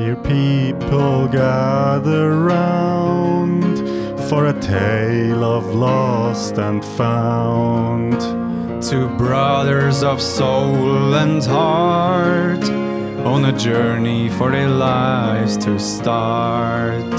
Here people gather round for a tale of lost and found. Two brothers of soul and heart on a journey for their lives to start.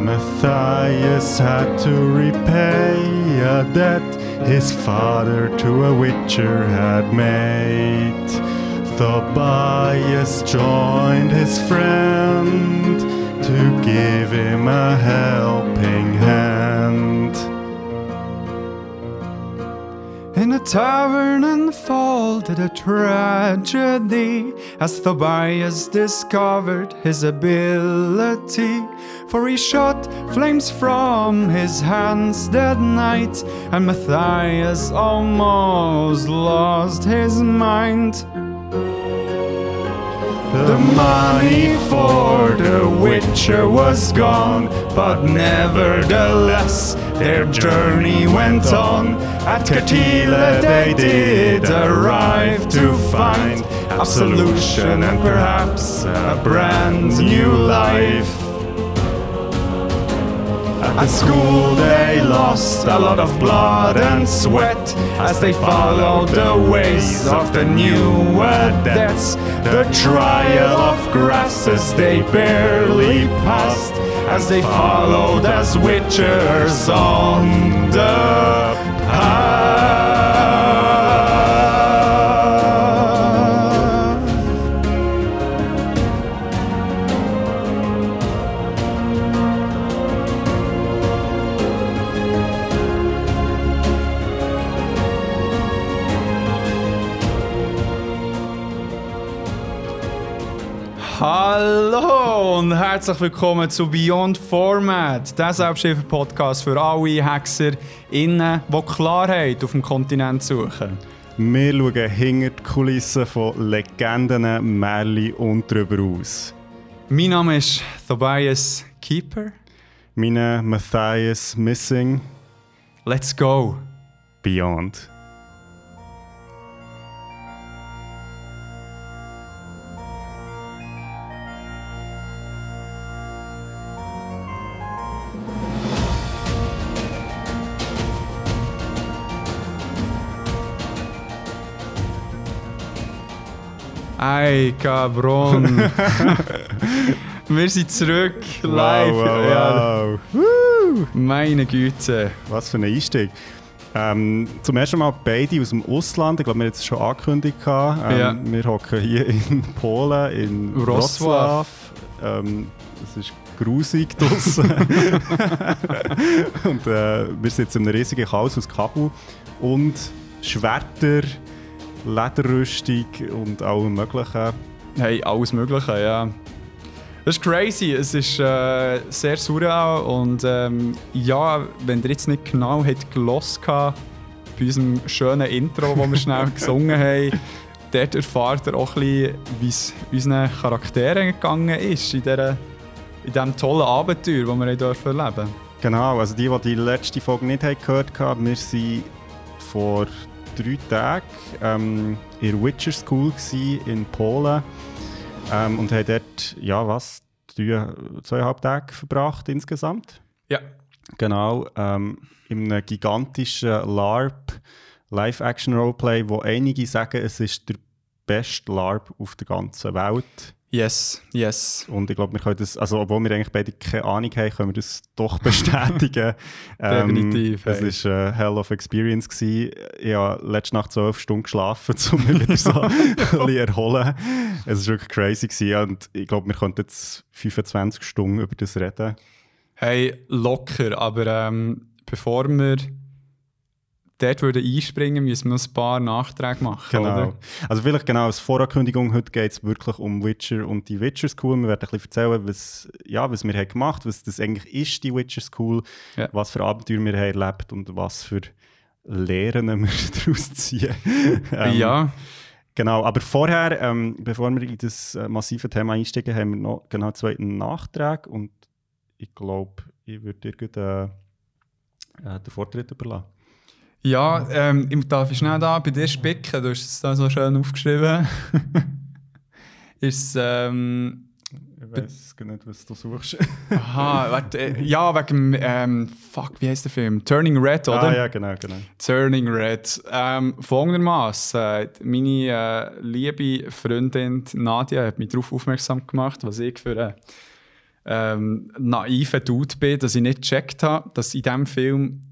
Matthias had to repay a debt his father to a witcher had made. Tobias joined his friend to give him a helping hand. In a tavern unfolded a tragedy as Tobias discovered his ability. For he shot flames from his hands that night, and Matthias almost lost his mind. The money for the Witcher was gone, but nevertheless their journey went on. At Kertila they did arrive to find absolution and perhaps a brand new life. At school they lost a lot of blood and sweat as they followed the ways of the new adepts. The trial of grasses they barely passed as they followed as witchers on the path. Hallo und herzlich willkommen zu Beyond Format, der Selbsthilfe-Podcast für alle Hexer innen, die Klarheit auf dem Kontinent suchen. Wir schauen hinter die Kulissen von Legenden, Märchen und darüber aus. Mein Name ist Tobias Keeper. Meine Matthias Missing Let's go! Beyond. Ey, Cabron! Wir sind zurück, live. Wow, wow, Ja, wow. Woo! meine Güte. Was für ein Einstieg. Ähm, zum ersten Mal beide aus dem Ausland. Ich glaube, wir haben jetzt schon angekündigt. Ähm, Ja. Wir hocken hier in Polen, in Wrocław. Ähm, es ist grusig draussen. und äh, wir sitzen in einem riesigen Chaos aus Kabel und Schwerter, Lederrüstung und allem Möglichen. Hey, alles Mögliche, ja. Das ist crazy, es ist äh, sehr surreal und ähm, ja, wenn ihr jetzt nicht genau gelost habt, bei unserem schönen Intro, das wir schnell gesungen haben, dort erfahrt ihr auch ein bisschen, wie es unseren Charakteren gegangen ist in, dieser, in diesem tollen Abenteuer, das wir hier dürfen erleben Genau, also die, die die letzte Folge nicht haben gehört haben, wir waren vor drei Tagen ähm, in der Witcher School in Polen ähm, und haben dort, ja was, drei, zweieinhalb Tage verbracht insgesamt. Ja. Genau, ähm, in einem gigantischen LARP, Live-Action-Roleplay, wo einige sagen, es ist der beste LARP auf der ganzen Welt. Yes, yes. Und ich glaube, wir können das, also obwohl wir eigentlich beide keine Ahnung haben, können wir das doch bestätigen. Definitiv, Ähm, es war eine Hell of Experience. Gewesen. Ich habe letzte Nacht zwölf Stunden geschlafen, um mich wieder so ein bisschen erholen. Es war wirklich crazy. Gewesen. Und ich glaube, wir könnten jetzt 25 Stunden über das reden. Hey, locker, aber ähm, bevor wir dort würden einspringen müssen wir ein paar Nachträge machen, Genau. oder? Also vielleicht genau als Vorankündigung, heute geht es wirklich um Witcher und die Witcher School. Wir werden ein bisschen erzählen, was, ja, was wir haben gemacht haben, was das eigentlich ist, die Witcher School, Ja. was für Abenteuer wir haben erlebt und was für Lehren wir daraus ziehen. Ähm, ja, Genau, aber vorher, ähm, bevor wir in das äh, massive Thema einsteigen, haben wir noch genau zwei Nachträge und ich glaube, ich würde dir gleich, äh, äh, den Vortritt überlassen. Ja ähm, ich darf ich schnell da bei dir spicken, du hast es da so schön aufgeschrieben. ist ähm, weiß nicht, was du suchst. Aha, warte, äh, ja, wegen, ähm, fuck, wie heißt der Film? Turning Red, oder? ah ja, genau, genau. Turning Red. Ähm, folgendermaßen, äh, meine äh, liebe Freundin Nadia hat mich darauf aufmerksam gemacht, was ich für ein ähm, naiver Dude bin, dass ich nicht gecheckt habe, dass in diesem Film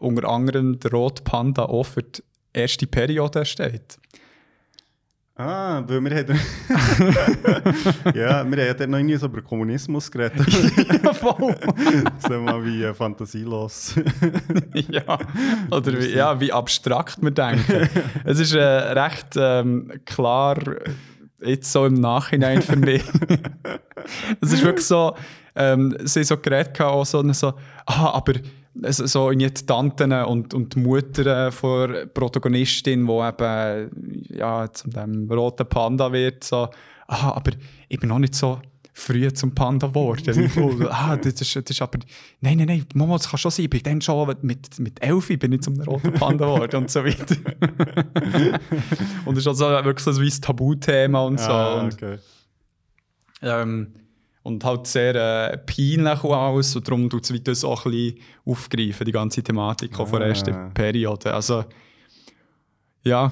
unter anderem der rote Panda auch für die erste Periode steht. Ah, weil wir haben... ja, wir haben ja noch nie so über Kommunismus geredet. ja, voll. so mal wie äh, fantasielos. ja, oder wie, ja, wie abstrakt wir denken. es ist äh, recht ähm, klar, jetzt so im Nachhinein für mich. es ist wirklich so, ähm, sie so geredet auch so, so ah, aber so, so die Tanten und, und die Mutter von der Protagonistin, die eben ja, zu dem roten Panda wird, so, ah, aber ich bin noch nicht so früh zum Panda geworden. oh, ah, das ist, das ist aber, nein, nein, nein, Mama, das kann schon sein, ich bin dann schon mit, mit elf bin ich zum roten Panda geworden und so weiter. und es ist also wirklich so ein Tabuthema und so. Ah, und, okay. ähm, und halt sehr äh, peinlich aus und darum tut es das auch ein bisschen aufgreifen, die ganze Thematik auch von der ersten Ah. Periode. Also, ja,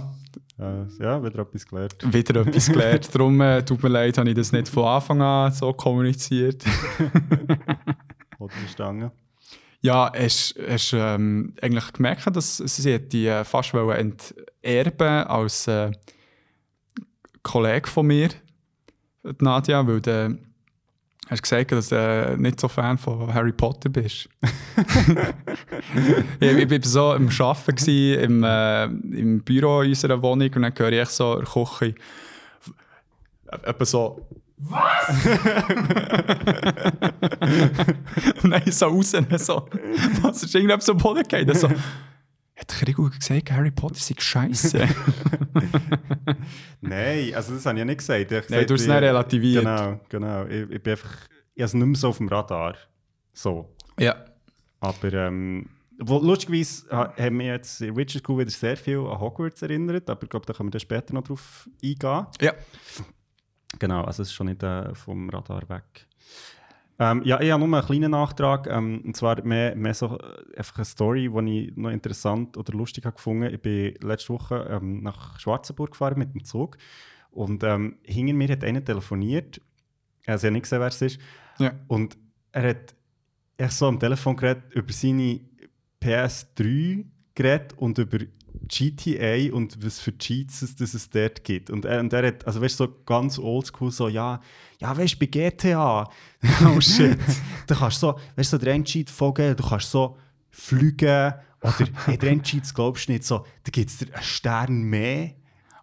Ja, ja, wieder etwas gelernt. wieder etwas gelernt. darum äh, tut mir leid, habe ich das nicht von Anfang an so kommuniziert. Oder verstanden. Ja, hast du ähm, eigentlich gemerkt, dass sie die äh, fast enterben als äh, Kollege von mir, Nadja, weil du hast gesagt, dass du nicht so Fan von Harry Potter bist. ich, ich war so am Arbeiten gewesen, im, äh, im Büro unserer Wohnung und dann höre ich so in der Küche etwa so und dann so raus, so, was ist irgendwas so am Boden gefallen? So, hat Krigo gesagt, Harry Potter sei scheiße? Nein, also das habe ich ja nicht gesagt. Ich Nein, gesagt, du hast es ich- nicht relativiert. Genau, genau. Ich, ich bin einfach... Ich habe es nicht mehr so auf dem Radar. So. ja. Aber ähm, wo, lustigerweise ha- haben wir jetzt in Witcher School wieder sehr viel an Hogwarts erinnert, aber ich glaube, da können wir dann später noch drauf eingehen. Ja. Genau, also es ist schon nicht äh, vom Radar weg. Ähm, ja, ich habe nur einen kleinen Nachtrag, ähm, und zwar mehr, mehr so äh, einfach eine Story, die ich noch interessant oder lustig habe gefunden. Ich bin letzte Woche ähm, nach Schwarzenburg gefahren mit dem Zug und ähm, hinter mir hat einer telefoniert, also ich habe nicht gesehen, wer es ist, Ja. und er hat echt so am Telefon geredet über seine PS3 geredet und über GTA und was für Cheats es, es dort gibt. Und er, und er hat, also weißt du, so ganz oldschool, so, ja, ja, weißt du, bei GTA, oh shit, da kannst so, weißt du, so der eine Cheat folgen, du kannst so fliegen, oder hey, der eine Cheat glaubst du nicht, so, da gibt es einen Stern mehr.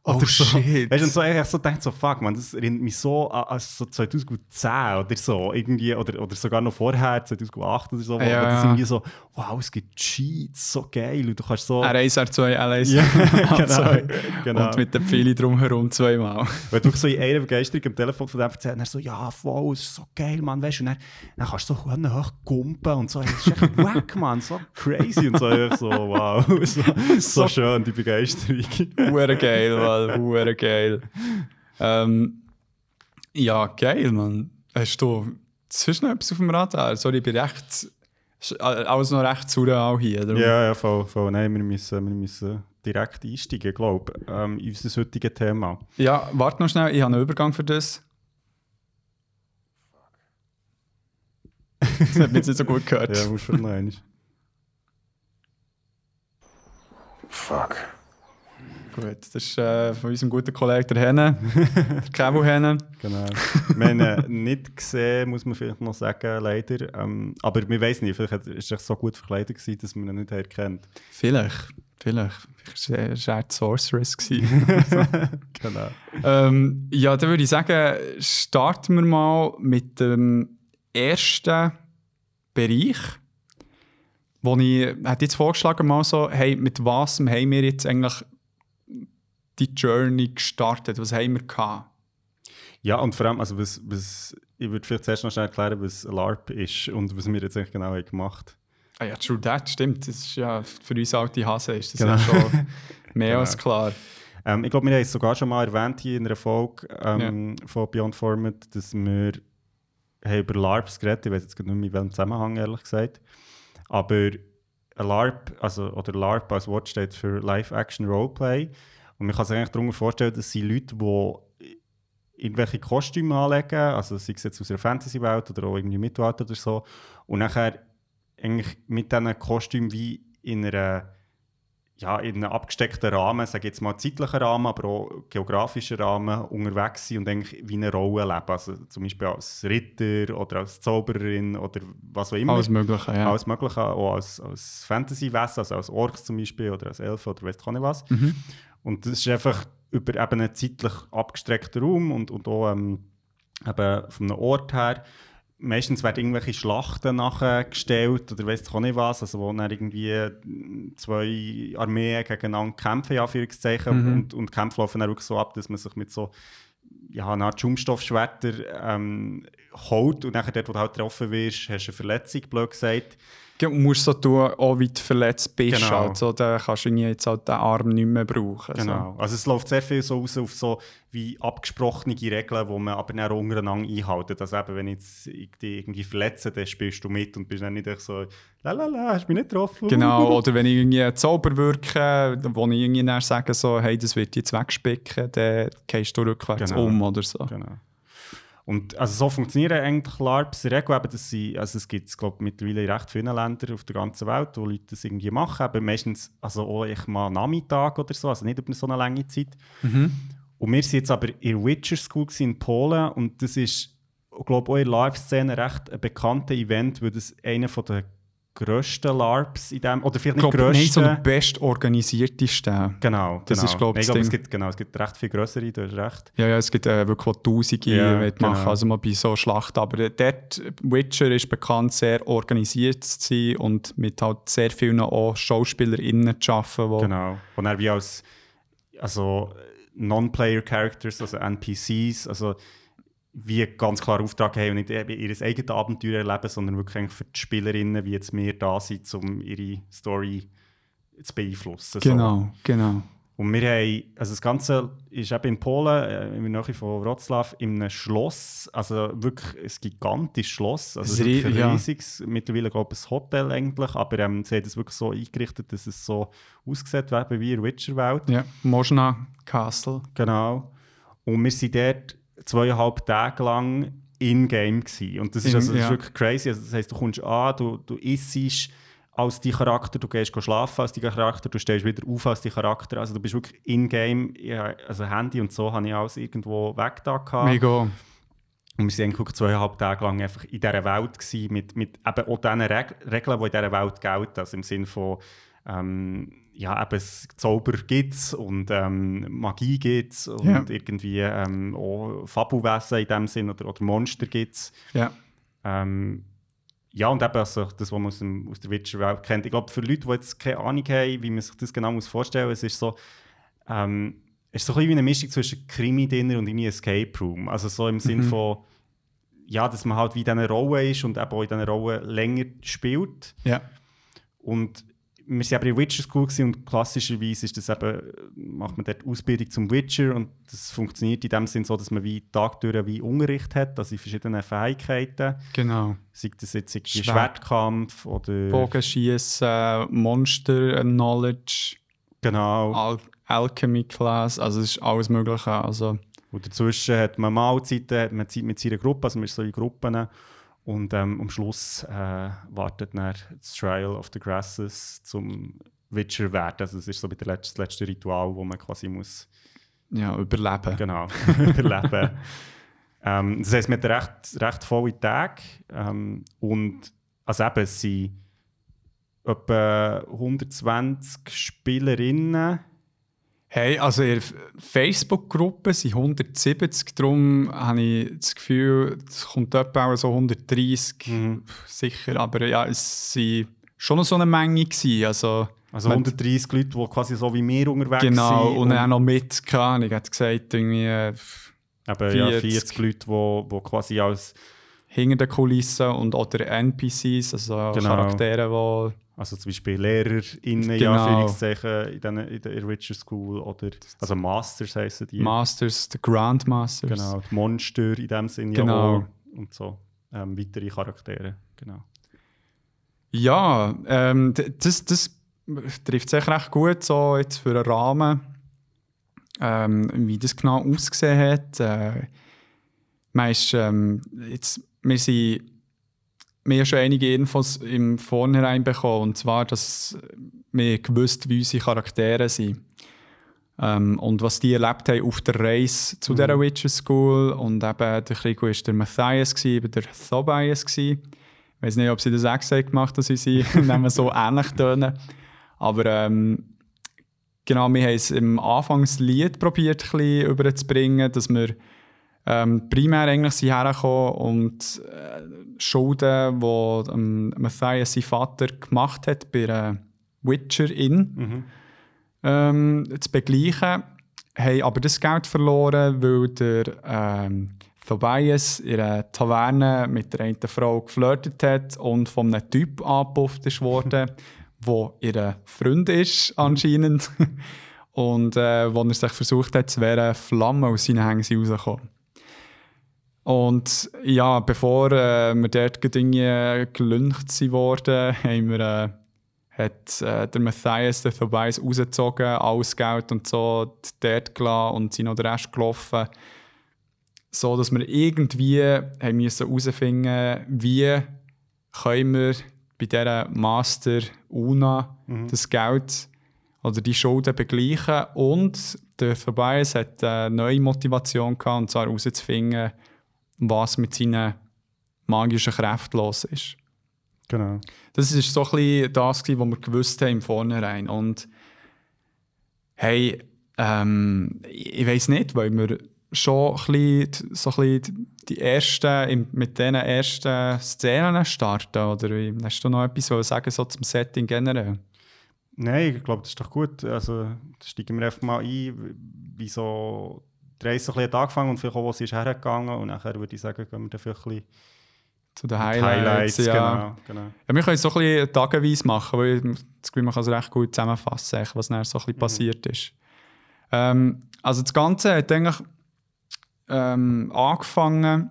Oh, Oder so. shit. Weißt du, und so, ich so denkt so, fuck, man, das erinnert mich so an, so 2010 oder so, irgendwie, oder, oder sogar noch vorher, 2008 oder so, wo Ja, das irgendwie so, wow, es gibt Cheats, so geil, und du kannst so... R1, R2, L1, Ja, R2. genau, genau. Und mit den Pfeili drumherum zweimal. Wenn du so in einer Begeisterung am Telefon von dem erzählst, dann so, ja, wow, es ist so geil, Mann, weißt du, und dann, dann kannst du so hoch gumpen und so, das ist echt wack, Mann, so crazy und so, ich so, wow, so, so schön, die Begeisterung. Hure geil, Mann. Hure geil. Ähm, ja, geil, Mann. Hast du sonst noch etwas auf dem Radar? Sorry, ich bin recht... ist Alles noch recht surreal hier. darum- Ja, ja, voll, voll. Nein, wir müssen, wir müssen direkt einsteigen, glaube ich, ähm, in unser heutiges Thema. Ja, warte noch schnell, ich habe einen Übergang für das. Das hat mich jetzt nicht so gut gehört. Ja, musst du noch. Fuck. Gut, das ist äh, von unserem guten Kollegen der Henne, der Kevo Henne. Genau. wir haben ihn nicht gesehen, muss man vielleicht noch sagen, leider. Ähm, aber wir wissen nicht, vielleicht ist er so gut verkleidet gewesen, dass man ihn nicht erkennt. Vielleicht, vielleicht. Vielleicht war er die Sorceress. Genau. ähm, ja, dann würde ich sagen, starten wir mal mit dem ersten Bereich, wo ich hätte jetzt vorgeschlagen mal so, hey, mit was haben wir jetzt eigentlich die Journey gestartet? Was haben wir gehabt? Ja, und vor allem, also was, was, ich würde vielleicht zuerst noch schnell erklären, was LARP ist und was wir jetzt eigentlich genau haben gemacht Ah ja, True That, stimmt. Das ist ja für uns alte Hase ist das Genau. ja schon mehr Genau. als klar. Ähm, ich glaube, wir haben es sogar schon mal erwähnt hier in einer Folge ähm, von Beyond Format, dass wir haben über LARPs geredet, ich weiß jetzt nicht mehr in welchem Zusammenhang, ehrlich gesagt. Aber LARP, also, oder LARP als Wort steht für Live-Action Roleplay. Und man kann sich eigentlich darunter vorstellen, dass sie Leute, die irgendwelche Kostüme anlegen, also sei es jetzt aus einer Fantasy-Welt oder auch irgendwie Mittelalter oder so, und nachher eigentlich mit diesen Kostümen wie in einer ja, in einem abgesteckten Rahmen, sage jetzt mal zeitlichen Rahmen, aber auch geografischen Rahmen unterwegs sind und eigentlich wie eine Rolle leben. Also zum Beispiel als Ritter oder als Zaubererin oder was auch immer. Alles Mögliche, ja. Alles Mögliche, auch als, als Fantasy-Wesen, also als Orks zum Beispiel oder als Elfen oder weiss ich nicht was. Mhm. Und das ist einfach über eben einen zeitlich abgestreckten Raum und, und auch ähm, eben von einem Ort her meistens werden irgendwelche Schlachten nachgestellt oder weiss ich auch nicht was, also wo dann irgendwie zwei Armeen gegeneinander kämpfen, ja, mhm. und, und die Kämpfe laufen dann wirklich so ab, dass man sich mit so ja, eine Art Schaumstoffschwerter ähm, holt und nachher dort, wo du halt getroffen wirst, hast du eine Verletzung, blöd gesagt. Du musst so tun, auch wie du verletzt bist. Genau. Also, dann kannst du jetzt halt den Arm nicht mehr brauchen. Genau. So. Also es läuft sehr viel so aus auf so wie abgesprochene Regeln, die man aber dann untereinander einhalten. Also eben, wenn ich dich irgendwie verletze, dann spielst du mit und bist dann nicht so «Lalala, hast du mich nicht getroffen?» Genau, oder wenn ich irgendwie Zauber wirke, wo ich irgendwie dann sage, so, «Hey, das wird jetzt wegspicken», dann gehst du rückwärts Genau. um oder so. Genau. Und also so funktionieren eigentlich LARPs Regel, eben, dass sie, also es gibt es glaube mittlerweile in recht vielen Ländern auf der ganzen Welt, wo Leute das irgendwie machen, aber meistens also auch ich mal Nachmittag oder so, also nicht über so eine lange Zeit. Mhm. Und wir waren jetzt aber in der Witcher School in Polen und das ist, glaube auch in der LARP-Szene recht ein bekanntes Event, weil das einer von der grössten LARPs in dem, oder vielleicht Ich nicht glaube, nein, so grössten. der bestorganisierteste. Genau, Das genau. ist, ich, ich glaube, das es gibt, genau, es gibt recht viel grössere, du hast recht. Ja, ja, es gibt äh, wirklich Tausende, Ja, die machen, genau. also mal bei so Schlachten. Aber äh, dort, Witcher ist bekannt, sehr organisiert zu sein und mit halt sehr vielen auch SchauspielerInnen zu arbeiten. Wo, Genau. Und dann wie als also Non-Player-Characters, also NPCs, also wie ganz klar Auftrag haben und nicht ihr eigenes Abenteuer erleben, sondern wirklich für die Spielerinnen, wie jetzt wir da sind, um ihre Story zu beeinflussen. so. Genau, genau. Und wir haben, also das Ganze ist eben in Polen, äh, in der Nähe von Wroclaw, in einem Schloss, also wirklich ein gigantisches Schloss, also Ein ja. riesiges, mittlerweile glaube ich ein Hotel eigentlich, aber ähm, sie haben es wirklich so eingerichtet, dass es so aussieht wie wie in der Witcher-Welt. Ja, Mosna Castle. Genau. Und wir waren dort zweieinhalb Tage lang in-game. gewesen. Und das ist, also, das ist wirklich crazy. Also, das heisst, du kommst an, du, du isst als dein Charakter, du gehst schlafen als dein Charakter, du stehst wieder auf als dein Charakter. Also du bist wirklich in-game. Also Handy und so habe ich alles irgendwo weg da gehabt. Mega. Und wir waren eigentlich zweieinhalb Tage lang einfach in dieser Welt gewesen, mit, mit eben auch diesen Reg Regeln, die in dieser Welt gelten. Also im Sinne von, ähm, ja, eben es Zauber gibt es und ähm, Magie gibt es und Ja. irgendwie ähm, auch Fabelwesen in dem Sinn oder, oder Monster gibt es. Ja. Ähm, ja, und eben also das, was man aus, dem, aus der Witcher-Welt kennt. Ich glaube, für Leute, die jetzt keine Ahnung haben, wie man sich das genau muss vorstellen muss, es ist so, ähm, es ist so ein bisschen wie eine Mischung zwischen Krimi-Dinner und irgendwie Escape Room. Also so im Sinn Mhm. von, ja, dass man halt wie in dieser Rolle ist und eben auch in dieser Rolle länger spielt. Ja. Und wir waren aber in Witcher School und klassischerweise ist das eben, macht man dort Ausbildung zum Witcher und das funktioniert in dem Sinn so, dass man wie Tag durch wie Unterricht hat, also in verschiedenen Fähigkeiten. Genau. Sei das jetzt Schwert- Schwertkampf oder... Bogenschießen, Monster Knowledge, Genau. Al Alchemy Class, also es ist alles Mögliche. Also, Und dazwischen hat man Mahlzeiten, hat man Zeit mit seiner Gruppe, also man ist so in Gruppen. Und ähm, am Schluss äh, wartet dann das Trial of the Grasses zum Witcher werden. Also das ist so der letzte, das letzte Ritual, wo man quasi muss ja, überleben. genau, überleben. ähm, das heisst, man hat recht, recht volle Tage. Ähm, und also eben, es sind etwa 120 Spielerinnen. Hey, also in der Facebook-Gruppe sind 170, darum habe ich das Gefühl, es kommt etwa auch so 130, Mhm. sicher. Aber ja, es waren schon noch so eine Menge. Gewesen, also, Also Man- 130 Leute, die quasi so wie wir unterwegs genau, sind. und dann auch noch mit. Ich hätte gesagt, irgendwie äh, Eben, ja, 40. 40 Leute, die, die quasi als hinter den Kulissen und oder NPCs, also Genau. Charaktere, also zum Beispiel LehrerInnen, Genau. Anführungszeichen, in, den, in der Witcher School oder also Masters heissen die. Masters, die Grandmasters. Genau, die Monster in dem Sinne Genau. ja und so. ähm, weitere Charaktere. Genau. Ja, ähm, das, das trifft sich recht gut so jetzt für einen Rahmen, ähm, wie das genau ausgesehen hat. Äh, man ist, ähm, jetzt, wir, sind, wir haben schon einige Infos im Vornherein bekommen, und zwar, dass wir gewusst, wie unsere Charaktere sind. Ähm, und was die erlebt haben auf der Reise zu dieser Witcher School. Und eben der Krigo war der Matthias, eben der. Gewesen. Ich weiß nicht, ob sie das extra gemacht haben, dass unsere Namen so ähnlich tönen. Aber ähm, genau, wir haben es im Anfangslied probiert, ein bisschen überzubringen, dass wir ähm, primär eigentlich sind hergekommen und äh, Schulden, die ähm, Matthias, sein Vater, gemacht hat bei einer Witcher Inn, ähm, zu begleichen, haben aber das Geld verloren, weil der ähm, Tobias in einer Taverne mit der einen Frau geflirtet hat und von einem Typ angepufft ist worden, der ihr Freund ist anscheinend. und äh, wo er sich versucht hat, zu wehren, Flammen aus seinen Hängen rausgekommen. Und ja, bevor äh, wir dort gerade irgendwie gelüncht sind worden, haben wir, äh, hat äh, der Matthias den Tobias rausgezogen, alles Geld und so dort gelassen und sind noch den Rest gelaufen. So, dass wir irgendwie haben müssen herausfinden wie können wir bei dieser Master Una das Geld oder die Schulden begleichen. Und der Tobias hat eine neue Motivation gehabt, und zwar herauszufinden, was mit seinen magischen Kräften los ist. Genau. Das ist so ein bisschen das, was wir gewusst haben im Vornherein. Und hey, ähm, ich weiß nicht, weil wir schon ein bisschen, so ein bisschen die ersten, mit diesen ersten Szenen starten. Oder hast du noch etwas sagen so zum Setting generell? Nein, ich glaube, das ist doch gut. Also, da steigen wir einfach mal ein, wie so die Reise so ein bisschen hat angefangen und vielleicht auch, wo sie ist hergegangen. Und nachher würde ich sagen, gehen wir dann vielleicht ein bisschen Zu den die Highlights. ja. genau, genau. Ja, wir können es so ein bisschen tageweise machen, weil das Gefühl, man kann es recht gut zusammenfassen, was dann so ein bisschen passiert ist. Ähm, also das Ganze hat eigentlich ähm, angefangen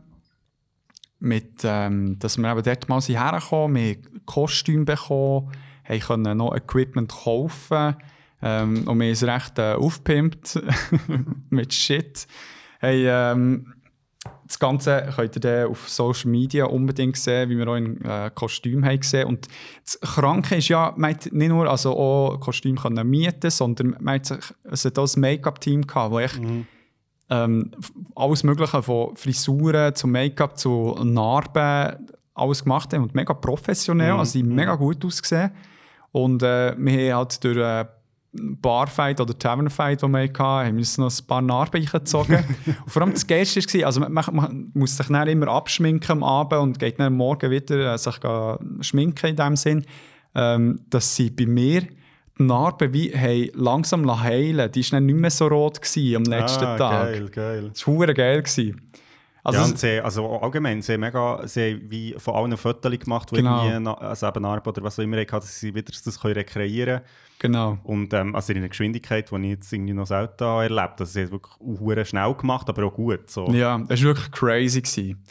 mit, ähm, dass wir eben dort mal sind hergekommen, wir haben Kostüme bekommen, haben können noch Equipment kaufen ähm, und wir haben es recht äh, aufgepimpt mit Shit. Hey, ähm, das Ganze könnt ihr dann auf Social Media unbedingt sehen, wie wir auch in äh, Kostüm haben gesehen. Und das Kranke ist ja, man hat nicht nur also auch Kostüm können mieten, sondern man hat es hat auch ein Make-up-Team gehabt, wo echt ähm, f- alles Mögliche von Frisuren zu Make-up zu Narben alles gemacht haben und mega professionell, also sie haben mega gut ausgesehen. Und äh, wir haben halt durch äh, Barfight oder Tavernfight, die wir hatten, haben wir uns noch ein paar Narben eingezogen. und vor allem das Geilste war, also man, man, muss sich dann immer abschminken am Abend und geht dann Morgen wieder äh, sich schminken in dem Sinn, ähm, dass sie bei mir die Narben wie haben langsam heilen Die war dann nicht mehr so rot gewesen am letzten ah, Tag. Geil, geil. Das war geil. Gewesen. Also, ja, und sie, also allgemein, sie haben, mega, sie haben wie von allen Fotos gemacht, die Genau. irgendwie, also eben Narben oder was auch immer, hatten, dass sie wieder das können rekreieren genau. Und ähm, also in einer Geschwindigkeit, die ich jetzt irgendwie noch selten erlebt habe. Also sie haben es wirklich schnell gemacht, aber auch gut. So. Ja, es war wirklich crazy. Gewesen.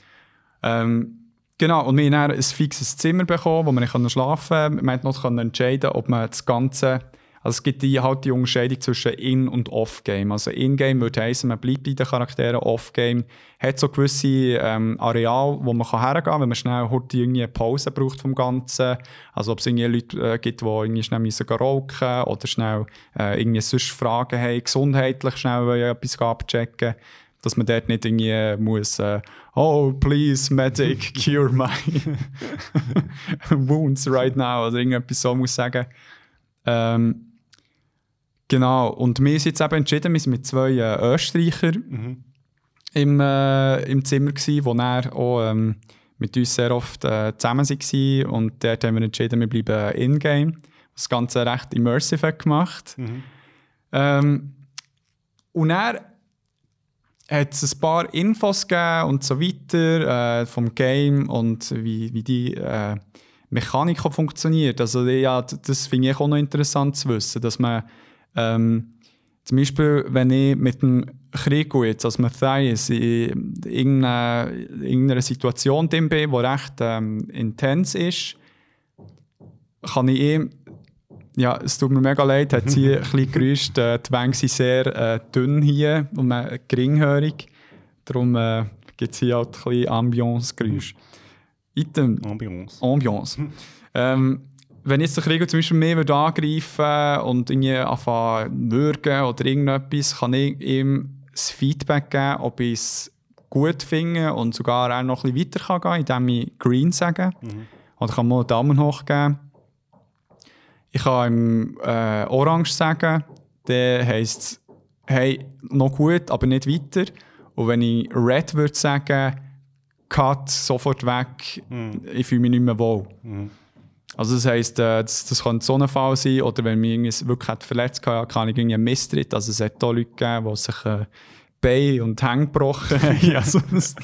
Ähm, genau, und wir haben ein fixes Zimmer bekommen, wo nicht schlafen konnten. Wir konnten noch entscheiden, ob man das Ganze. Also es gibt die, halt die Unterscheidung zwischen In- und Off-Game. Also In-Game würde heißen, man bleibt bei den Charakteren. Off-Game hat so gewisse ähm, Areale, wo man kann hergehen kann, wenn man schnell heute irgendwie eine Pause braucht vom Ganzen. Also ob es irgendwie Leute äh, gibt, die irgendwie schnell müssen rauchen oder schnell äh, irgendwie sonst Fragen haben, gesundheitlich schnell etwas abchecken dass man dort nicht irgendwie muss, äh, oh, please, medic, cure my wounds right now oder irgendetwas so muss sagen. Ähm, genau, und wir sind jetzt eben entschieden, wir sind mit zwei äh, Österreichern im, äh, im Zimmer gsi, die dann auch ähm, mit uns sehr oft äh, zusammen waren und dort haben wir entschieden, wir bleiben in-game. Das Ganze recht immersive hat gemacht. Ähm, und dann hat es ein paar Infos gegeben und so weiter äh, vom Game und wie, wie die äh, Mechanik funktioniert. Also ja, das finde ich auch noch interessant zu wissen, dass man ähm, Zum Beispiel, wenn ich mit dem Krieg jetzt als Matthias in irgendeiner, irgendeiner Situation drin bin, die recht ähm, intens ist, kann ich ihm ja, es tut mir mega leid, hat sie ein bisschen gerüscht. Äh, die Wänge sind sehr äh, dünn hier und äh, geringhörig. Darum äh, gibt es hier halt ein bisschen Ambiance-Geräusch. Item. Ambiance. Ambiance. ähm, wenn jetzt der Krieger zum Beispiel mehr würde angreifen und irgendwie anfangen würgen oder irgendetwas, kann ich ihm das Feedback geben, ob ich es gut finde und sogar auch noch ein bisschen weiter kann gehen, indem ich Green sage. Oder kann man einen Daumen hoch geben. Ich kann ihm äh, Orange sagen, der heisst hey, noch gut, aber nicht weiter. Und wenn ich Red würde sagen, Cut, sofort weg, ich fühle mich nicht mehr wohl. Also das heisst, äh, das, das kann so ein Fall sein, oder wenn mich irgendwas wirklich hat verletzt hat, kann ich irgendwie einen Misstritt. Also es hat da Leute gegeben, die sich äh, Bein und Hänge gebrochen haben. also, das,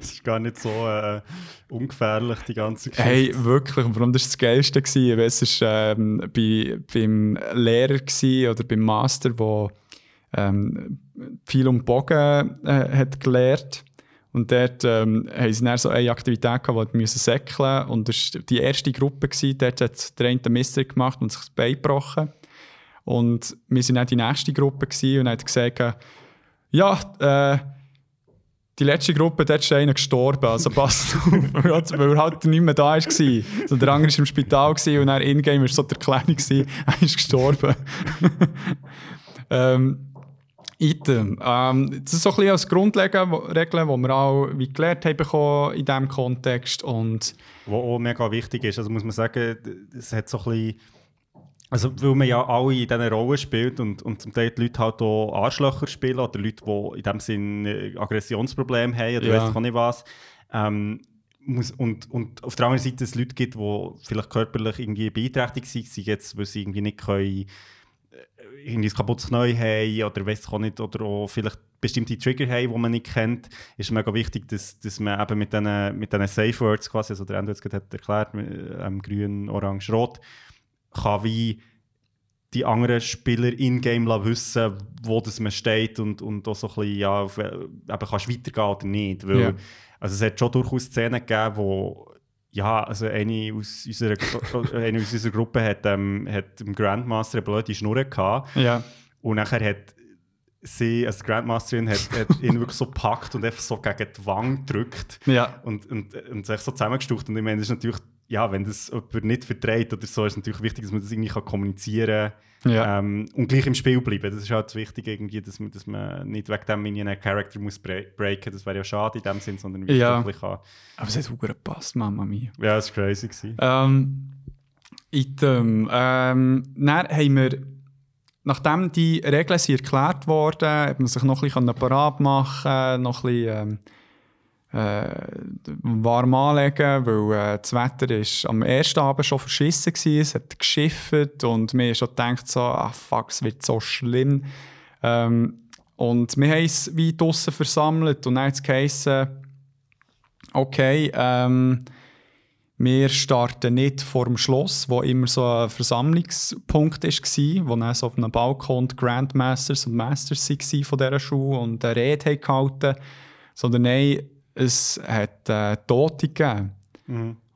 Es ist gar nicht so äh, ungefährlich, die ganze Geschichte. hey, wirklich, und warum das war das Geilste? Gewesen, weil es war ähm, bei, beim Lehrer gewesen, oder beim Master, der ähm, viel um Bogen äh, hat gelehrt und dort ähm, haben sie dann so eine Aktivität gehabt, wo sie säckeln und das war die erste Gruppe, gewesen, dort hat der eine den Mister gemacht und sich das Bein gebrochen. Und wir waren dann die nächste Gruppe gewesen, und hat gesagt, ja, äh, die letzte Gruppe, dort ist einer gestorben, also passt auf, weil er halt nicht mehr da war. Also der andere war im Spital und dann in-game war so die Erklärung, gewesen, er ist gestorben. ähm, Item. Ähm, das ist so ein bisschen als Regeln, die wir auch wie gelernt haben in diesem Kontext. Und Was auch mega wichtig ist. Also muss man sagen, es hat so ein bisschen. Also, weil man ja alle in diesen Rollen spielt und, und zum Teil die Leute halt auch Arschlöcher spielen oder Leute, die in dem Sinn äh, Aggressionsprobleme haben oder Ja. weiss ich auch nicht was. Ähm, muss, und, und auf der anderen Seite es Leute gibt, die vielleicht körperlich irgendwie beeinträchtigt sind, jetzt, weil sie irgendwie nicht können, irgendwie ein kaputtes Knie haben oder weiss ich nicht, oder auch vielleicht bestimmte Trigger haben, die man nicht kennt, ist mega wichtig, dass, dass man eben mit diesen mit Safe Words quasi, also der gerade hat erklärt, mit, ähm, grün, orange, rot, kann wie die anderen Spieler in-game wissen, wo das man steht und, und auch so ein bisschen, ja, auf, äh, eben kannst du weitergehen oder nicht. Weil, Ja. Also es hat schon durchaus Szenen gegeben, wo ja, also eine aus unserer, eine aus unserer Gruppe hat, ähm, hat dem Grandmaster eine blöde Schnur gehabt. Ja, und nachher hat sie, als Grandmasterin, hat, hat ihn wirklich so gepackt und einfach so gegen die Wange gedrückt. Ja, und, und, und sich so zusammengestucht. Und ich meine, das ist natürlich, ja, wenn das jemand nicht verträgt oder so, ist es natürlich wichtig, dass man das irgendwie kann kommunizieren kann ja. ähm, und gleich im Spiel bleiben. Das ist halt wichtig, irgendwie, dass, man, dass man nicht wegen dem irgendwie einen Charakter muss bre breaken Das wäre ja schade in dem Sinn, sondern wirklich Ja. kann. Aber es hat gut gepasst, Mama mia. Ja, das war crazy. Ähm, Item. Ähm, dann haben wir, nachdem die Regeln sind erklärt wurden, hat man sich noch ein bisschen parat machen noch ein bisschen ähm, äh, warm anlegen, weil äh, das Wetter ist am ersten Abend schon verschissen war, es hat geschifft und haben schon gedacht, so, ah fuck, es wird so schlimm. Ähm, und wir haben es wie draussen versammelt und dann hat es geheissen, okay, ähm, wir starten nicht vor dem Schloss, wo immer so ein Versammlungspunkt war, wo dann so auf einem Balkon Grandmasters und Masters waren von dieser Schule und eine Rede haben gehalten sondern nein, es hat äh, Tote gegeben.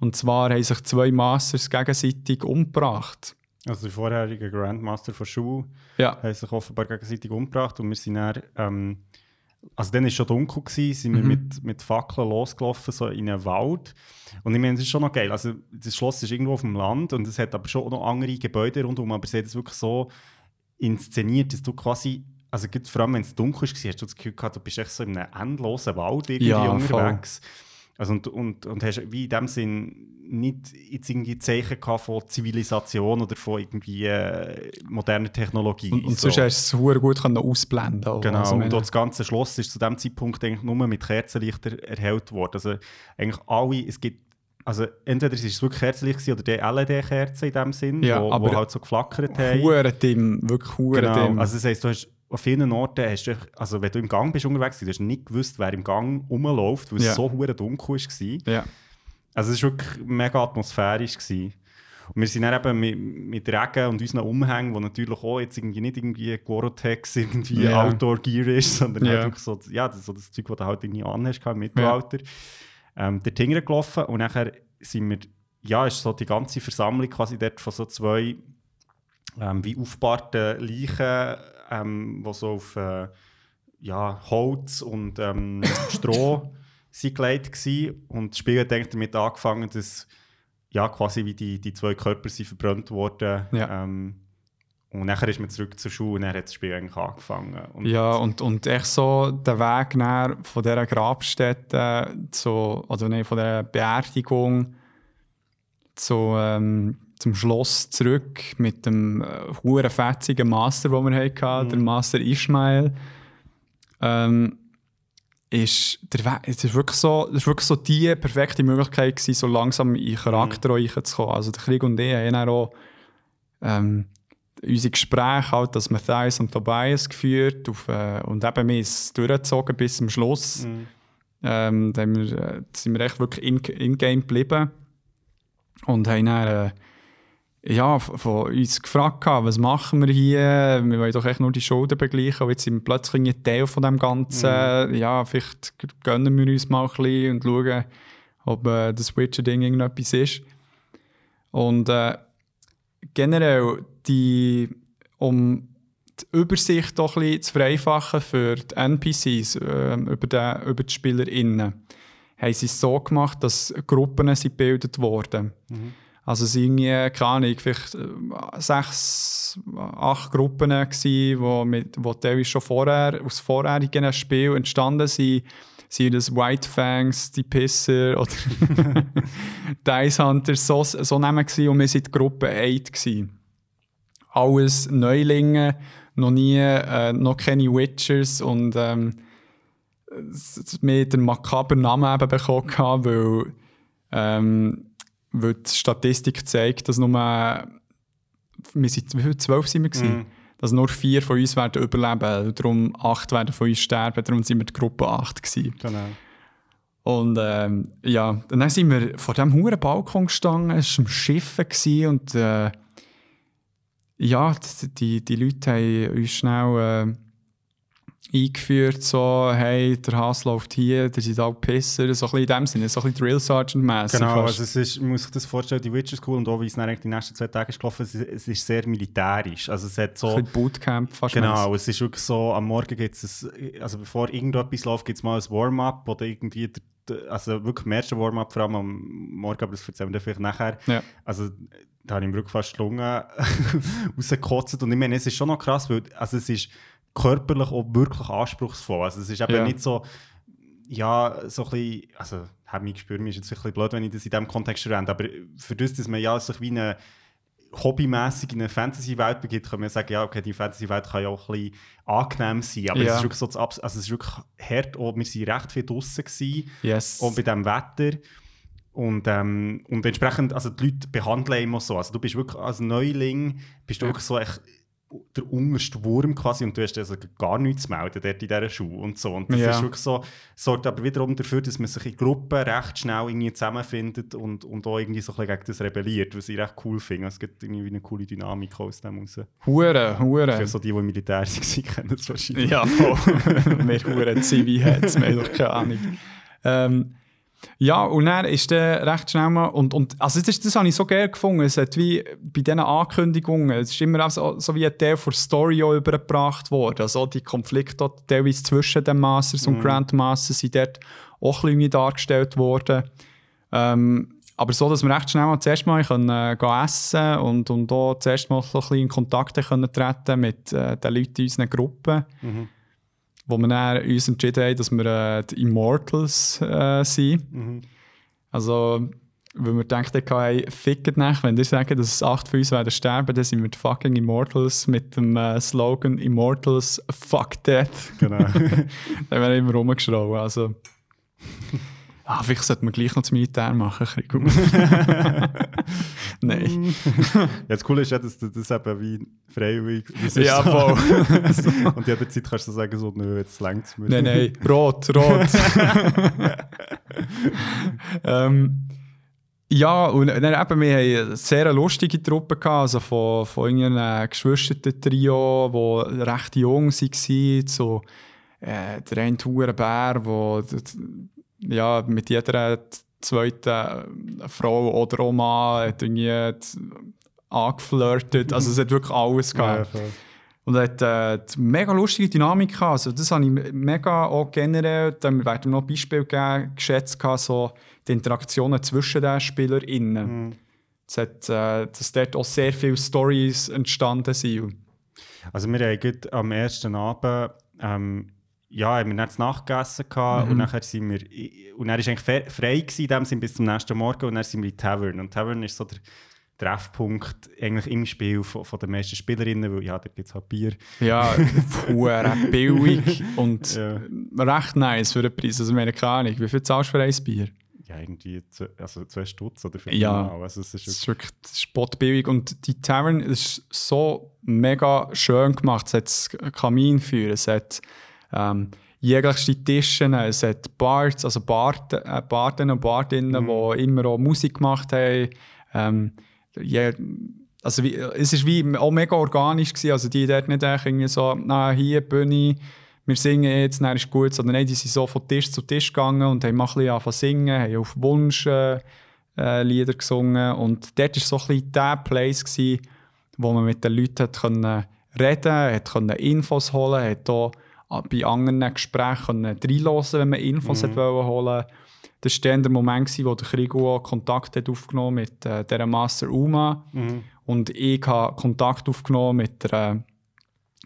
Und zwar haben sich zwei Masters gegenseitig umgebracht. Also die vorherigen Grandmaster von Schule Ja, haben sich offenbar gegenseitig umgebracht und wir sind dann, ähm, also dann war es schon dunkel, gewesen, sind Mhm. wir mit, mit Fackeln losgelaufen, so in einen Wald. Und ich meine, das ist schon noch geil. Also das Schloss ist irgendwo auf dem Land und es hat aber schon noch andere Gebäude rundherum, aber sie hat es wirklich so inszeniert, dass du quasi, also gerade vor allem wenn es dunkel war, hast du das Gefühl gehabt, du bist echt so in einem endlosen Wald irgendwie Ja, unterwegs. Also und, und, und hast wie in dem Sinn nicht jetzt irgendwie Zeichen gehabt von Zivilisation oder von irgendwie äh, moderner Technologie. und, und so. sonst hast du es gut können ausblenden auch. Genau, Also, und das ganze Schloss ist zu dem Zeitpunkt eigentlich nur mit Kerzenlichter erhellt worden. Also eigentlich alle, es gibt, also entweder ist es wirklich Kerzenlicht oder die LED-Kerzen in dem Sinn, Ja, wo, wo halt so geflackert haben. Hure dim, wirklich hure Genau, also das heisst, du hast an vielen Orten, hast du, also wenn du im Gang bist unterwegs, du hast nicht gewusst, wer im Gang rumläuft, weil Ja. es so hure dunkel war. ja. Also es war wirklich mega atmosphärisch. Gewesen. Und wir sind dann eben mit, mit Regen und unseren Umhängen, wo natürlich auch jetzt irgendwie nicht irgendwie Gorotex irgendwie Ja. Outdoor-Gear ist, sondern Ja. halt so, ja, das, so das Zeug, das du halt irgendwie anhast im Mittelalter, ähm, dort hingelaufen und nachher sind wir, ja, ist so die ganze Versammlung quasi dort von so zwei ähm, wie aufgebahrten Leichen, ähm, die so auf äh, ja, Holz und ähm, Stroh sind gelegt waren. Und das Spiel hat damit angefangen, dass ja, quasi wie die, die zwei Körper sind verbrannt wurden. Ja. Ähm, und nachher ist man zurück zur Schule und dann hat das Spiel eigentlich angefangen. Und Ja, und, und echt so der Weg nach, von dieser Grabstätte zu, oder nein, von dieser Beerdigung zu, ähm, zum Schloss zurück mit dem äh, huere fetzigen Master, den wir hatten, der Master Ismail. Ähm, ist der es ist wirklich so, ist wirklich so die perfekte Möglichkeit gewesen, so langsam in Charakter mhm. reinzukommen. Also der Krieg und ich haben dann auch ähm, unsere Gespräche halt, dass Matthias und Tobias geführt auf, äh, und eben wir es durchgezogen bis zum Schluss. Mhm. Ähm, da wir, äh, sind wir echt wirklich in- in-game geblieben und haben dann äh, ja, von uns gefragt, was machen wir hier? Wir wollen doch echt nur die Schulden begleichen. Und jetzt sind wir plötzlich ein Teil von dem Ganzen. Ja, vielleicht gönnen wir uns mal ein bisschen und schauen, ob äh, das Witcher-Ding irgendetwas ist. Und äh, generell, die, um die Übersicht doch ein bisschen zu vereinfachen für die NPCs äh, über, den, über die SpielerInnen, haben sie es so gemacht, dass Gruppen sind gebildet wurden. Also es waren irgendwie, keine Ahnung, vielleicht äh, sechs, acht Gruppen, die, mit, die teilweise schon vorher, aus vorherigen Spielen entstanden sind. Sind das White Fangs, die Pisser oder Dice Hunters, so, so nehmen gewesen, und wir waren die Gruppe 8. Gewesen. Alles Neulinge, noch nie, äh, noch keine Witchers und ähm, wir den makabren Namen eben bekommen, weil, ähm, weil die Statistik zeigt, dass nur, wir sind, wie viel, zwölf sind wir gewesen? Mhm. dass nur vier von uns werden überleben darum acht werden von uns sterben, darum sind wir die Gruppe 8 gewesen. Genau. Und ähm, ja, dann sind wir vor diesem hohen Balkon gestanden, es war am Schiffen gewesen und äh, ja, die, die, die Leute haben uns schnell äh, eingeführt, so, hey, der Hass läuft hier, der sind alle Pisser, so ein bisschen in dem Sinne, so ein bisschen Drill Sergeant-mässig. Genau, fast. also es ist, man muss sich das vorstellen, die Witcher School und auch wie es dann eigentlich die nächsten zwei Tage ist gelaufen, es ist, es ist sehr militärisch. Also es hat so... ein bisschen Bootcamp fast. Genau, es ist wirklich so, am Morgen gibt es, also bevor irgendetwas läuft, gibt es mal ein Warm-up oder irgendwie, der, also wirklich im ersten Warm-up, vor allem am Morgen, aber das erzählen wir vielleicht nachher. Ja. Also da habe ich mir wirklich fast die Lunge rausgekotzt und ich meine, es ist schon noch krass, weil also es ist körperlich auch wirklich anspruchsvoll. Also es ist eben Ja. nicht so, ja, so ein bisschen, also habe mich gespürt, mir ist jetzt ein bisschen blöd, wenn ich das in diesem Kontext erwähne, aber für das, dass man ja sich wie eine hobbymäßig in eine Fantasy-Welt begibt, kann man sagen, ja, okay, die Fantasy-Welt kann ja auch ein bisschen angenehm sein, aber Ja. es ist wirklich so, also es ist wirklich hart, auch, wir waren recht viel draussen gewesen, Yes. auch bei diesem Wetter. Und, ähm, und entsprechend, also die Leute behandeln immer so. Also du bist wirklich als Neuling, bist du Ja. wirklich so echt der unterste Wurm quasi und du hast also gar nichts zu melden dort in dieser Schule und so. Und das Ja. ist wirklich so, sorgt aber wiederum dafür, dass man sich in Gruppen recht schnell irgendwie zusammenfindet und, und auch irgendwie so ein bisschen gegen das rebelliert, was ich recht cool finde. Es gibt irgendwie eine coole Dynamik aus dem raus. Hure, hure. Für so die, die im Militär waren, kennen das wahrscheinlich. Ja, voll. wir hure Zivi-Heads, wir haben doch keine Ahnung. Ähm, ja, und dann ist der recht schnell mal, und, und also das, das habe ich so gerne gefunden, es hat wie bei diesen Ankündigungen, es ist immer auch so, so wie ein Teil der Story auch übergebracht worden, also die Konflikte teilweise zwischen den Masters und Grandmasters sind dort auch ein bisschen dargestellt worden. Ähm, aber so, dass wir recht schnell mal zuerst mal können, äh, gehen essen und, und auch zuerst mal so ein bisschen in Kontakt können treten mit äh, den Leuten in unseren Gruppen wo wir dann uns entschieden haben, dass wir äh, die Immortals äh, sind. Also, weil wir gedacht haben, hey, fickt nicht, wenn ihr sagt, dass acht von uns werden sterben, dann sind wir die fucking Immortals mit dem äh, Slogan Immortals Fuck Death. Genau. dann haben wir immer rumgeschrien. Also, ah, vielleicht sollte man gleich noch das Militär machen. Nein. ja, das Coole ist ja, dass du das eben wie freiwillig das ist Ja, so. voll. Und jederzeit kannst du sagen, so, nö, jetzt längt es mir. Nein, nein, rot, rot. ähm, Ja, und dann eben, wir haben eine sehr lustige Truppe gehabt, also von, von irgendeinem Geschwister-Trio, die recht jung waren, so äh, der eine Hurenbär, der ja, mit jeder zweiten Frau oder Oma hat irgendwie angeflirtet, also es hat wirklich alles gehabt. Ja, Und hat äh, mega lustige Dynamik gehabt. Also das habe ich mega auch generell, dann werden noch Beispiele geben, geschätzt gehabt, so die Interaktionen zwischen den SpielerInnen. Mhm. Es hat, äh, dass dort auch sehr viele Stories entstanden sind. Also wir haben am ersten Abend ähm, ja, haben wir dann nachgegessen gehabt, und nachher sind wir und dann ist eigentlich frei gewesen, dem Sinn, bis zum nächsten Morgen und dann sind wir in die Tavern und Tavern ist so der Treffpunkt eigentlich im Spiel von, von den meisten Spielerinnen, weil ja, da gibt es halt Bier. Ja, billig und Ja. recht nice für den Preis. Also meine, keine Ahnung, wie viel zahlst du für ein Bier? Ja, irgendwie zwei, also zwei Stutz oder für Ja. normal. Also es ist wirklich, spottbillig. Und die Tavern ist so mega schön gemacht. Es hat das Kaminfeuer, es hat ähm, jegliche Tische, es hat Bards, also Bart, äh, Barden und Bardinnen, die immer auch Musik gemacht haben. Ähm, je, also wie, es ist wie auch mega organisch gewesen. Also die dort nicht irgendwie so, na hier Bühne, wir singen jetzt, dann ist gut, sondern nein, die sind so von Tisch zu Tisch gegangen und haben mal ein bisschen angefangen zu singen, haben auf Wunsch äh, äh, Lieder gesungen und dort war so ein bisschen der Place, gewesen, wo man mit den Leuten hat können reden hat können Infos holen auch bei anderen Gesprächen reinhören, wenn man Infos hat wollen holen. Das war dann der Moment, gewesen, wo der Krigo Kontakt hat aufgenommen mit äh, dieser Master Uma. Und ich habe Kontakt aufgenommen mit der,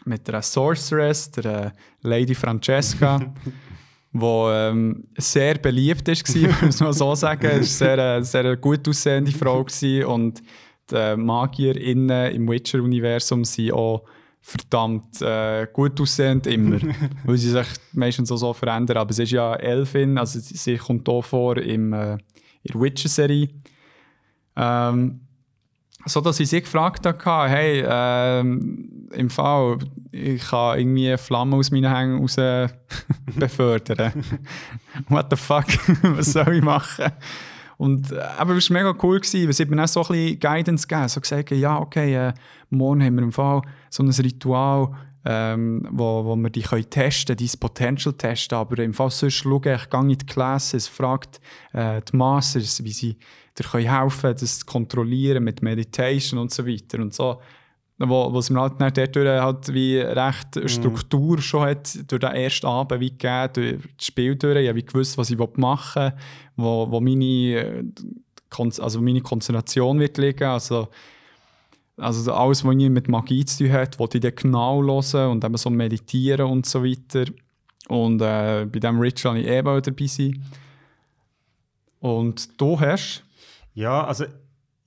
mit der Sorceress, der äh, Lady Francesca, die ähm, sehr beliebt war, muss man so sagen. Es war eine sehr, sehr gut aussehende Frau gewesen. Und die MagierInnen im Witcher-Universum sind auch verdammt äh, gut aussehend immer, weil sie sich meistens auch so verändern. Aber sie ist ja Elfin, also sie, sie kommt auch vor im, äh, in der Witcher-Serie. Ähm, so dass ich sie gefragt habe, hey, ähm, im Fall, ich kann irgendwie Flammen aus meinen Hängen raus befördern. What the fuck, was soll ich machen? Und, äh, aber es war mega cool, gewesen, weil sie mir auch so ein bisschen Guidance gegeben. So gesagt, ja, okay, äh, morgen haben wir im Fall so ein Ritual, ähm, wo, wo wir die können testen können, dein Potential testen. Aber im Fall sonst schaue ich, gehe in die Classes, fragt äh, die Masters, wie sie dir helfen können, das zu kontrollieren mit Meditation und so weiter. Und so. Wo, wo es mir halt dann dort durch halt wie recht Struktur schon hat, durch den ersten Abend wie gegeben, durch das Spiel durch. Ich habe wie gewusst, was ich machen will, wo, wo meine, äh, also meine Konzentration wird liegen. Also, also alles, was irgendwie mit Magie zu tun hat, wollte ich dann genau hören und eben so meditieren und so weiter. Und äh, bei diesem Ritual wollte ich eh dabei sein. Und du hast... Ja, also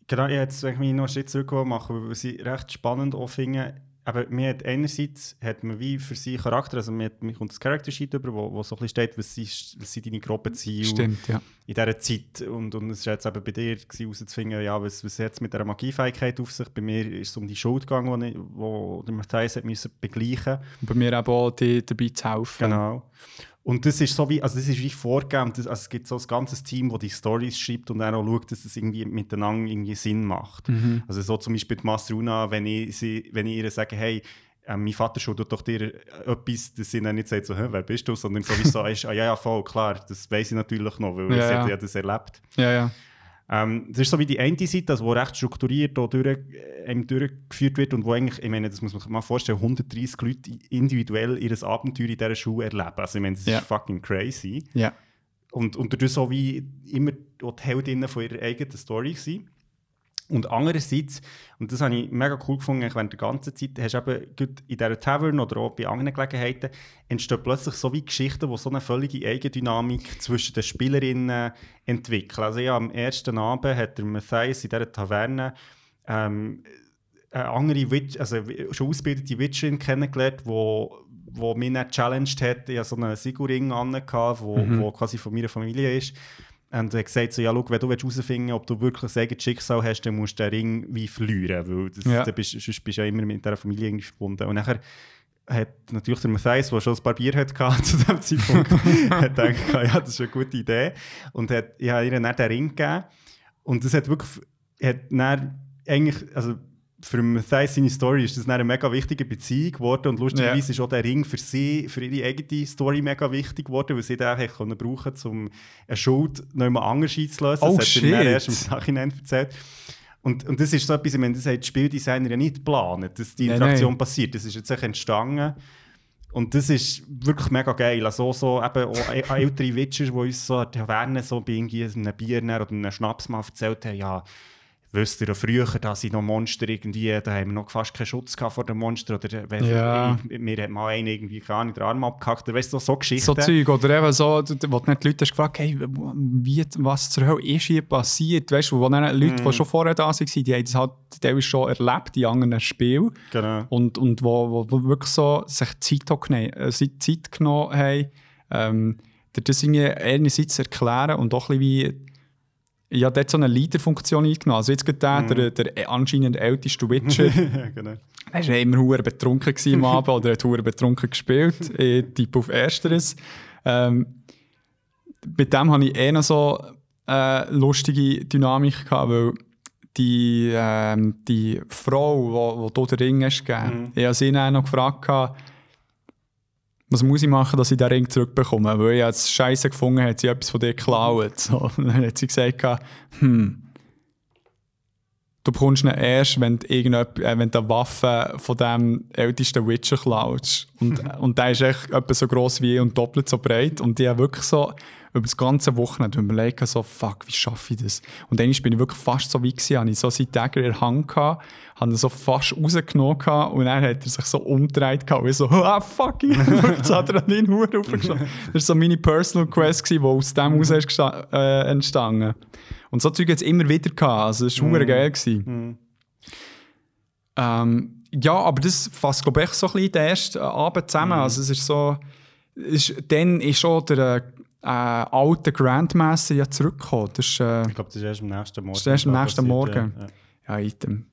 genau, ich jetzt noch einen Schritt zurück machen, weil sie recht spannend auch finden. Aber mir hat einerseits hat man wie für sie Charakter, also mir, hat, mir kommt das Character Sheet über, wo, wo so ein bisschen steht, was, sie, was sind deine groben Ziele Stimmt, ja. in dieser Zeit. Und, und es war jetzt eben bei dir herauszufinden, ja, was, was hat es mit dieser Magiefähigkeit auf sich. Bei mir ist es um die Schuld gegangen, die wo der Matthias hat müssen begleichen Und bei mir eben auch die, dabei zu helfen. Genau. Und das ist so wie, also das ist wie vorgegeben. Das, also es gibt so ein ganzes Team, das die Stories schreibt und dann auch schaut, dass es irgendwie miteinander irgendwie Sinn macht. Also so zum Beispiel die Masruna, wenn ich, sie, wenn ich ihr sage, hey, äh, mein Vater schuldet doch dir etwas, dass sie dann nicht sagt, so, «Hä, wer bist du? Sondern sowieso ist, ah, ja, ja, voll, klar, das weiß ich natürlich noch, weil Ja, sie hat ja. ja das erlebt. Ja, ja. Ähm, das ist so wie die eine Seite, also, wo recht strukturiert durch, äh, einem durchgeführt wird und wo eigentlich, ich meine, das muss man sich mal vorstellen, 130 Leute individuell ihr Abenteuer in dieser Schule erleben. Also ich meine, das Ja. ist fucking crazy. Ja. Und, und dadurch so wie immer die Heldinnen von ihrer eigenen Story gewesen. Und andererseits, und das habe ich mega cool gefunden, eigentlich während der ganzen Zeit, hast du eben in dieser Tavern oder auch bei anderen Gelegenheiten, entstehen plötzlich so wie Geschichten, die so eine völlige Eigendynamik zwischen den Spielerinnen entwickeln. Also ja, am ersten Abend hat der Matthias in dieser Taverne ähm, eine andere, Witch, also schon ausgebildete Witcherin kennengelernt, wo wo mich dann challenged hat. Ich hatte so einen Sigurring an, wo, wo quasi von meiner Familie ist. Und er hat gesagt, so, ja, schau, wenn du herausfinden willst, ob du wirklich ein eigenes Schicksal hast, dann musst du den Ring wie verlieren, weil das, Ja. bist, sonst bist du ja immer mit dieser Familie irgendwie verbunden. Und nachher hat natürlich der Matthias, der schon ein paar Bier hatte zu diesem Zeitpunkt, hat gedacht, ja, das ist eine gute Idee. Und hat, ich habe ihr dann den Ring gegeben. Und das hat wirklich, hat dann eigentlich, also für Matthäus seine Story ist das eine mega wichtige Beziehung geworden und lustigerweise Ja. ist auch der Ring für sie, für ihre eigene Story mega wichtig geworden, weil sie den eigentlich können brauchen um eine Schuld noch einmal anders einzulösen. Oh, das hat sie mir erst im Nachhinein erzählt. Und, und das ist so etwas, ich meine, das hat die Spieldesigner ja nicht geplant, dass die Nein, Interaktion nein. passiert. Das ist jetzt echt entstanden. Und das ist wirklich mega geil. Also so eben auch ä- ältere Witcher, die uns so Taverne so bei irgendwie einem Bier oder einem Schnaps mal erzählt haben, ja, wisst ihr ja früher, da sind noch Monster irgendwie, da haben wir noch fast keinen Schutz gehabt vor den Monstern oder wenn Ja. mir hat mal einer irgendwie keine Ahnung, den Arm abgehackt oder weißt du, so, Geschichten. So Zeug, oder eben so, wo du nicht die Leute hast gefragt hey, wie, was zur Hölle ist hier passiert, weißt du, wo dann Leute, Mhm. die schon vorher da waren, die haben das halt teilweise schon erlebt in anderen Spielen Genau. und, und wo, wo, wo wirklich so sich Zeit, auch genommen, äh, Zeit genommen haben, ähm, das irgendwie einerseits zu erklären und auch ein bisschen wie ja, dort so eine Leaderfunktion eingenommen. Also jetzt gerade der, der, der anscheinend älteste Witcher, ja, genau. er war immer hure betrunken am Abend oder hat hure betrunken gespielt. Ich tippe auf Ersteres. Ähm, mit dem hatte ich eh noch so äh, lustige Dynamik, gehabt, weil die, ähm, die Frau, wo du den Ring hast gegeben, ich habe sie noch gefragt, gehabt, was muss ich machen, dass ich den Ring zurückbekomme? Weil ich als Scheiße gefunden hat sie etwas von dir geklaut. So, und dann hat sie gesagt, hm, du bekommst ihn erst, wenn du, irgendjemand- äh, wenn du eine Waffe von dem ältesten Witcher klaust. Und, und der ist echt etwa so gross wie ich und doppelt so breit. Und die haben wirklich so über das ganze Wochenende überlegt, so, fuck, wie schaffe ich das? Und dann bin ich wirklich fast so weit gewesen, habe ich so seinen Dagger in der Hand gehabt, habe ihn so fast rausgenommen und dann hat er sich so umgedreht gehabt, und ich so, ah, fuck, ich das Adrenalin hure aufgeschaut. Das war so meine Personal Quest, gewesen, die aus dem heraus ist gesta- äh, entstanden. Und so Zeug hat es immer wieder gehabt, also es war hure geil. Gewesen. Ähm, ja, aber das fasst, glaube ich, so ein bisschen den ersten Abend zusammen. Also es ist so, ist, dann ist schon der äh, alte Grandmaster ja zurückgekommen. Das ist, äh, Ich glaube, das ist erst am nächsten Morgen. Das ist erst am nächsten Morgen. Ja, ja. ja, item.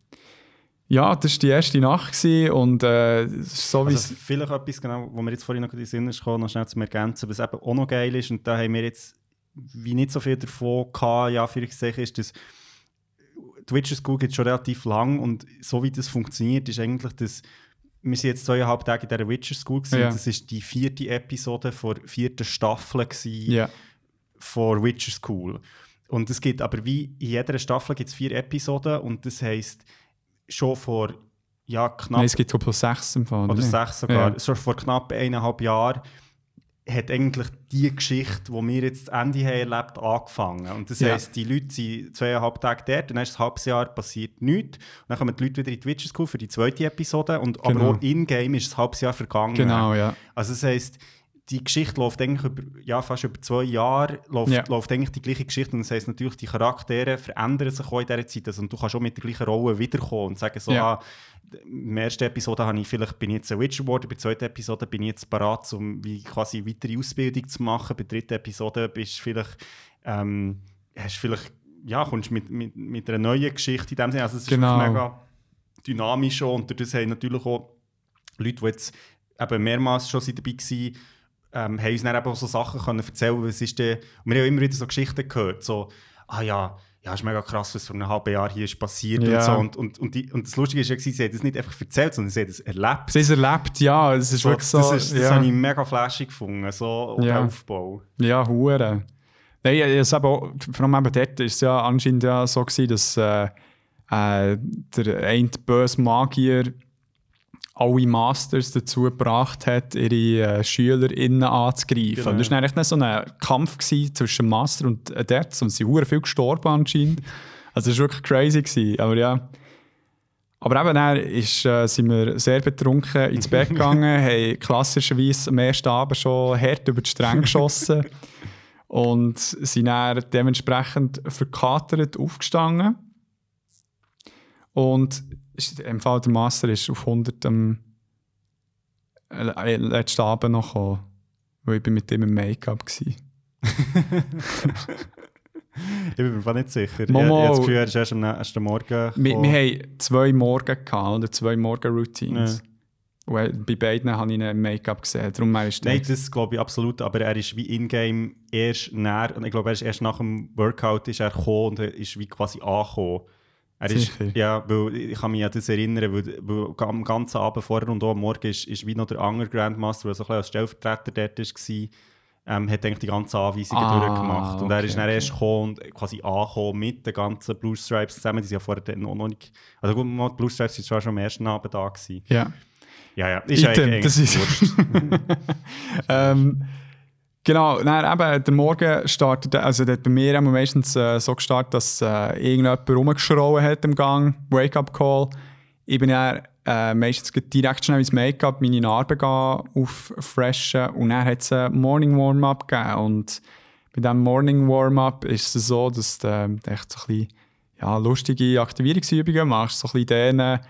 Ja, das war die erste Nacht und äh, so wie Also vielleicht etwas, genau, wo mir jetzt vorhin noch in den Sinn ist gekommen, noch schnell zu ergänzen, was eben auch noch geil ist, und da haben wir jetzt wie nicht so viel davon gehabt, ja, für ist, dass die Witcher School gibt schon relativ lang und so wie das funktioniert, ist eigentlich, dass wir sind jetzt zweieinhalb Tage in dieser Witcher School gewesen, Ja. das ist die vierte Episode der vierten Staffel ja, von Witcher School. Und es gibt aber wie in jeder Staffel gibt es vier Episoden und das heisst schon vor ja, knapp Nein, es gibt sechs im Fall. oder nicht? sechs sogar, Ja. schon vor knapp eineinhalb Jahren hat eigentlich die Geschichte, die wir jetzt Ende haben erlebt, angefangen. Und das Ja. heisst, die Leute sind zweieinhalb Tage dort, dann ist ein halbes Jahr passiert nichts. Und dann kommen die Leute wieder in die Witcher School für die zweite Episode und Genau. aber auch in-game ist ein halbes Jahr vergangen. Genau, ja. Also das heisst, die Geschichte läuft eigentlich über, ja, fast über zwei Jahre, läuft, Ja. läuft eigentlich die gleiche Geschichte und das heisst natürlich, die Charaktere verändern sich auch in dieser Zeit also, und du kannst auch mit der gleichen Rolle wiederkommen und sagen so, Ja. ah, der ersten Episode habe ich vielleicht, bin ich jetzt ein Witcher geworden, bei der zweiten Episode bin ich jetzt bereit, um wie quasi weitere Ausbildung zu machen, bei der dritten Episode bist du vielleicht, ähm, hast vielleicht, ja, kommst mit, mit, mit einer neuen Geschichte in dem Sinne, also es ist Genau. mega dynamisch und das haben natürlich auch Leute, die jetzt eben mehrmals schon dabei waren, ähm, haben uns dann eben auch so Sachen können erzählen was ist denn, und wir haben immer wieder so Geschichten gehört, so, ah ja, ja, ist mega krass, was vor einem halben Jahr hier ist passiert Ja. und so. Und, und, und, die, und das Lustige ist ja, sie haben das nicht einfach erzählt, sondern sie haben das erlebt. Sie ist erlebt, ja. Es ist So, wirklich so. das ist, das ja. habe ich mega flashig gefunden, so Ja. Aufbau. Ja, hure. Nein, es eben auch, vor allem eben dort ist es ja anscheinend ja so gewesen, dass äh, äh, der eine böse Magier alle Masters dazu gebracht hat, ihre äh, SchülerInnen anzugreifen. Genau. Und Das war eigentlich nicht so ein Kampf zwischen Master und Adepts und sie sind viel gestorben anscheinend. Also es war wirklich crazy. Gewesen. Aber ja. Aber eben dann ist, äh, sind wir sehr betrunken ins Bett gegangen, haben klassischerweise am ersten Abend schon hart über die Stränge geschossen und sind dann dementsprechend verkatert aufgestanden. Und ist- im Fall der Master ist auf 100 am äh, letzten Abend noch gekommen, weil ich bin mit ihm im Make-up war. Ich bin mir nicht sicher. Ich, ich Momo. habe das Gefühl, er ist erst am nächsten Morgen Wir, gekommen. wir haben zwei Morgen gehabt, oder zwei Morgen-Routines. Weil bei beiden habe ich im Make-up gesehen. Darum Nein, das glaube ich absolut, aber er ist wie in-game erst und ich glaube, er ist erst nach dem Workout ist er gekommen und er ist wie quasi angekommen. Er ist, ja, weil ich kann mich an das erinnern, weil, weil am ganzen Abend vorher und auch am Morgen ist, ist wie noch der andere Grandmaster, der so ein bisschen als Stellvertreter dort war, ähm, hat eigentlich die ganzen Anweisungen Ah, durchgemacht. Und er okay, ist dann okay. erst gekommen und quasi angekommen mit den ganzen Blue Stripes zusammen. Die sind ja vorher noch noch nicht... Also gut, die Blue Stripes waren zwar schon am ersten Abend da. Gewesen. Ja. Ja, ja, ist Item, eigentlich das ist- ähm, genau, dann eben, der Morgen startet, also der hat bei mir immer meistens äh, so gestartet, dass äh, irgendjemand rumgeschrauen hat im Gang, Wake-up-Call. Ich bin dann äh, meistens direkt schnell ins Make-up, meine Narben auffreshen und dann hat es einen Morning Warm-up gegeben und bei diesem Morning Warm-up ist es so, dass du ähm, echt so ein bisschen ja, lustige Aktivierungsübungen machst, so ein bisschen denen,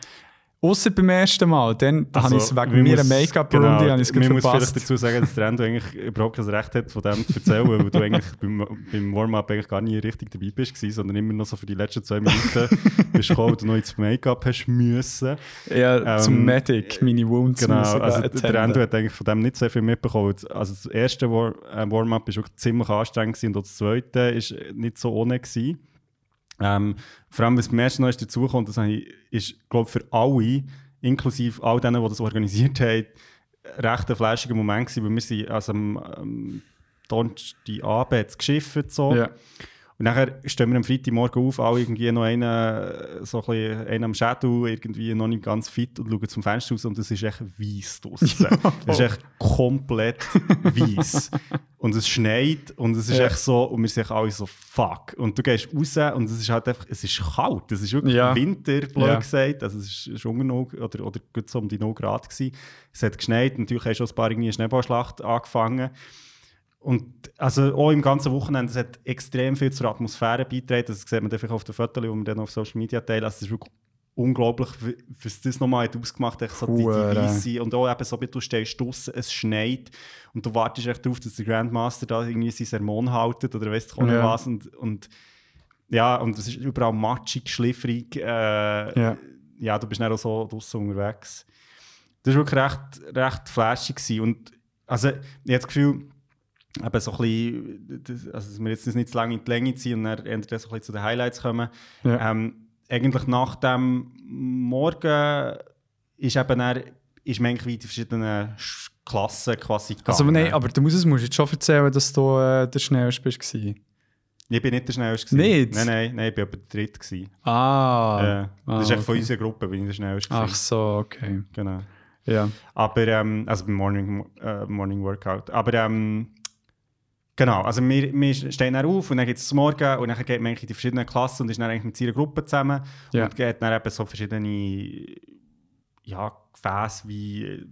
Außer beim ersten Mal, dann da habe ich es wegen Also, eine Make-up-Runde genau, habe ich Man muss vielleicht dazu sagen, dass der Endo eigentlich überhaupt kein Recht hat, von dem zu erzählen, weil du eigentlich beim, beim Warm-up eigentlich gar nie richtig dabei bist, gewesen, sondern immer noch so für die letzten zwei Minuten bist gekommen, du noch ins Make-up hast müssen. Ja, zum Ähm, Medic, meine Wounds Genau, also der Endo hat eigentlich von dem nicht sehr viel mitbekommen. Also das erste War äh, Warm-up war ziemlich anstrengend gewesen, und auch das zweite war nicht so ohne. Gewesen. Ähm, vor allem, was beim ersten noch ist dazukommt, das ist, glaube für alle, inklusive all denen, die das organisiert haben, recht ein flashiger Moment gewesen, weil wir sind also am, am Donnerstagabend geschifft so. Ja. Und nachher stehen wir am Freitagmorgen auf, alle irgendwie noch einen, äh, so ein bisschen, einen am Shadow, irgendwie noch nicht ganz fit und schauen zum Fenster raus und es ist echt weiss draussen. es ist echt komplett weiss. und es schneit und es ist Ja. echt so, und wir sind alle so, fuck. Und du gehst raus und es ist halt einfach, es ist kalt. Es ist wirklich Ja. Winter, blöd Ja. gesagt. Also es ist, ist unter 0, oder, oder gut so um die 0 Grad gewesen. Es hat geschneit, natürlich hast schon ein paar irgendwie Schneeballschlacht angefangen. Und also auch im ganzen Wochenende, es hat extrem viel zur Atmosphäre beigetragen. Das sieht man vielleicht auf den Fotos, die wir dann auf Social Media teilen. Also es ist wirklich unglaublich, was das nochmal hat ausgemacht hat. So die. Weisse. Und auch eben so, wie du stehst draussen, es schneit und du wartest echt darauf, dass der Grandmaster da irgendwie seinen Sermon haltet oder weißt du Ja. was. Und, und ja, und es ist überall matschig, schliffrig. Äh, Ja. ja. du bist dann auch so draussen unterwegs. Das war wirklich recht, recht flashig. Gewesen. Und also, ich habe das Gefühl, eben so ein bisschen, also, dass wir jetzt nicht zu lange in die Länge ziehen und dann eher so ein bisschen zu den Highlights kommen. Ja. Ähm, eigentlich nach dem Morgen ist eben dann, ist man eigentlich wie die verschiedenen Sch- Klassen quasi gegangen. Also nein, aber du musst, musst jetzt schon erzählen, dass du äh, der Schnellste bist. Ich bin nicht der Schnellste. Nicht? Nein, nein, nein, ich bin aber der Dritte. Gewesen. Ah. Äh, Ah, das ist echt von okay. unserer Gruppe, bin ich der Schnellste. Ach gewesen. so, okay. Genau. Ja. Aber, ähm, also beim Morning, äh, Morning Workout. Aber, ähm, genau, also wir, wir stehen dann auf und dann geht es Morgen und dann geht man eigentlich in die verschiedenen Klassen und ist dann eigentlich mit seiner Gruppe zusammen Ja. und geht dann eben so verschiedene, ja, Gefäße wie äh,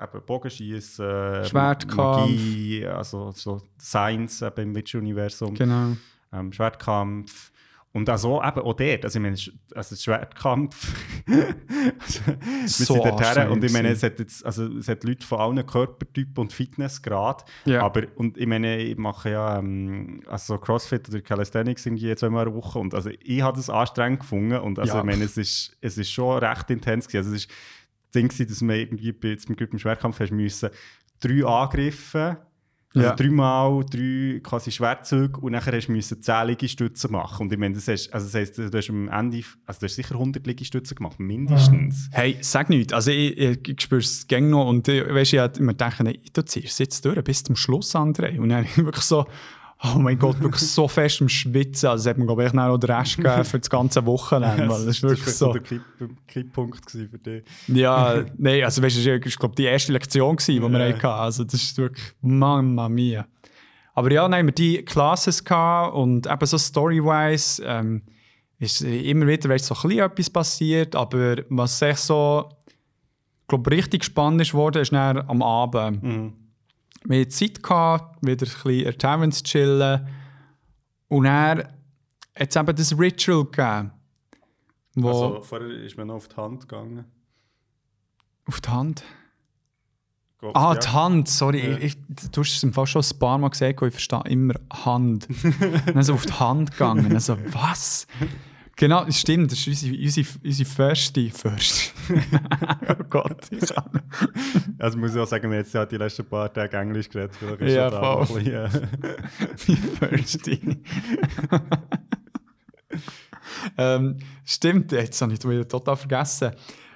eben Bogenschießen, äh, Schwertkampf. Magie, also so Science eben im Witcher-Universum Genau. ähm, Schwertkampf. Und also eben auch dort, also ich meine, also Schwertkampf, also, wir So sind dort her anstrengend und ich meine, es hat, jetzt, also, es hat Leute von allen Körpertypen und Fitnessgrad, Ja. aber und ich meine, ich mache ja ähm, also Crossfit oder Calisthenics irgendwie zweimal in der Woche und also ich habe das anstrengend gefunden und also Ja. ich meine, es ist, es ist schon recht intens gewesen. also es ist das Ding dass man irgendwie bei, jetzt mit dem Schwertkampf hast müssen, drei Angriffe also Ja. dreimal drei quasi Schwertzüge und nachher hast du müssen 10 Liegestütze machen. Und ich meine, das, hast, also das heisst, du hast am Ende, also du hast sicher 100 Liegestütze gemacht, mindestens. Hey, sag nichts. Also ich, ich, ich spüre es noch und ich, weißt, ich hab immer gedacht, du ziehst es jetzt durch bis zum Schluss, André. Und dann habe ich wirklich so, oh mein Gott, wirklich so fest im Schwitzen. Also es hat mir, glaube ich, noch den Rest gegeben für das ganze Wochenende. das ist wirklich vielleicht so. der Kipp, Kipppunkt für dich. Ja, nein, also weißt du, das war, glaube die erste Lektion, gewesen, die wir hatten. Also das ist wirklich, Mamma mia. Aber ja, haben wir die Classes gehabt und eben so story-wise ähm, ist immer wieder weißt, so ein bisschen etwas passiert, aber was echt so, glaube richtig spannend ist worden, ist dann am Abend. Mhm. Wir hatten Zeit gehabt, wieder ein bisschen Tavern zu chillen und dann hat es eben das Ritual gegeben, wo Also vorher ist man noch auf die Hand gegangen. auf die Hand... Go- Ah, ja. die Hand, sorry. Ja. Ich, ich, du hast es im Fall schon ein paar Mal gesagt, ich verstehe immer Hand. dann so auf die Hand gegangen. Also, was? Genau, das stimmt. Das ist unsere, unsere, unsere Förste. Förste. oh Gott, ich kann. Also muss ich auch sagen, wir haben jetzt ja die letzten paar Tage Englisch geredet. Ja, ja, voll. bisschen, äh, Die Förste. ähm, stimmt, jetzt habe ich das wieder total vergessen.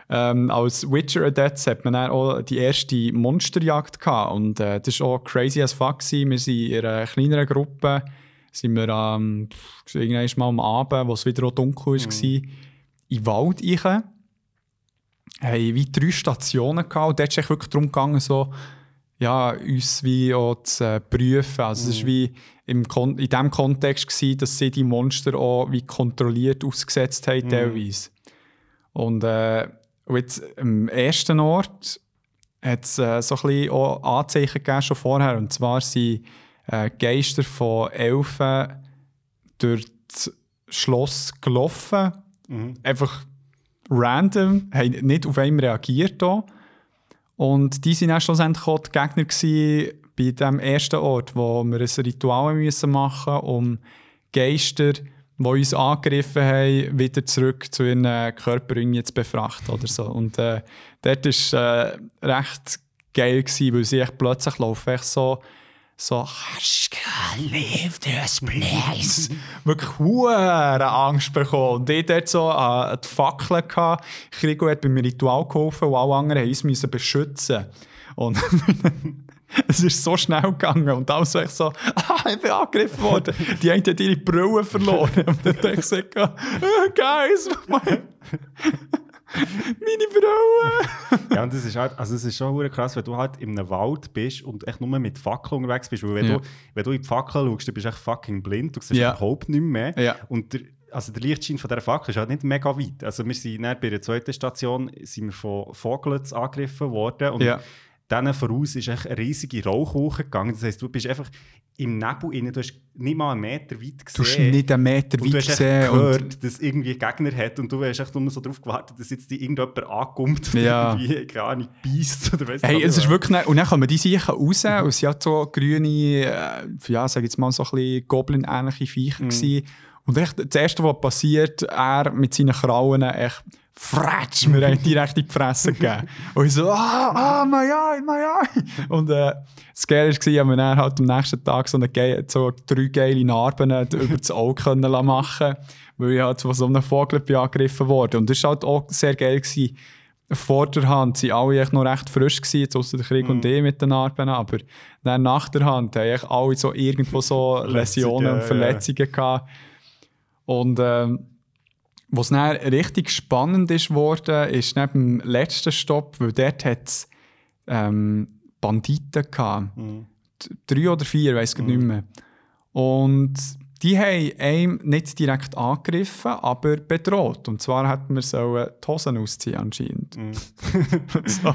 Ähm, als Witcher Adepts hat man auch die erste Monsterjagd gehabt. Und äh, das war auch crazy as fuck. Gewesen. Wir sind in einer kleineren Gruppe, sind wir ähm, irgendwann mal am Abend, wo es wieder auch dunkel war, in den Wald rein. Haben wie drei Stationen gehabt. Und dort ist es wirklich darum gegangen, so, ja, uns wie auch zu äh, prüfen. Also es war wie im Kon in dem Kontext, gewesen, dass sie die Monster auch wie kontrolliert ausgesetzt haben, teilweise. Und, äh, und jetzt am ersten Ort hat es äh, so ein bisschen auch Anzeichen gegeben, schon vorher. Und zwar sind äh, Geister von Elfen durch das Schloss gelaufen. Einfach random, haben nicht auf einen reagiert. Auch. Und die waren dann schlussendlich auch die Gegner gewesen bei dem ersten Ort, wo wir ein Ritual müssen machen mussten, um Geister, die uns angegriffen haben, wieder zurück zu ihren Körper irgendwie zu befrachten oder so. Und äh, dort war äh, recht geil, gewesen, weil sie echt plötzlich laufen, echt so so leave this place. Wirklich hure Angst bekommen. Und ich dort so äh, die Fackeln gehabt. Krigo hat beim Ritual geholfen und alle anderen haben uns beschützen. Und es ist so schnell gegangen und alles so, echt so ah, ich bin angegriffen worden. Die einen hat ihre Brille verloren. Und dann dachte ich so, guys, meine Brille. ja, und das ist halt, also es ist schon hure krass, wenn du halt in einem Wald bist und echt nur mit Fackeln unterwegs bist. Weil wenn, Ja. du, wenn du in die Fackel schaust, dann bist du echt fucking blind. Du siehst Ja. überhaupt nicht mehr. Ja. Und der, also der Lichtschein von dieser Fackel ist halt nicht mega weit. Also wir sind bei der zweiten Station sind wir von Vogeln angegriffen worden. Und Ja. Denen voraus ist eine riesige Rauchwolke gegangen. Das heisst, du bist einfach im Nebel rein, du hast nicht mal einen Meter weit gesehen. Du hast nicht einen Meter du weit hast gesehen. Und gehört, dass irgendwie Gegner hat und du hast echt nur so darauf gewartet, dass jetzt die irgendjemand ankommt und Ja. irgendwie, keine Ahnung, beißt oder weiss Hey, nicht es ist wirklich nicht, und dann kommen die sicher raus und es sind so grüne, äh, ja, sag jetzt mal so ein bisschen Goblin-ähnliche Viecher gewesen. Und echt, das Erste, was passiert, er mit seinen Krauen echt fratsch, mir haben direkt in die Fresse gegeben. Und ich so, ah, ah, mein Eye, mein Eye. Und äh, das Geile war, dass wir dann halt am nächsten Tag so, eine, so drei geile Narben über das Auge können machen weil ich halt von so einem Vogel bin angegriffen wurde. Und das war halt auch sehr geil. Gewesen. Vor der Hand waren alle echt noch recht frisch, gewesen, ausser der Krieg und ich mit den Narben, aber dann nach der Hand echt alle so irgendwo so Läsionen und ja. Verletzungen gehabt. Und ähm, was dann richtig spannend ist worden, ist neben dem letzten Stopp, weil dort hat es ähm, Banditen gehabt. Mhm. Drei oder vier, weiß ich nicht mehr. Und die haben einem nicht direkt angegriffen, aber bedroht. Und zwar hätten wir sollen die Hosen ausziehen anscheinend. so.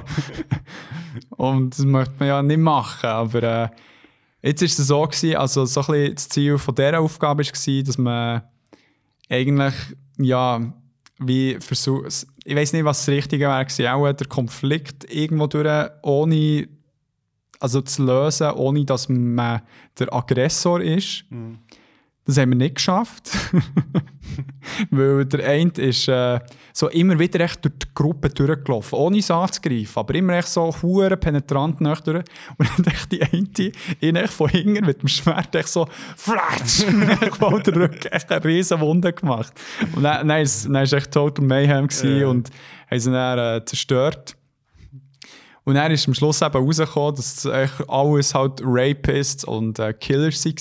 Und das möchte man ja nicht machen, aber äh, jetzt ist es so gewesen, also so ein bisschen das Ziel von dieser Aufgabe war, dass man eigentlich, ja, wie versucht, ich weiß nicht, was das Richtige wäre, gewesen, auch der Konflikt irgendwo durch, ohne, also zu lösen, ohne dass man der Aggressor ist. Das haben wir nicht geschafft. Weil der eine ist äh, so immer wieder echt durch die Gruppe durchgelaufen, ohne es anzugreifen, aber immer echt so hure penetrant nach durch. Und dann echt die eine, ihn echt von hinten mit dem Schwert echt so flatsch, mal den Rücken echt eine riesen Wunde gemacht. Und dann, dann, ist, dann ist echt Total Mayhem gewesen Ja. und haben sie dann äh, zerstört. Und dann ist am Schluss eben rausgekommen, dass echt alles halt Rapists und äh, Killers waren,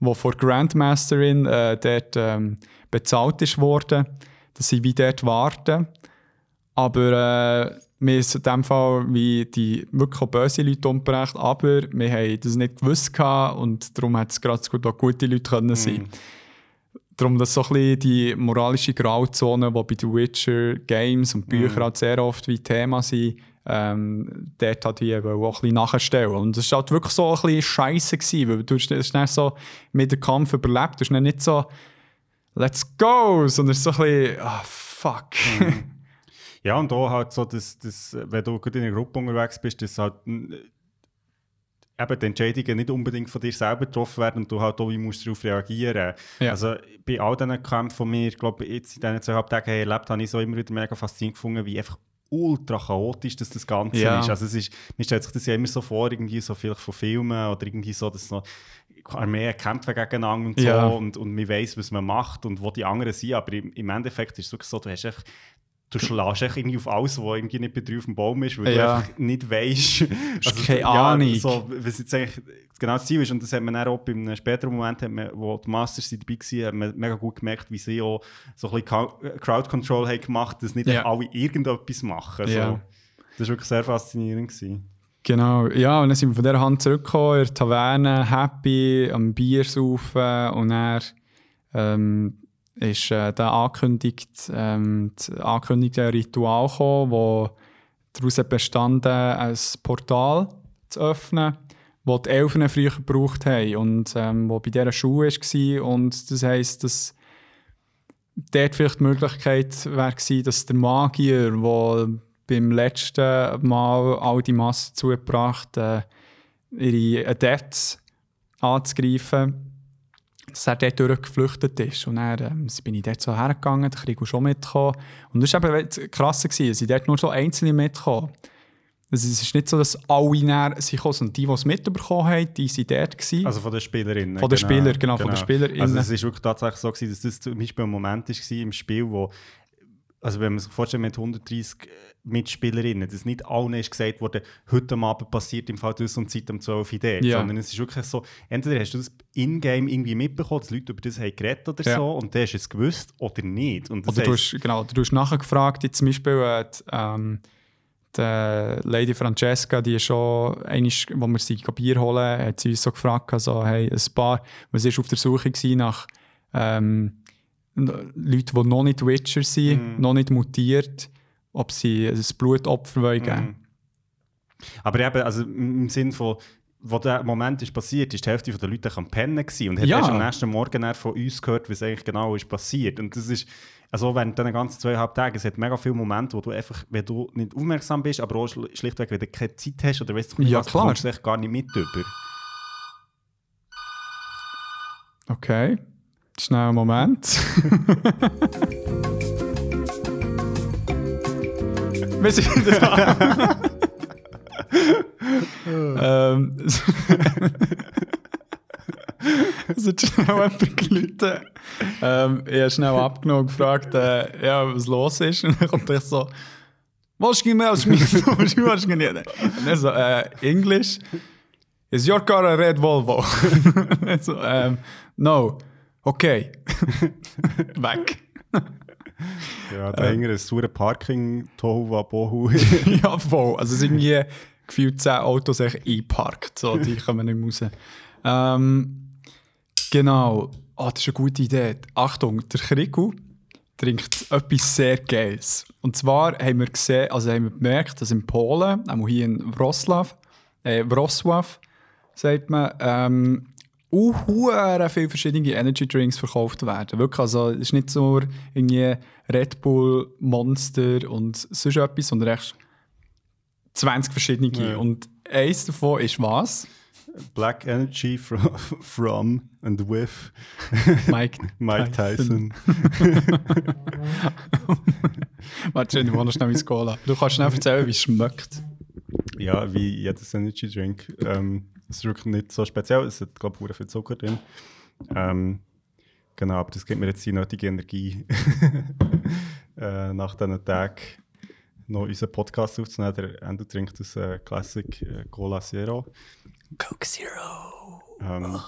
die von Grandmasterin äh, dort ähm, bezahlt ist worden, dass sie wie dort warten. Aber äh, wir haben in dem Fall wie die wirklich böse Leute umgebracht, aber wir haben das nicht gewusst und darum hat es gerade so gut auch gute Leute können sein. Darum, dass so ein bisschen die moralische Grauzone, die bei The Witcher Games und Büchern halt sehr oft wie Thema sind, ähm, dort hat ich eben auch ein bisschen nachstellen. Und es war halt wirklich so ein bisschen scheiße, weil du hast so mit dem Kampf überlebt. Du hast nicht so «Let's go!», sondern es ist so ein bisschen «Ah, fuck». Ja, und auch halt so, dass, dass wenn du gut in einer Gruppe unterwegs bist, dass halt, eben die Entscheidungen nicht unbedingt von dir selber getroffen werden und du halt auch wie musst darauf reagieren. Ja. Also bei all diesen Kämpfen von mir, ich glaube jetzt in diesen zweieinhalb Tagen erlebt, habe ich so immer wieder mega faszinierend gefunden, wie einfach ultra chaotisch das, das Ganze Ja. ist. Also es ist, mir stellt sich das ja immer so vor, irgendwie so vielleicht von Filmen oder irgendwie so, dass noch Armeen kämpfen gegeneinander und so Ja. und, und man weiß, was man macht und wo die anderen sind, aber im, im Endeffekt ist es wirklich so, du hast echt Du schlägst echt irgendwie auf alles, was irgendwie nicht bei dir auf dem Baum ist, weil Ja. du einfach nicht weißt. Hast keine Ahnung. So, was jetzt eigentlich genau das Ziel ist. Und das hat man auch bei einem späteren Moment, hat man, wo die Masters dabei waren, hat man mega gut gemerkt, wie sie auch so ein bisschen Cou- Crowd Control haben gemacht dass nicht Ja. alle irgendetwas machen. So. Das war wirklich sehr faszinierend. Gewesen. Genau, ja, und dann sind wir von dieser Hand zurückgekommen, in der Taverne, happy, am Bier saufen und dann ähm, ist äh, der angekündigt, ähm, das angekündigte Ritual gekommen, wo daraus bestanden, ein Portal zu öffnen, das die Elfen früher gebraucht haben und ähm, wo bei dieser Schule war. Und das heisst, dass dort vielleicht die Möglichkeit wäre dass der Magier, der beim letzten Mal all die Masse zugebracht äh, ihre Adepts anzugreifen, dass er dort durchgeflüchtet ist. Und dann ähm, bin ich dort so hergegangen, der Krieg schon mitgekommen. Und das war eben krass, gewesen, es sind dort nur so Einzelne mitgekommen. Also es ist nicht so, dass alle näher sind gekommen, sondern die, die es mitbekommen haben, die waren dort. Gewesen. Also von den Spielerinnen. Von den Spielern, genau, von den Spielerinnen. Also es ist wirklich tatsächlich so gewesen, dass das zum Beispiel ein Moment war im Spiel, wo also wenn man sich vorstellt, mit 130 Mitspielerinnen, dass nicht allen ist gesagt wurde, heute Abend passiert im Fall das und Zeit um 12 Uhr dort, Ja. sondern es ist wirklich so, entweder hast du das in-game irgendwie mitbekommen, dass Leute über das haben geredet oder Ja. so und dann hast du es gewusst oder nicht. Oder du hast, genau, du hast nachher gefragt, jetzt zum Beispiel äh, die, ähm, die Lady Francesca, die schon, einmal, wo wir sie Bier holen, hat sie uns so gefragt, also, hey, ein paar, sie ist auf der Suche nach ähm, Leuten, die noch nicht Witcher sind, Mhm. noch nicht mutiert, ob sie ein Blutopfer wollen geben Mhm. Aber eben, also im Sinn von, wo der Moment ist passiert, ist die Hälfte der Leute am Pennen gewesen und hat Ja. erst am nächsten Morgen von uns gehört, was eigentlich genau ist passiert. Und das ist, also während diesen ganzen zweieinhalb Tagen, es hat mega viele Momente, wo du einfach, wenn du nicht aufmerksam bist, aber auch schl- schlichtweg, wenn du keine Zeit hast oder weißt du nicht, Ja, was, kommst du gar nicht mit über. Okay, schnell einen Moment. Wir sind wieder da. ähm, es hat schnell jemand geläutet. Ähm, ich habe schnell abgenommen und gefragt, äh, ja, was los ist. Und dann kommt ich so, was ging mir aus mir? Was ging nicht? Und er so, äh. Is your car a red Volvo? so, ähm, no. Okay. Weg. Ja, da hängt ein saure Parking, Tohu Wabohu. ja, voll. Also es sind irgendwie gefühlt 10 Autos echt eingeparkt. So, die kommen nicht raus. Ähm, genau. Ah, das ist eine gute Idee. Achtung, der Krigu trinkt etwas sehr Geiles. Und zwar haben wir gesehen, also haben wir bemerkt, dass in Polen, auch hier in Wrocław, äh, Wrocław, sagt man, ähm, hure viele verschiedene Energy Drinks verkauft werden. Wirklich, also es ist nicht so irgendwie Red Bull, Monster und sonst etwas, sondern echt 20 verschiedene. Ja. Und eins davon ist was? Black Energy from, from and with Mike, Mike Tyson. Warte, ich will noch schnell mein Cola. Du kannst schnell erzählen, wie es schmeckt. Ja, wie jedes Energy Drink. Ähm, es ist wirklich nicht so speziell. Es hat, glaube ich, viel Zucker drin. Ähm, genau, aber das gibt mir jetzt die nötige Energie, äh, nach diesen Tagen noch unseren Podcast aufzunehmen. Der Endo trinkt das äh, Classic äh, Cola Zero. Coke Zero. Ähm,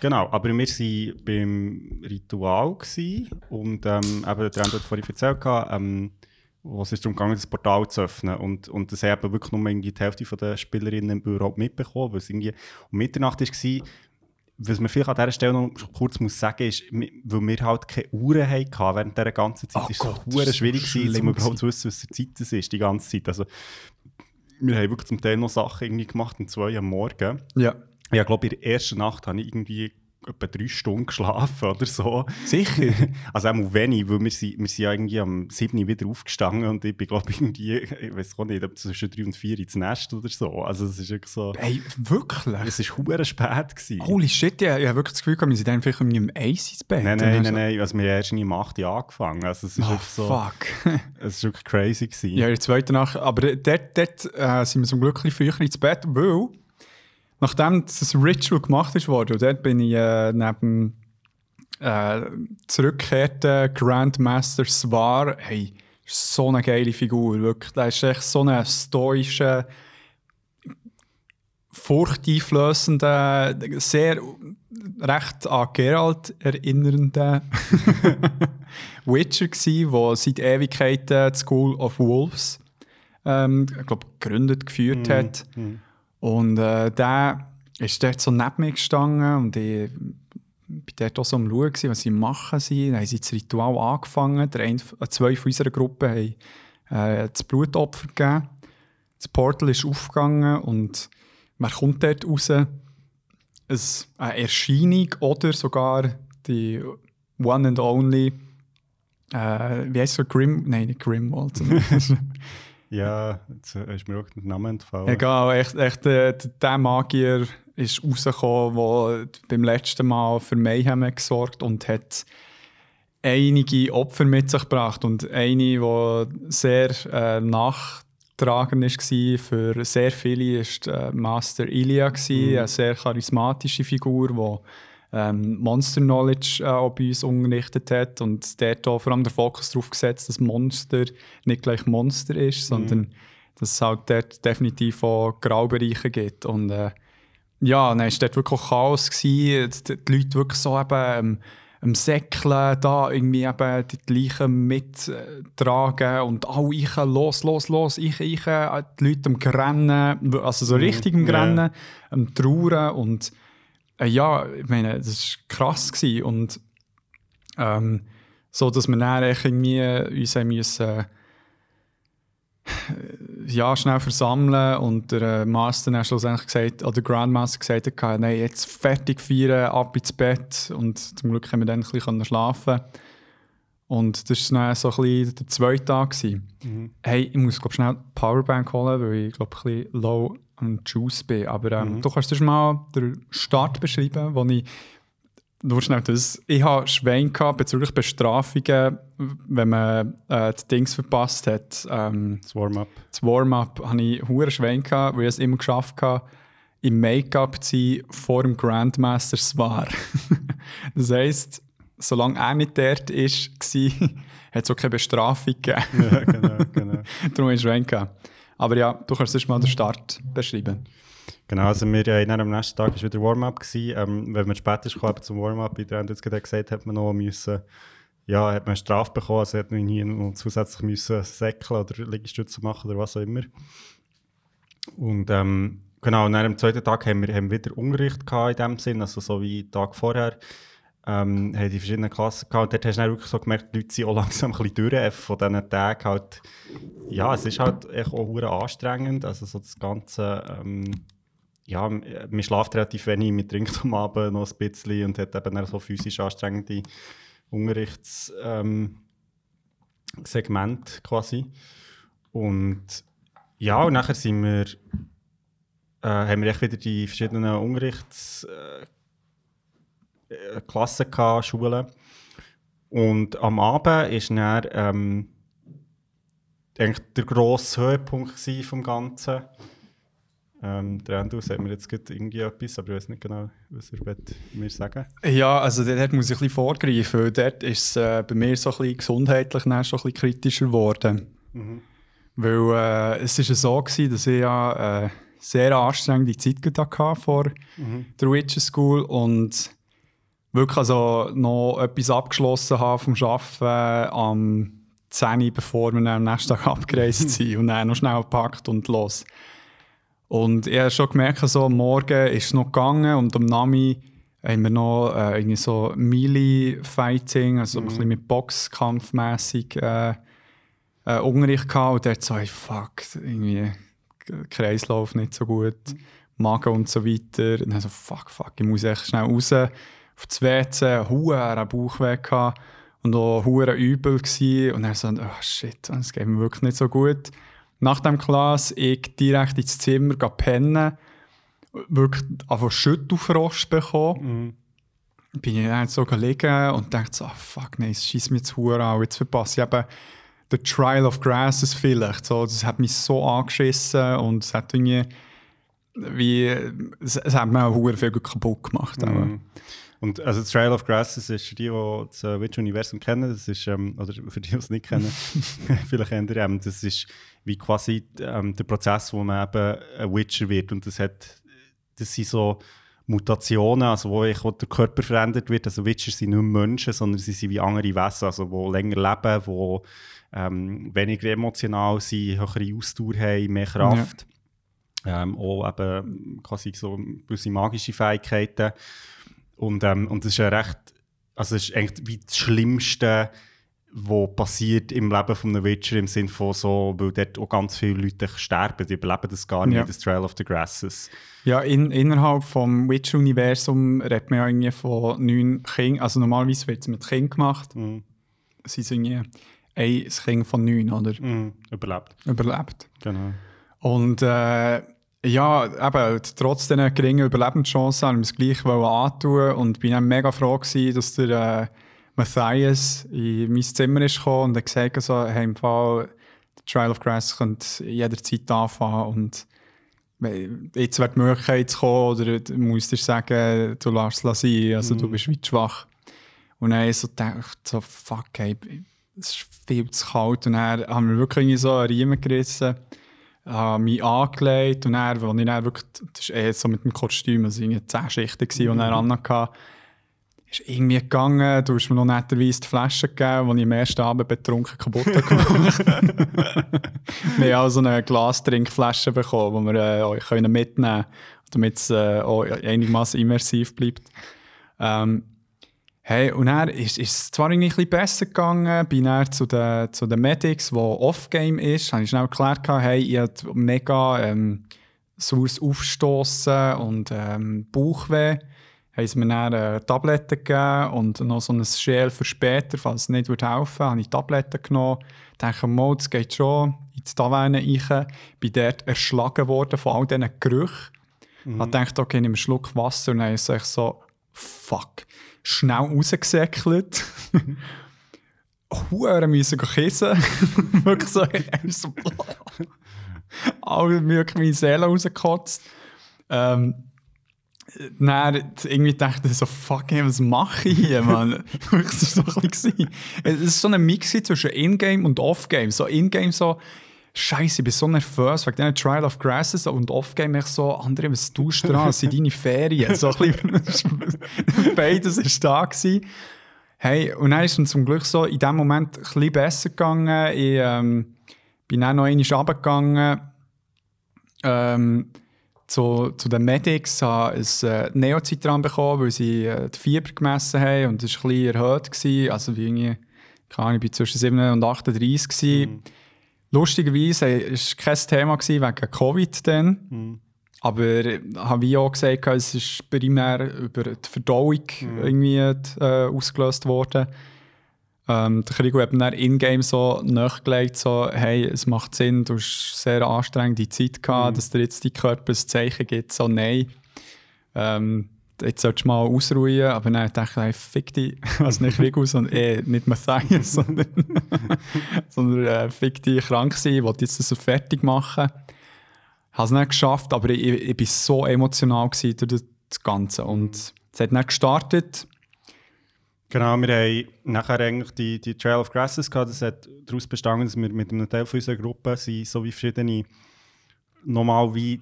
genau, aber wir waren beim Ritual gewesen und ähm, eben, der Endo hat vorhin erzählt, ähm, wo es ist darum ging, das Portal zu öffnen. Und, und das haben wirklich nur irgendwie die Hälfte der Spielerinnen überhaupt mitbekommen, weil es irgendwie um Mitternacht war. Was man vielleicht an dieser Stelle noch kurz muss sagen ist, mi- weil wir halt keine Uhren hatten während dieser ganzen Zeit, Oh ist es Gott, ist schwierig gewesen, um überhaupt zu wissen, was für Zeit das ist, die ganze Zeit. Also, wir haben wirklich zum Teil noch Sachen irgendwie gemacht, um zwei am Morgen. Ja. Ja, ich glaube, in der ersten Nacht habe ich irgendwie etwa drei Stunden geschlafen oder so. Sicher? Also auch wenig, weil wir sind, wir sind ja irgendwie am 7. wieder aufgestanden und ich bin glaube irgendwie, ich weiß auch nicht, ob zwischen 3 und 4 ins Nest oder so. Also es ist wirklich so, Ey, wirklich? es war hure spät. Gewesen. Holy shit, ja, ich habe wirklich das Gefühl, gehabt, wir sind dann vielleicht im Eis ins Bett. Nein, nein, nein, nein, also wir haben erst um 8 Uhr angefangen. Also es ist Oh, wirklich so, fuck. es ist wirklich crazy gewesen. ja, in der zweiten Nacht. Aber dort, dort äh, sind wir zum Glück ein bisschen früher ins Bett, weil nachdem das Ritual gemacht ist worden, und dort bin ich äh, neben äh, zurückgekehrten Grandmaster Swar, hey, so eine geile Figur, wirklich. Der ist echt so ein stoischer, furchteinflößender, sehr recht an Geralt erinnernder Witcher gsi, der seit Ewigkeiten die School of Wolves ähm, ich glaub, gegründet, geführt hat. Und äh, der ist dort so neben mir gestanden und ich bin dort auch so am Schauen, was sie machen. Sie. Dann haben sie das Ritual angefangen. Der eine, äh, zwei von unserer Gruppe haben äh, das Blutopfer gegeben. Das Portal ist aufgegangen und man kommt dort raus. Es, eine Erscheinung oder sogar die One and Only äh, wie heißt so Grim? Nein, nicht Grimwald. Ja, jetzt äh, ist mir auch der Name entfallen. Egal, echt, echt äh, der Magier ist rausgekommen, der beim letzten Mal für Mayhem hat gesorgt und hat einige Opfer mit sich gebracht. Und eine, die sehr äh, nachtragend war für sehr viele, war äh, Master Ilia, gewesen, eine sehr charismatische Figur, die ähm, Monster Knowledge äh, auch bei uns unterrichtet hat und dort auch vor allem der Fokus darauf gesetzt, dass Monster nicht gleich Monster ist, sondern dass es halt dort definitiv auch Graubereiche gibt. Und äh, ja, dann war dort wirklich auch Chaos. Gewesen. Die, die Leute wirklich so eben ähm, am Säckeln, da irgendwie eben die Leichen mittragen und alle ich, los, los, los, ich, ich, äh, die Leute am Rennen, also so richtig am ja. Rennen, am Trauern und äh, ja, ich meine, das war krass gewesen. und ähm, so, dass wir dann irgendwie uns haben müssen, ja, schnell versammeln und der äh, Master dann schlussendlich gesagt, oder der Grandmaster gesagt hat, nein, jetzt fertig feiern, ab ins Bett und zum Glück haben wir dann ein bisschen schlafen und das war dann so ein bisschen der zweite Tag. gewesen. Hey, ich muss glaub, schnell die Powerbank holen, weil ich glaube ein bisschen low an Juice bin, aber ähm, du kannst dir mal den Start beschreiben, wo ich nur schnell das. Ich hatte Schwein gehabt bezüglich Bestrafungen, wenn man äh, die Dings verpasst hat. Ähm, Das Warm-up. das Warm-up hatte ich hure Schwein, gehabt, weil ich es immer geschafft habe, im Make-up zu sein vor dem Grandmaster Swar. das heisst, solange er nicht dort ist, war, hat es auch keine Bestrafung gegeben. Ja, genau, genau. Darum ich Schwein. gehabt. Aber ja, du kannst erst mal den Start beschreiben. Genau, also wir, äh, dann am nächsten Tag war wieder Warm-up. Ähm, wenn man später kam zum Warm-up, wie der gerade gesagt hat, man noch müssen, ja, hat man eine Strafe bekommen, also hat man hier noch zusätzlich müssen säckeln oder Liegestütze machen oder was auch immer. Und ähm, genau, und dann am zweiten Tag haben wir, haben wir wieder Unterricht gehabt in dem Sinn, also so wie den Tag vorher. Ähm, haben die verschiedenen Klassen gehabt. Und dort hast du dann wirklich so gemerkt, die Leute sind auch langsam ein bisschen durch einfach von diesen Tagen halt, ja, es ist halt echt auch anstrengend, also so das ganze, ähm, ja, äh, man schlaft relativ wenig, man trinkt am Abend noch ein bisschen und hat eben so physisch anstrengende Unterrichts, ähm, quasi. Und ja, und nachher sind wir, äh, haben wir echt wieder die verschiedenen Unterrichts, äh, äh, Klassen gehabt, Schulen. Und am Abend war dann ähm, eigentlich der grosse Höhepunkt vom Ganzen. Ähm, der Andrew sagt mir jetzt gerade irgendwie etwas, aber ich weiß nicht genau, was er mir sagen Ja, also dort muss ich ein bisschen vorgreifen, dort ist es äh, bei mir so ein bisschen gesundheitlich dann schon ein bisschen kritischer geworden. Weil äh, es war so, gewesen, dass ich ja äh, sehr anstrengende Zeit hatte vor der Witcher School und wirklich also noch etwas abgeschlossen habe vom Arbeiten am 10 Uhr, bevor wir am nächsten Tag abgereist sind und dann noch schnell gepackt und los. Und ich habe schon gemerkt, so, am Morgen ist es noch gegangen und am Nami haben wir noch äh, irgendwie so Melee-Fighting, also ein bisschen mit Boxkampfmässig äh, äh, Unterricht gehabt und dort so, hey, fuck, irgendwie Kreislauf nicht so gut, Magen und so weiter. Und dann so, fuck, fuck, ich muss echt schnell raus auf das WC, einen Bauchweh gehabt und auch hure übel gewesen. Und er so, oh shit, es geht mir wirklich nicht so gut. Nach dem Klass ich direkt ins Zimmer pennen, wirklich einfach Schüttelfrost bekommen. Mhm. Bin ich dann so gelegen und dachte so, oh, fuck, nein, es schießt mir zu hure an. Jetzt verpasse ich eben The Trial of Grasses vielleicht. So, das hat mich so angeschissen und es hat irgendwie wie, es, es hat mir auch viel kaputt gemacht. Mhm. Und also Trial of Grasses ist für die, die das äh, Witcher-Universum kennen, das ist, ähm, oder für die, die es nicht kennen, vielleicht ändern, ähm, das ist wie quasi ähm, der Prozess, wo man eben ein Witcher wird und das hat, das sind so Mutationen, also wo, ich, wo der Körper verändert wird, also Witcher sind nicht Menschen, sondern sie sind wie andere Wesen, also die länger leben, die ähm, weniger emotional sind, höhere Ausdauer haben, mehr Kraft. Ja. Ähm, auch eben quasi so gewisse magische Fähigkeiten. Und, ähm, und das ist ja recht, also das ist eigentlich wie das Schlimmste, was passiert im Leben von einem Witcher im Sinne von so, weil dort auch ganz viele Leute sterben, die überleben das gar nicht, ja. das Trail of the Grasses. Ja, in, innerhalb des Witcher-Universum redet man ja irgendwie von neun Kindern, also normalerweise wird es mit Kindern gemacht. Mhm. Sie sind irgendwie ein Kind von neun, oder? Mhm. Überlebt. Überlebt. Genau. Und äh, ja, eben, trotz dieser geringen Überlebenschancen haben wir es gleich antun und bin dann mega froh gewesen, dass der äh, Matthias in mein Zimmer ist gekommen und hat gesagt, so, hey, im Fall, der Trial of Grass könnte jederzeit anfangen und jetzt wird die Möglichkeit kommen oder du musst dir sagen, du lässt es sein, also mm. du mhm. bist weit schwach. Und dann habe ich so gedacht, so, fuck, hey, es ist viel zu kalt und dann haben wir wirklich so einen Riemen gerissen habe mich angelegt und dann, als ich dann wirklich, das war eh so mit dem Kostüm, also irgendwie 10 Schichten, die mhm. er anhatte, ist irgendwie gegangen, du hast mir noch netterweise die Flasche gegeben, die ich am ersten Abend betrunken kaputt gemacht Wir haben auch so eine Glastrinkflasche bekommen, die wir äh, euch können mitnehmen können, damit es äh, einigermaßen immersiv bleibt. Ähm, Hey, und dann ist, ist es zwar ein bisschen besser gegangen, bin dann zu den, zu den Medics, wo Off-Game ist, habe ich schnell erklärt, hey, ich habe mega ähm, saures Aufstoßen und ähm, Bauchweh. Haben sie mir dann äh, Tabletten gegeben und noch so ein Schäl für später, falls es nicht helfen würde, habe ich Tabletten genommen. Ich dachte, mal, das geht schon ins Taverne rein. Bin dort erschlagen worden von all diesen Gerüchen. Mhm. Ich dachte, okay, ich nehme einen Schluck Wasser und dann ist es so, fuck schnell rausgesäckelt. Huere müssen kissen. wirklich so, so alle wirklich meine Seele rausgekotzt. Ähm, dann irgendwie dachte ich so, fuck, was mache ich hier, Mann? das war so ein bisschen. Es ist so ein Mix zwischen In-Game und Off-Game. So In-Game so, Scheiße, ich bin so nervös wegen diesen Trial of Grasses und off-game ich so, andere, was tust du dran? Das sind deine Ferien. So beides war da. Gewesen. Hey, und dann ist es zum Glück so in dem Moment ein bisschen besser gegangen. Ich ähm, bin dann noch einmal runtergegangen ähm, zu, zu den Medics, habe ein äh, Neozitran bekommen, weil sie äh, die Fieber gemessen haben und es war ein bisschen erhöht. Gewesen. Also wie irgendwie, keine Ahnung, ich war zwischen 7 und 38. Gewesen. Mhm. Lustigerweise war es kein Thema wegen Covid dann. Mhm. Aber habe ich auch gesagt, es ist primär über die Verdauung mhm. irgendwie äh, ausgelöst worden. Ähm, der Krieg hat dann in-game so nachgelegt, so, hey, es macht Sinn, du hast sehr anstrengende Zeit gehabt, mhm. dass dir jetzt dein Körper ein Zeichen gibt, so nein. Ähm, jetzt solltest du mal ausruhen, aber dann dachte ich, hey, fick dich, also nicht Rigus und eh, nicht Matthias, sondern, sondern äh, fick dich krank sein, ich wollte jetzt das fertig machen. Ich habe es nicht geschafft, aber ich war so emotional durch das Ganze und es hat nicht gestartet. Genau, wir haben nachher eigentlich die, die Trail of Grasses gehabt, das hat daraus bestanden, dass wir mit einem Teil unserer Gruppe sind, so wie verschiedene normal wie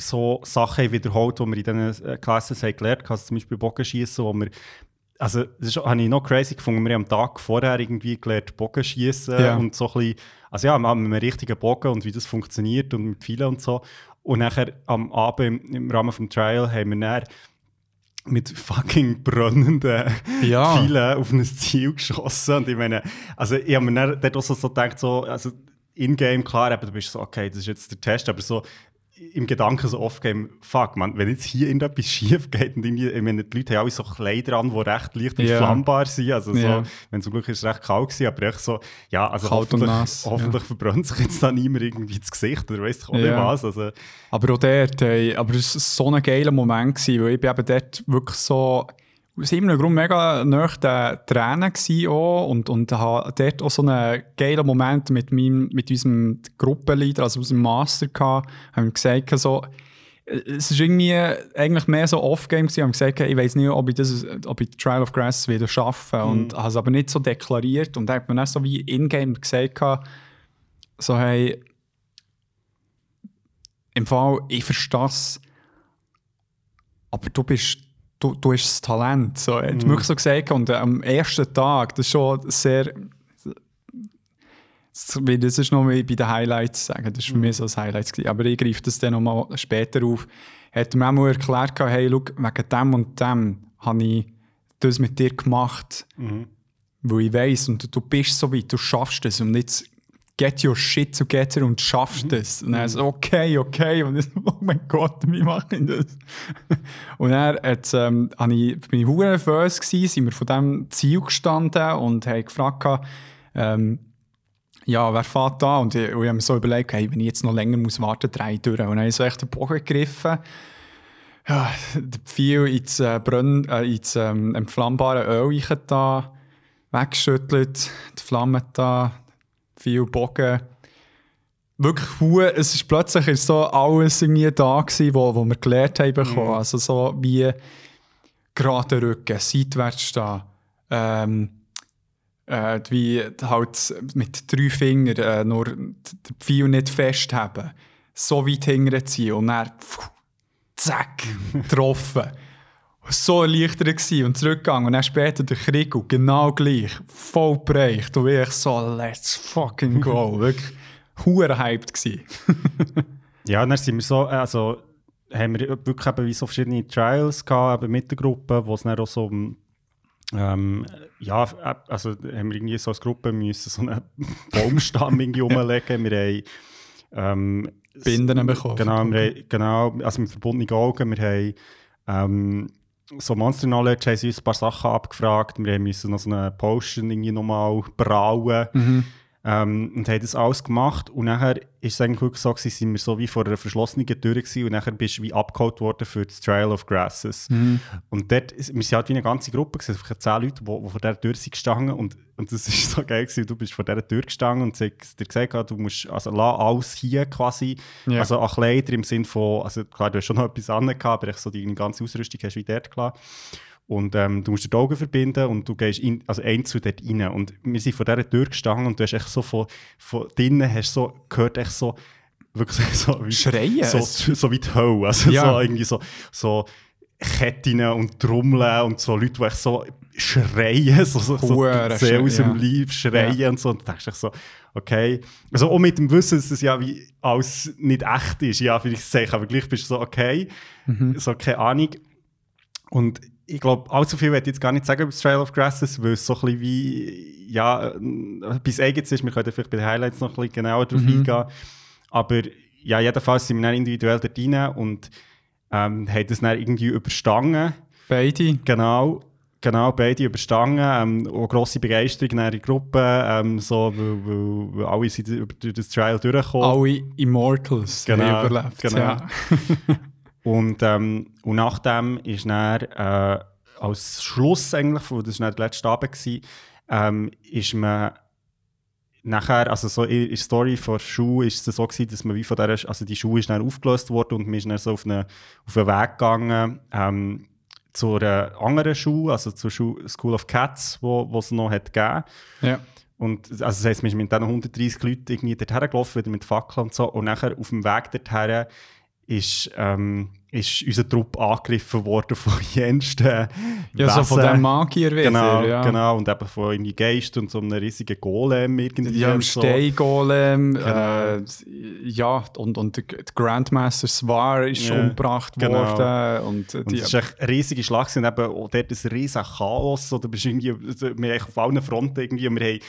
so Sachen wiederholt, die wir in diesen äh, Klassen haben gelernt haben, also zum Beispiel Bogenschießen, wo wir also das habe ich noch crazy gefunden. Wir haben am Tag vorher irgendwie gelernt, Bogenschießen ja. und so ein bisschen, also ja, mit einem richtigen Bogen und wie das funktioniert und mit Pfeilen und so. Und nachher am Abend im Rahmen des Trial haben wir dann mit fucking brennenden ja. Pfeilen auf ein Ziel geschossen. Und ich meine, also ich habe mir dann dort auch so, so gedacht, so, also in-game, klar, eben, du bist so, okay, das ist jetzt der Test, aber so, im Gedanken so oft gegeben, fuck, man, wenn jetzt hier irgendetwas schief geht und irgendwie, ich meine, die Leute haben alle so Kleider an, die recht leicht entflammbar sind, also so, Ja. wenn zum Glück ist es recht kalt gewesen, aber echt so, ja, also Kalt und hoffentlich, ja. hoffentlich verbrennt sich jetzt da niemand irgendwie das Gesicht oder weiss ich auch nicht Ja. was, also, Aber auch dort, ey, aber es war so ein geiler Moment, gewesen, weil ich bin eben dort wirklich so, aus irgendeinem Grund mega nach den Tränen auch und, und habe dort auch so einen geilen Moment mit, meinem, mit unserem Gruppenleader, also dem Master gehabt, haben wir gesagt, so, es ist irgendwie eigentlich mehr so Off-Game gewesen, haben gesagt, ich weiß nicht, ob ich, das, ob ich Trial of Grass wieder schaffe und habe es aber nicht so deklariert. Und dann hat man dann so wie in-game gesagt, so hey, im Fall, ich verstehe es, aber du bist, du, du hast das Talent. So, hat wirklich so gesagt und äh, am ersten Tag, das ist schon sehr, das ist noch bei den Highlights sagen, das war für mich so das Highlight. Aber ich greife das dann noch mal später auf. Hat mir auch erklärt, hey, schau, wegen dem und dem habe ich das mit dir gemacht, weil ich weiss und du bist so weit, du schaffst es und jetzt get your shit together und schaffst es. Und er so, okay, okay. Und ich so, oh mein Gott, wie mache ich das? und er hat, ähm, habe ich, bin ich sehr nervös gewesen, sind wir von diesem Ziel gestanden und haben gefragt, ähm, ja, wer fährt da? Und ich, und ich habe mir so überlegt, hey, wenn ich jetzt noch länger muss warten, drei durch. Und dann habe ich so echt den Bogen gegriffen, ja, viel ins, äh, Brenn, äh, ins ähm, entflammbare Öl rein da, weggeschüttelt, die Flamme da, viel Bogen. Wirklich hu- es ist plötzlich ist so alles irgendwie da gewesen, wo, wo wir gelernt haben bekommen. Also so wie gerade Rücken, seitwärts stehen, ähm, äh, wie halt mit drei Fingern äh, nur den Pfeil nicht festhaben, so weit hinterziehen und dann pfuh, zack, getroffen. So erleichtert gewesen und zurückgegangen und dann später der Krieg und genau gleich, voll bereicht und ich so, let's fucking go, wirklich hure hyped gewesen. Ja, dann sind wir so, also haben wir wirklich eben wie so verschiedene Trials gehabt, eben mit der Gruppe, wo es dann auch so, ähm, ja, also haben wir irgendwie so als Gruppe müssen so einen Baumstamm irgendwie umlegen. Wir haben ähm, Binden bekommen. Genau, wir haben, genau, also mit verbundenen Augen. Wir haben ähm, so Monster Knowledge haben sie uns ein paar Sachen abgefragt. Wir müssen noch so eine Potion irgendwie nochmal brauen. Mhm. Ähm, und haben das alles gemacht. Und nachher ist es eigentlich wirklich so, gewesen, sind wir so wie vor einer verschlossenen Tür gewesen, und nachher bist du wie abgeholt worden für das Trial of Grasses. Mhm. Und dort, wir sind halt wie eine ganze Gruppe, gewesen, einfach zehn Leute, die, die vor dieser Tür sind gestanden und, und das ist so geil gewesen, du bist vor dieser Tür gestanden und sie hat dir gesagt, ah, du musst, also lass alles hier quasi, Ja. also an Kleider im Sinn von, also klar, du hast schon noch etwas angehabt, aber so die ganze Ausrüstung hast du wie dort klar. Und ähm, du musst die Augen verbinden und du gehst in, also einzeln dort rein. Und wir sind vor dieser Tür gestanden und du hast echt so von, von drinnen hast so, gehört echt so, wirklich so wie, Schreien. so, so wie die Hölle. Also Ja. so irgendwie so, so Ketten und Trommeln und so Leute, die echt so schreien, so, so, so Seele aus dem schreien, Leib schreien und so. Und du denkst so, okay. Also auch mit dem Wissen, dass es ja wie alles nicht echt ist, ja, vielleicht sagen, aber gleich bist du so, okay, so keine Ahnung. Und ich glaube, allzu viel werde ich jetzt gar nicht sagen über das Trail of Grasses, weil es so ein bisschen wie, ja, etwas Eigenes ist. Wir können vielleicht bei den Highlights noch ein bisschen genauer drauf eingehen. Aber ja, jedenfalls sind wir dann individuell dort rein und ähm, haben das dann irgendwie überstanden. Beide. Genau, genau, beide überstanden. Ähm, auch grosse Begeisterung in der Gruppe, ähm, so, weil, weil, weil alle sind über- durch das Trial durchgekommen. Alle Immortals Genau, überlebt. genau. Ja. Und, ähm, und nachdem ist dann äh, als Schluss eigentlich, das war der letzte Abend, gewesen, ähm, ist man nachher, also so in der Story von Schuh ist es so gewesen, dass man wie von der, also die Schuhe ist dann aufgelöst worden und man ist dann so auf, eine, auf einen Weg gegangen ähm, zu einer anderen Schule, also zur Schu School of Cats, wo wo es noch hat gegeben. ja. Und also das heisst, wir sind mit diesen 130 Leuten irgendwie dorthin gelaufen, wieder mit Fackeln und so. Und nachher auf dem Weg dorthin ist, ähm, ist unser Trupp angegriffen worden von jensten Ja, so von Wesen. dem Magier. Genau, ja. genau. Und eben von irgendwie Geist und so einem riesigen Golem irgendwie. Ja, und so. Steingolem, Genau. äh, ja, und, und der Grandmaster Swar ist Ja, umgebracht genau. worden. Und, äh, Und es war echt ein riesiger Schlag. Und eben auch dort ein riesiger Chaos. Oder bist irgendwie, also wir haben auf allen Fronten irgendwie, und wir haben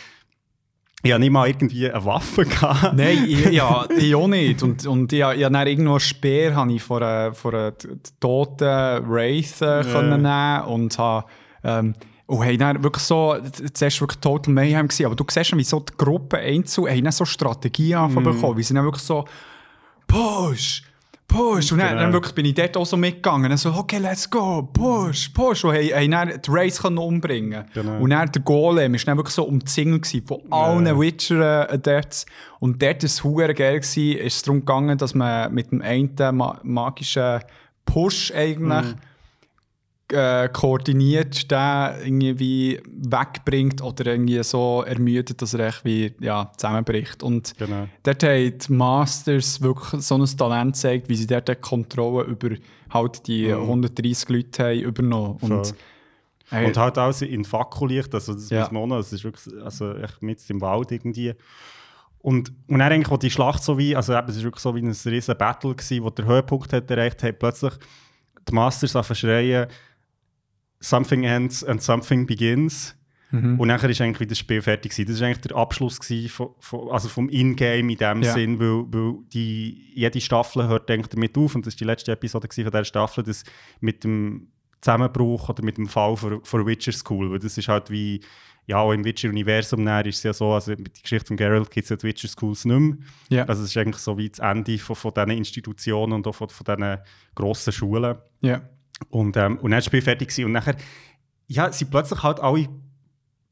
Ich hatte nicht mal irgendwie eine Waffe. Gehabt. Nein, ich, ja, ich auch nicht. Und, und ich, ich habe irgendwo einen Speer habe ich von einer, von einer toten Wraith äh, können nehmen und habe... Ähm, und haben dann wirklich so, zuerst wirklich Total Mayhem gewesen, aber du siehst schon, wie so die Gruppe einzeln haben so Strategien angefangen Mhm. bekommen, wie sie dann wirklich so Push, Push. Und dann, Genau. dann wirklich bin ich dort auch so mitgegangen. Dann so, okay, let's go, Push, Push. Und haben, haben dann die Race können umbringen Genau. Und dann der Golem ist dann wirklich so umzingelt von allen Witcher-Adepts. Und dort war es geil. Gewesen. Es ist darum gegangen, dass man mit dem einen ma magischen Push eigentlich äh, koordiniert den irgendwie wegbringt oder irgendwie so ermüdet, dass er echt wie ja, zusammenbricht. Und Genau. dort haben die Masters wirklich so ein Talent gezeigt, wie sie dort die Kontrolle über halt die 130 Leute haben übernommen. Und, Voll. hey, Und halt alles in Fackellicht, also das Ja. muss man auch noch, es ist wirklich, also echt mit im Wald irgendwie. Und, und dann eigentlich, wo die Schlacht so wie, also eben, es ist wirklich so wie ein riesen Battle gewesen, wo der Höhepunkt hat erreicht hat, plötzlich die Masters anfangen schreien, something ends and something begins. Und nachher ist eigentlich wieder das Spiel fertig gewesen. Das war eigentlich der Abschluss gewesen von, von, also vom Ingame in dem Ja. Sinn, weil, weil die, jede Staffel hört eigentlich damit auf und das war die letzte Episode von dieser Staffel, dass mit dem Zusammenbruch oder mit dem Fall von, von Witcher School, weil das ist halt wie, ja, auch im Witcher-Universum näher ist es ja so, also mit der Geschichte von Geralt gibt es ja die Witcher Schools nicht mehr. ja, Also es ist eigentlich so wie das Ende von, von diesen Institutionen und auch von, von diesen grossen Schulen. ja. Und, ähm, und dann war das Spiel fertig gewesen. und nachher ja, sind plötzlich halt alle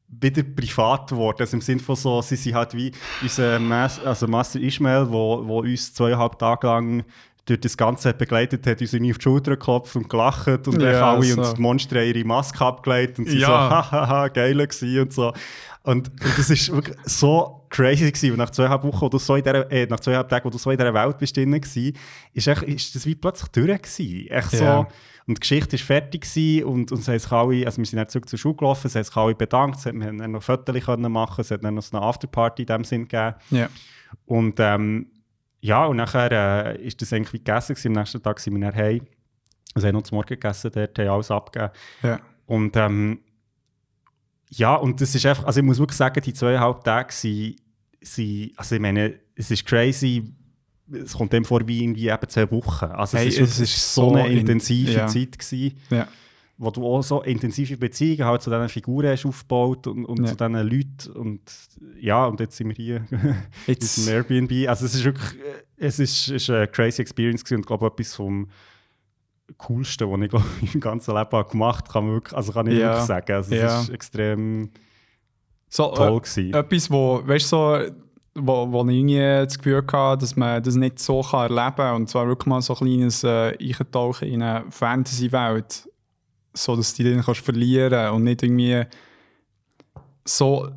wieder privat geworden. Also im Sinne von so, sie sind halt wie unser Mas also Master Ishmael, wo, wo uns zweieinhalb Tage lang durch das Ganze begleitet hat, uns auf die Schulter geklopft und gelacht und Ja, dann alle so. und die Monster ihre Maske abgelegt und sie Ja. so, hahaha, geil und so. Und, und das ist wirklich so crazy gewesen. Und nach zweieinhalb Wochen, wo du so in dieser, äh, nach zweieinhalb Tagen, wo du so in dieser Welt bist drin gewesen, ist, echt, ist das wie plötzlich durch gewesen. Echt so, Ja. Und die Geschichte war fertig gewesen und, und sie alle, also wir sind dann zurück zur Schule gelaufen, sie haben sich alle bedankt, sie haben- dann noch Fotos können machen, es hat dann noch so eine Afterparty in dem Sinn gegeben. ja. Und ähm, ja, und nachher äh, ist das eigentlich gegessen gewesen. Am nächsten Tag sind wir dann heim. Also haben noch zum Morgen gegessen, dort haben alles abgegeben. ja. Und ähm, ja, und das ist einfach, also ich muss wirklich sagen, die zweieinhalb Tage sind, sind also ich meine, es ist crazy, es kommt dem vor wie irgendwie eben zwei Wochen. Also Hey, es, ist, es ist so so eine in- intensive ja. Zeit gewesen, ja. wo du auch so intensive Beziehungen halt zu diesen Figuren hast aufgebaut und, und Ja. zu diesen Leuten und ja, und jetzt sind wir hier Jetzt, diesem Airbnb. Also es ist wirklich, es ist, ist eine crazy Experience gewesen und ich glaube etwas vom Coolsten, was ich glaube im ganzen Leben habe gemacht habe, kann man wirklich, also kann ich wirklich sagen. Also es ist extrem so, toll äh, gewesen. etwas, wo, weißt du, so, wo, wo ich irgendwie das Gefühl hatte, dass man das nicht so kann erleben kann. Und zwar wirklich mal so ein kleines äh, Eintauchen in eine Fantasy-Welt, so dass du dich dann kannst verlieren und nicht irgendwie so,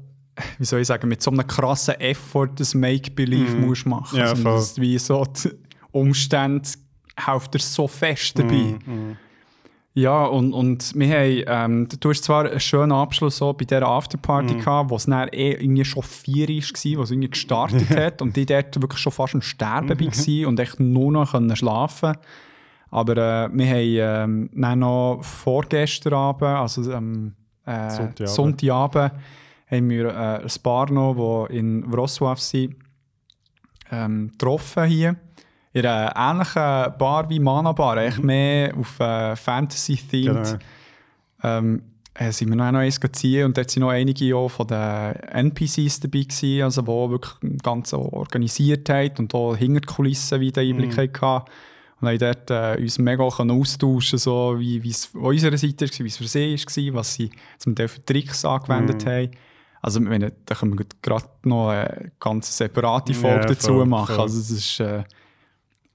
wie soll ich sagen, mit so einem krassen Effort das Make-Believe musst machen. Ja, dass wie so die Umstände helfen dir so fest dabei. Mhm. Ja, und, und wir haben, ähm, du hast zwar einen schönen Abschluss so bei dieser Afterparty gehabt, wo es dann eh irgendwie schon vier war, wo es irgendwie gestartet hat und ich dort wirklich schon fast am Sterben war und echt nur noch schlafen Aber äh, wir haben ähm, dann noch vorgestern Abend, also ähm, äh, Sonntagabend. Sonntagabend, haben wir äh, ein Paar noch, die in Wrocław sind, ähm, getroffen hier. In einer ähnlichen Bar wie Mana Bar, echt mehr auf äh, Fantasy-themed. Genau. Ähm, äh, sind wir noch eins ziehen und dort sind noch einige auch von den NPCs dabei gewesen, also die wirklich das Ganze auch organisiert haben und auch hinter die Kulissen wieder Einblick hatten. Und haben dort äh, uns mega austauschen so wie es von unserer Seite war, wie es für sie war, was sie zum Teil für Tricks angewendet haben. Also meine, da können wir gerade noch eine ganz separate Folge Ja, dazu voll, machen. voll. Also es ist äh,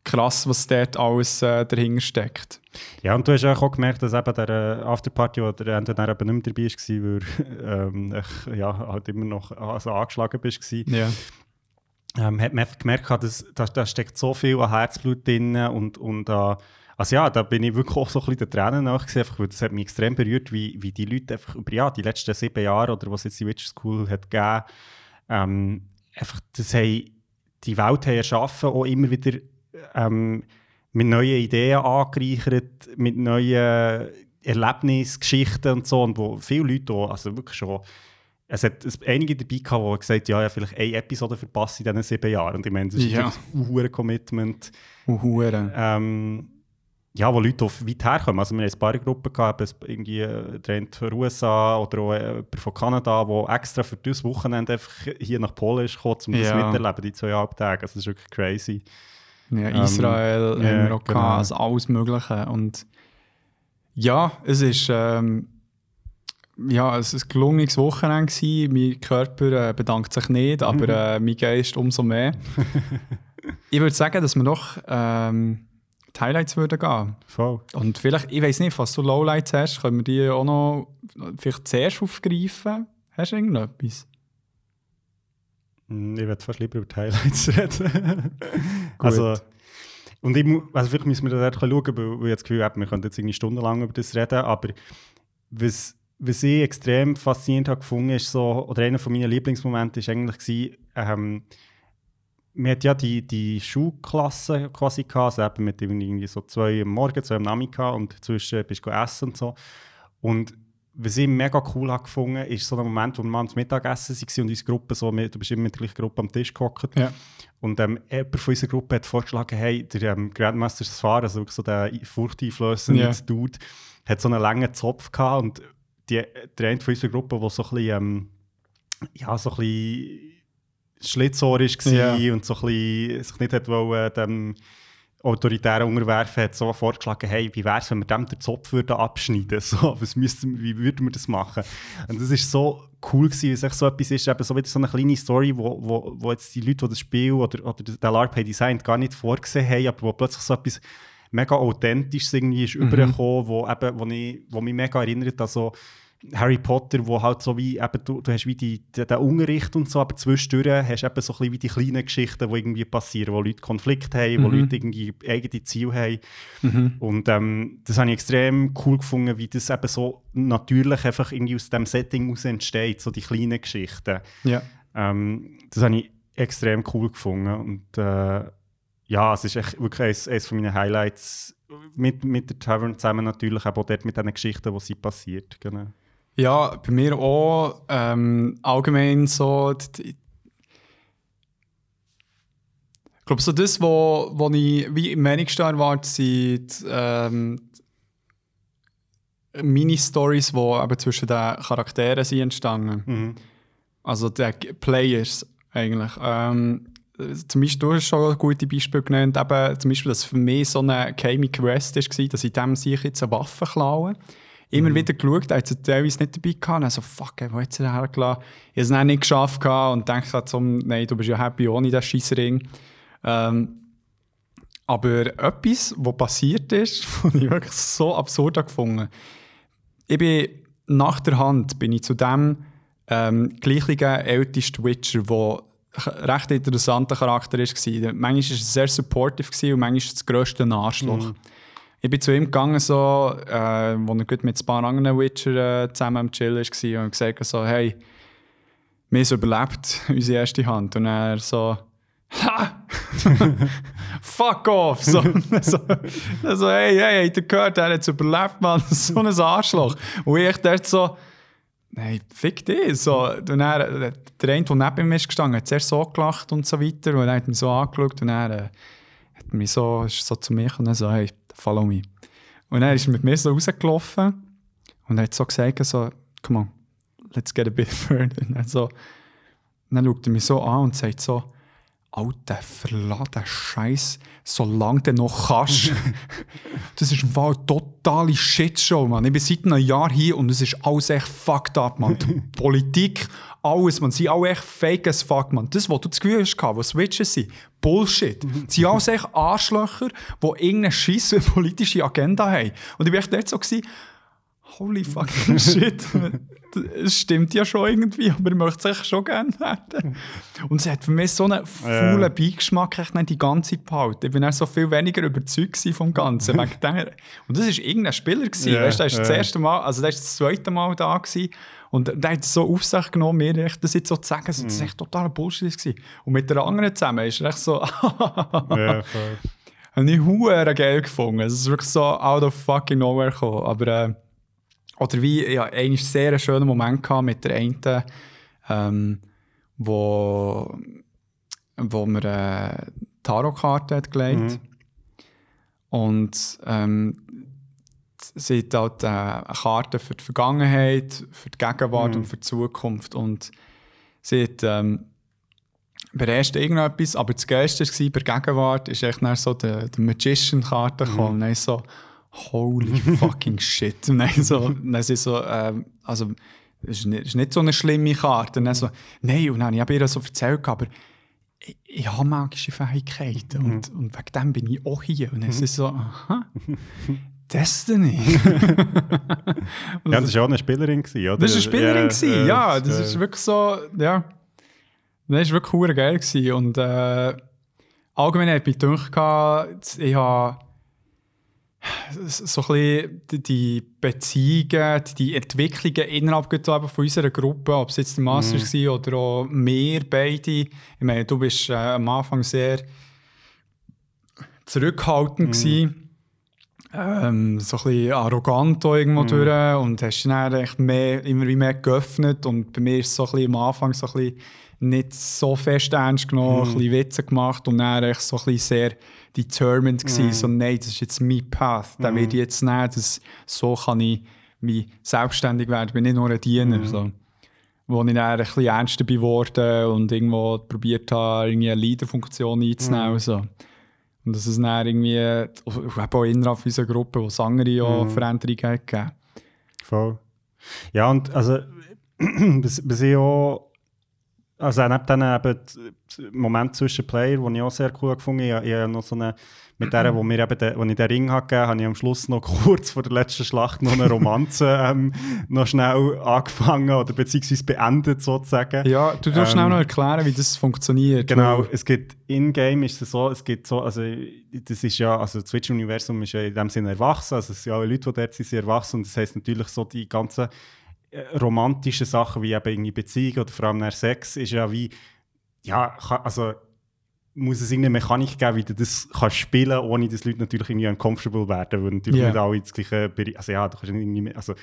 krass, was dort alles äh, dahinter steckt. Ja, und du hast auch gemerkt, dass eben der äh, Afterparty, wo der Ende dann eben nicht mehr dabei war, weil ähm, ich, ja, halt immer noch also angeschlagen bist. war. Ja. ähm, hat man einfach gemerkt, dass da, da steckt so viel an Herzblut drin und, und äh, also ja, da bin ich wirklich auch so ein bisschen den Tränen nachgesehen, weil das hat mich extrem berührt, wie, wie die Leute einfach über ja, die letzten sieben Jahre oder was jetzt die Witcher School hat gegeben, ähm, einfach das haben, die Welt haben erschaffen, auch immer wieder ähm, mit neuen Ideen angereichert, mit neuen Erlebnisgeschichten und so, und wo viele Leute auch, also wirklich schon es hat einige dabei gehabt, die gesagt haben, ja, ja, vielleicht eine Episode verpasse in diesen sieben Jahren. Und ich meine, das ist Ja. ein hohes Commitment. Und Huren. Ähm, ja, wo Leute auf weit herkommen. Also wir haben ein paar Gruppen gehabt, irgendwie äh, der eine von den USA oder auch äh, jemand von Kanada, der extra für dieses Wochenende einfach hier nach Polen ist gekommen, um das Ja. miterleben, die zweieinhalb Tage. Also das ist wirklich crazy. Ja, Israel Ähm, haben wir auch genau. also alles Mögliche. Und ja, es ist ähm, ja, es ist ein gelungenes Wochenende gewesen. Mein Körper äh, bedankt sich nicht, aber Mhm. äh, mein Geist umso mehr. ich würde sagen, dass wir noch ähm, die Highlights würden gehen. Voll. Und vielleicht, ich weiß nicht, was du Lowlights hast, können wir die auch noch vielleicht zuerst aufgreifen? Hast du irgendetwas? Mm, Ich würde fast lieber über die Highlights reden. also, und ich, also vielleicht müssen wir da schauen, weil wir jetzt das Gefühl haben, wir können jetzt irgendwie stundenlang über das reden, aber was, was ich extrem faszinierend habe gefunden, ist so, oder einer von meinen Lieblingsmomente ist eigentlich gewesen, ähm, wir hatten ja die, die Schulklasse quasi gehabt, also eben mit irgendwie so zwei am Morgen, zwei am Nachmittag und zwischen bist du essen und so. Und was ich mega cool habe gefunden, ist so der Moment, wo wir am Mittagessen waren und unsere Gruppe so, du bist immer mit der gleichen Gruppe am Tisch gehockt. Ja. Und ähm, jemand von unserer Gruppe hat vorgeschlagen, hey, der ähm, Grandmaster Sfar, also wirklich so der furchteinflößende Ja. Dude, hat so einen langen Zopf gehabt und die, der eine von unserer Gruppe, der so ein bisschen, ähm, ja, so ein bisschen schlitzohrig war Ja. und so ein bisschen sich nicht hat wollen, dem Autoritären unterwerfen, hat so vorgeschlagen, hey, wie wäre es, wenn wir dem den Zopf würden abschneiden so, was müssten, Wie würden wir das machen? Und das ist so cool gewesen, echt so etwas ist, eben so wieder so eine kleine Story, wo, wo, wo jetzt die Leute, die das Spiel oder, oder den LARP haben designt, gar nicht vorgesehen haben, aber wo plötzlich so etwas mega authentisches irgendwie ist übergekommen, wo, eben, wo, ich, wo mich mega erinnert an so Harry Potter, wo halt so wie, eben, du, du hast wie die, den, den Unterricht und so, aber zwischendurch hast du eben so ein bisschen wie die kleinen Geschichten, die irgendwie passieren, wo Leute Konflikte haben, wo Leute irgendwie eigene Ziele haben. Und ähm, das habe ich extrem cool gefunden, wie das eben so natürlich einfach irgendwie aus dem Setting heraus entsteht, so die kleinen Geschichten. Ja. Ähm, das habe ich extrem cool gefunden. Und äh, ja, es ist echt wirklich eines, eines von meinen Highlights mit, mit der Tavern zusammen natürlich, aber auch dort mit diesen Geschichten, die sie passiert. Genau. Ja, bei mir auch ähm, allgemein so. die- Ich glaube, so das, wo, wo ich wie am wenigsten erwarte, sind ähm, Mini-Stories, die eben zwischen den Charakteren sind entstanden. Mhm. Also die Players eigentlich. Ähm, zum Beispiel, du hast schon gute Beispiele genannt, eben, zum Beispiel, dass für mich so eine geheime Quest war, dass ich dem sich jetzt eine Waffe klaue. Immer wieder geschaut, er hat sie teilweise nicht dabei gehabt. Also, fuck, ey, wo hat sie den hergelassen? Ich habe es dann nicht geschafft und denke halt so, nein, du bist ja happy ohne diesen Scheissering. Ähm, aber etwas, was passiert ist, was ich wirklich so absurd gefunden Ich bin nach der Hand bin ich zu dem ähm, gleichen ältesten Witcher, der ein recht interessanter Charakter war. Manchmal war er sehr supportive und manchmal das grösste Arschloch. Ich bin zu ihm gegangen, so, äh, wo er gut mit ein paar anderen Witcher äh, zusammen am Chillen war und gesagt so, hey, wir haben überlebt, unsere erste Hand. Und er so, ha! Fuck off! So, so, so hey, hey, habt ihr gehört, er hat überlebt, Mann. So ein Arschloch. Und ich dort so, nein, fick dich. So, und er, der eine, der neben mir ist gestanden, hat zuerst so gelacht und so weiter. Und er hat mich so angeschaut und er äh, hat mich so, ist so zu mir und so, hey, follow me. Und er ist mit mir so rausgelaufen und er hat so gesagt, so, come on, let's get a bit further. Und dann, so, dann schaut er mich so an und sagt so, Alter, verlass den Scheiß, solange du noch kannst. das ist eine totale Shitshow, Mann. Ich bin seit einem Jahr hier und es ist alles echt fucked up, Mann. Die Politik, alles, man. Sie sind alle echt fake as fuck, Mann. Das, was du das Gefühl hast, was Switches sind, Bullshit. Sie sind alles echt Arschlöcher, die irgendeine scheisse politische Agenda haben. Und ich war echt dort so, gewesen, holy fucking shit. Es stimmt ja schon irgendwie, aber ich möchte es schon gerne werden. Und es hat für mich so einen faulen Ja. Beigeschmack echt nicht die ganze Zeit behalten. Ich bin auch so viel weniger überzeugt vom Ganzen. wegen und das war irgendein Spieler. Gewesen, Ja, weißt, der ist das ja. erste Mal, also der ist das zweite Mal da gewesen. Und der hat es so auf sich genommen, mir echt das jetzt so zu sagen, dass das echt totaler Bullshit war. Und mit der anderen zusammen ist er echt so, ja, voll. habe ich hure geil gefunden. Es ist wirklich so out of fucking nowhere gekommen. Aber, äh, oder wie, ja, einen sehr schönen Moment gehabt mit der einen ähm, wo, wo mir eine Tarotkarte hat gelegt Mhm. Und ähm, hat halt äh, eine Karte für die Vergangenheit, für die Gegenwart Mhm. und für die Zukunft. Und sie hat ähm, bei der ersten irgendetwas, aber das Geilste war bei der Gegenwart, ist echt so die, die Magician-Karte Mhm. gekommen. Und dann so, holy fucking shit. Und dann, so, dann sie so, ähm, also, das ist nicht, ist nicht so eine schlimme Karte. Und dann so, nein, und dann habe ich ihr so erzählt, aber ich, ich habe magische Fähigkeiten Mhm. und, und wegen dem bin ich auch hier. Und dann ist es so, aha, Destiny. Ja, das war auch eine Spielerin, gewesen, oder? Das war eine Spielerin, gewesen, äh, ja. Das äh, ist wirklich so, ja. Das war wirklich hure geil. Gewesen. Und äh, allgemein hat mich gedacht, ich habe so ein bisschen die- Beziehungen, die Entwicklungen innerhalb von unserer Gruppe, ob es jetzt die Masters Mhm. waren oder auch wir beide. Ich meine, du bist äh, am Anfang sehr zurückhaltend gewesen. Ähm, so ein bisschen arrogant irgendwo durch. Und hast dann echt mehr, immer wie mehr geöffnet. Und bei mir ist es so ein bisschen am Anfang so ein bisschen nicht so fest ernst genommen, ein bisschen Witze gemacht und dann echt so ein bisschen sehr determined gewesen, so nein, das ist jetzt mein Path, den werde ich jetzt nehmen, das, so kann ich wie selbstständig werden, ich bin nicht nur ein Diener, so. Wo ich dann ein bisschen ernster geworden und irgendwo probiert habe, irgendwie eine Leaderfunktion einzunehmen und so. Und dass es dann irgendwie, eben auch innerhalb unserer Gruppe, wo es andere auch Veränderungen hat gegeben. Voll. Ja, und also, bis, bis ich auch, also neben dann eben Moment zwischen Player, den ich auch sehr cool gefunden habe, ich, ich habe noch so eine, mit der, wo, mir eben de, wo ich den Ring hatte, gegeben, habe ich am Schluss noch kurz vor der letzten Schlacht noch eine Romanze ähm, noch schnell angefangen oder beziehungsweise beendet sozusagen. Ja, du darfst Ähm, schnell noch erklären, wie das funktioniert. Genau, es gibt in-game ist es so, es gibt so, also das ist ja, also das Switch-Universum ist ja in dem Sinne erwachsen, also es sind ja alle Leute, die dort sind, sind erwachsen und das heisst natürlich so die ganzen äh, romantischen Sachen wie eben irgendwie Beziehung oder vor allem Sex ist ja wie, ja, also muss es irgendeine Mechanik geben, wie du das kannst spielen, ohne dass Leute natürlich irgendwie uncomfortable werden, weil natürlich Ja. nicht alle das gleiche, also ja, du kannst irgendwie, also